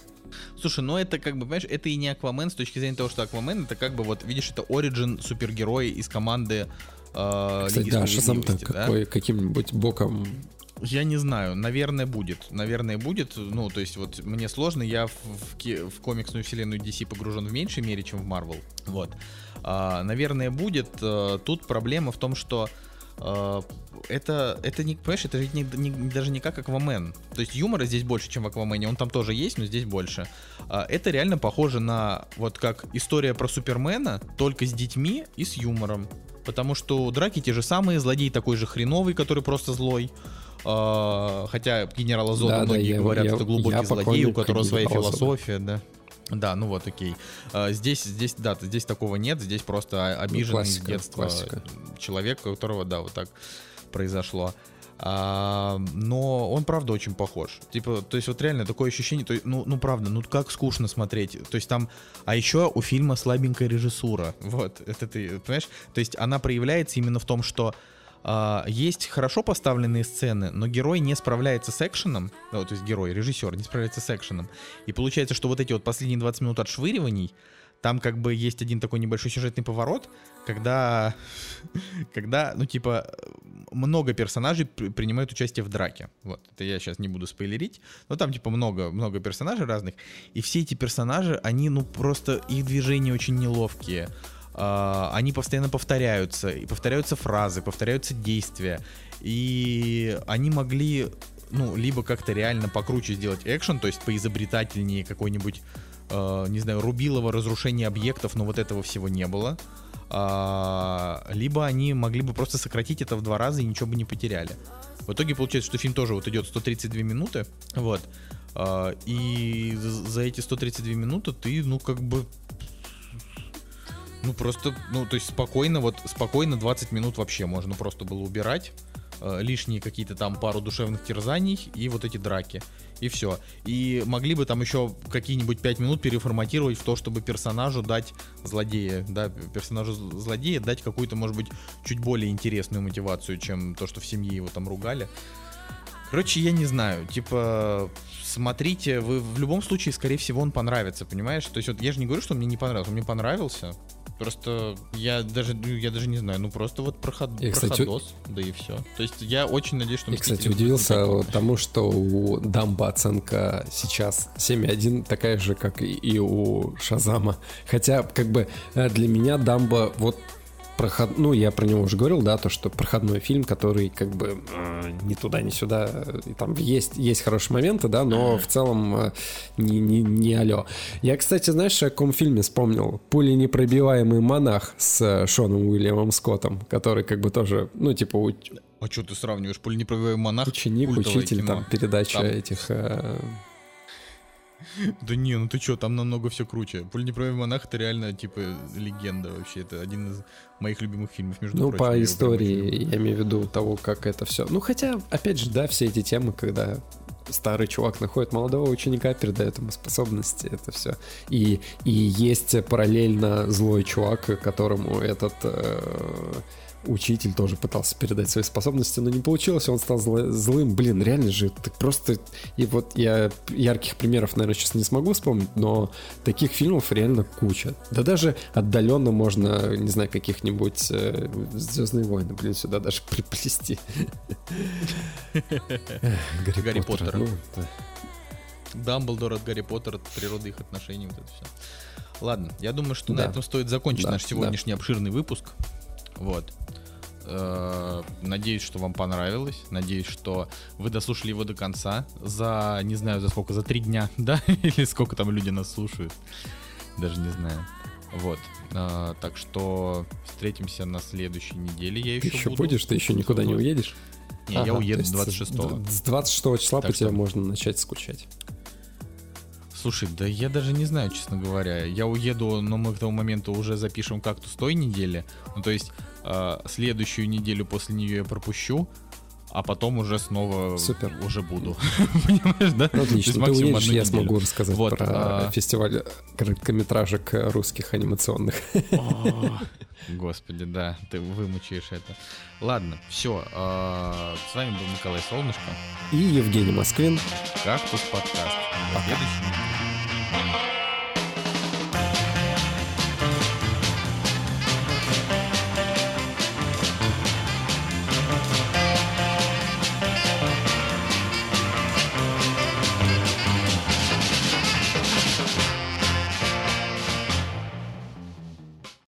Слушай, ну это как бы, понимаешь, это и не Аквамен с точки зрения того, что Аквамен это как бы вот, видишь, это оригин супергероя из команды э, Кстати, да, Шазам-то да? какой, каким-нибудь боком я не знаю, наверное будет, наверное будет. Ну, то есть вот мне сложно, я в, в, в комиксную вселенную DC погружен в меньшей мере, чем в Marvel. Вот, а, наверное будет. А, тут проблема в том, что а, это, это не, понимаешь, это не, не, даже не как Аквамен. То есть юмора здесь больше, чем в Аквамене. Он там тоже есть, но здесь больше. А, это реально похоже на вот как история про Супермена, только с детьми и с юмором. Потому что драки те же самые, злодей такой же хреновый, который просто злой. А, хотя генерала Зода да, многие да, говорят, я, это глубокий я злодей, у которого своя философия, да. Да, ну вот, окей. А, здесь, здесь, да, здесь такого нет, здесь просто обиженный ну, классика, детства классика. человек, у которого, да, вот так произошло. А, но он правда очень похож. Типа, то есть вот реально такое ощущение, то, ну, ну правда, ну как скучно смотреть. То есть там, а еще у фильма слабенькая режиссура. Вот, это ты, понимаешь? То есть она проявляется именно в том, что Uh, есть хорошо поставленные сцены, но герой не справляется с экшеном, ну, то есть герой, режиссер не справляется с экшеном. И получается, что вот эти вот последние 20 минут отшвыриваний, там как бы есть один такой небольшой сюжетный поворот, когда, *laughs* когда, ну типа, много персонажей принимают участие в драке. Вот, это я сейчас не буду спойлерить, но там типа много, много персонажей разных, и все эти персонажи, они, ну просто, их движения очень неловкие, Uh, они постоянно повторяются, и повторяются фразы, повторяются действия, и они могли, ну, либо как-то реально покруче сделать экшен, то есть поизобретательнее какой-нибудь, uh, не знаю, рубилово разрушение объектов, но вот этого всего не было, uh, либо они могли бы просто сократить это в два раза и ничего бы не потеряли. В итоге получается, что фильм тоже вот идет 132 минуты, вот, и за эти 132 минуты ты, ну, как бы ну, просто, ну, то есть спокойно, вот, спокойно 20 минут вообще можно просто было убирать. э, лишние какие-то там пару душевных терзаний и вот эти драки. И все. И могли бы там еще какие-нибудь 5 минут переформатировать в то, чтобы персонажу дать злодея, да, персонажу злодея дать какую-то, может быть, чуть более интересную мотивацию, чем то, что в семье его там ругали. Короче, я не знаю, типа, смотрите, вы в любом случае, скорее всего, он понравится, понимаешь? То есть вот я же не говорю, что он мне не понравился, он мне понравился. Просто я даже, ну, я даже не знаю, ну просто вот проход, Я, кстати, проходос, да и все. То есть я очень надеюсь, что Я, кстати, удивился вот тому, что у Дамба оценка сейчас 7.1 такая же, как и- и у Шазама. Хотя, как бы, э, для меня Дамба вот проход... Ну, я про него уже говорил, да, то, что проходной фильм, который как бы э, ни туда, ни сюда. э, и Там есть, есть хорошие моменты, да, но в целом э, не, не, не алё. Я, кстати, знаешь, о каком фильме вспомнил? «Пули непробиваемый монах» с Шоном Уильямом Скоттом, который как бы тоже, ну, типа, у- А что ты сравниваешь? Пуленепробиваемый монах? Ученик, учитель, кино. там передача Там- этих. э, Да не, ну ты чё, там намного все круче. Пуленепробиваемый монах это реально, типа, легенда вообще. Это один из моих любимых фильмов, между ну, прочим. я по истории, я имею в виду того, как это все. Ну, хотя, опять же, да, все эти темы, когда старый чувак находит молодого ученика, передает ему способности, это все. И, и есть параллельно злой чувак, которому этот э, учитель тоже пытался передать свои способности, но не получилось, он стал злым. Блин, реально же, ты просто... И вот я ярких примеров, наверное, сейчас не смогу вспомнить, но таких фильмов реально куча. Да даже отдаленно можно, не знаю, каких-нибудь э, Звездные войны, блин, сюда даже *laughs* приплести. Гарри Поттера. ну, да. Дамблдор от Гарри Поттера, от природы их отношений, вот это все. Ладно, я думаю, что на этом стоит закончить наш сегодняшний обширный выпуск. Вот. Э, Надеюсь, что вам понравилось. Надеюсь, что вы дослушали его до конца. За, не знаю, за сколько, за три дня, *laughs* да? Или сколько там люди нас слушают. Даже не знаю. Вот. Э, Так что встретимся на следующей неделе. Я Ты еще, еще буду. будешь, ты еще никуда не уедешь? Не, я Ага, уеду то есть 26 С 26 числа Так по тебе что- можно начать скучать. Слушай, да я даже не знаю, честно говоря. Я уеду, но мы к тому моменту уже запишем кактус той недели. Ну, то есть э, следующую неделю после нее я пропущу, а потом уже снова Супер. уже буду. *laughs* Понимаешь, да? Ну, Отлично, ты уедешь, я неделю. смогу рассказать Вот, про а- фестиваль короткометражек русских анимационных. О, *laughs* Господи, да, ты вымучаешь это. Ладно, все. с вами был Николай Солнышко. И Евгений Москвин. Кактус подкаст. Недели.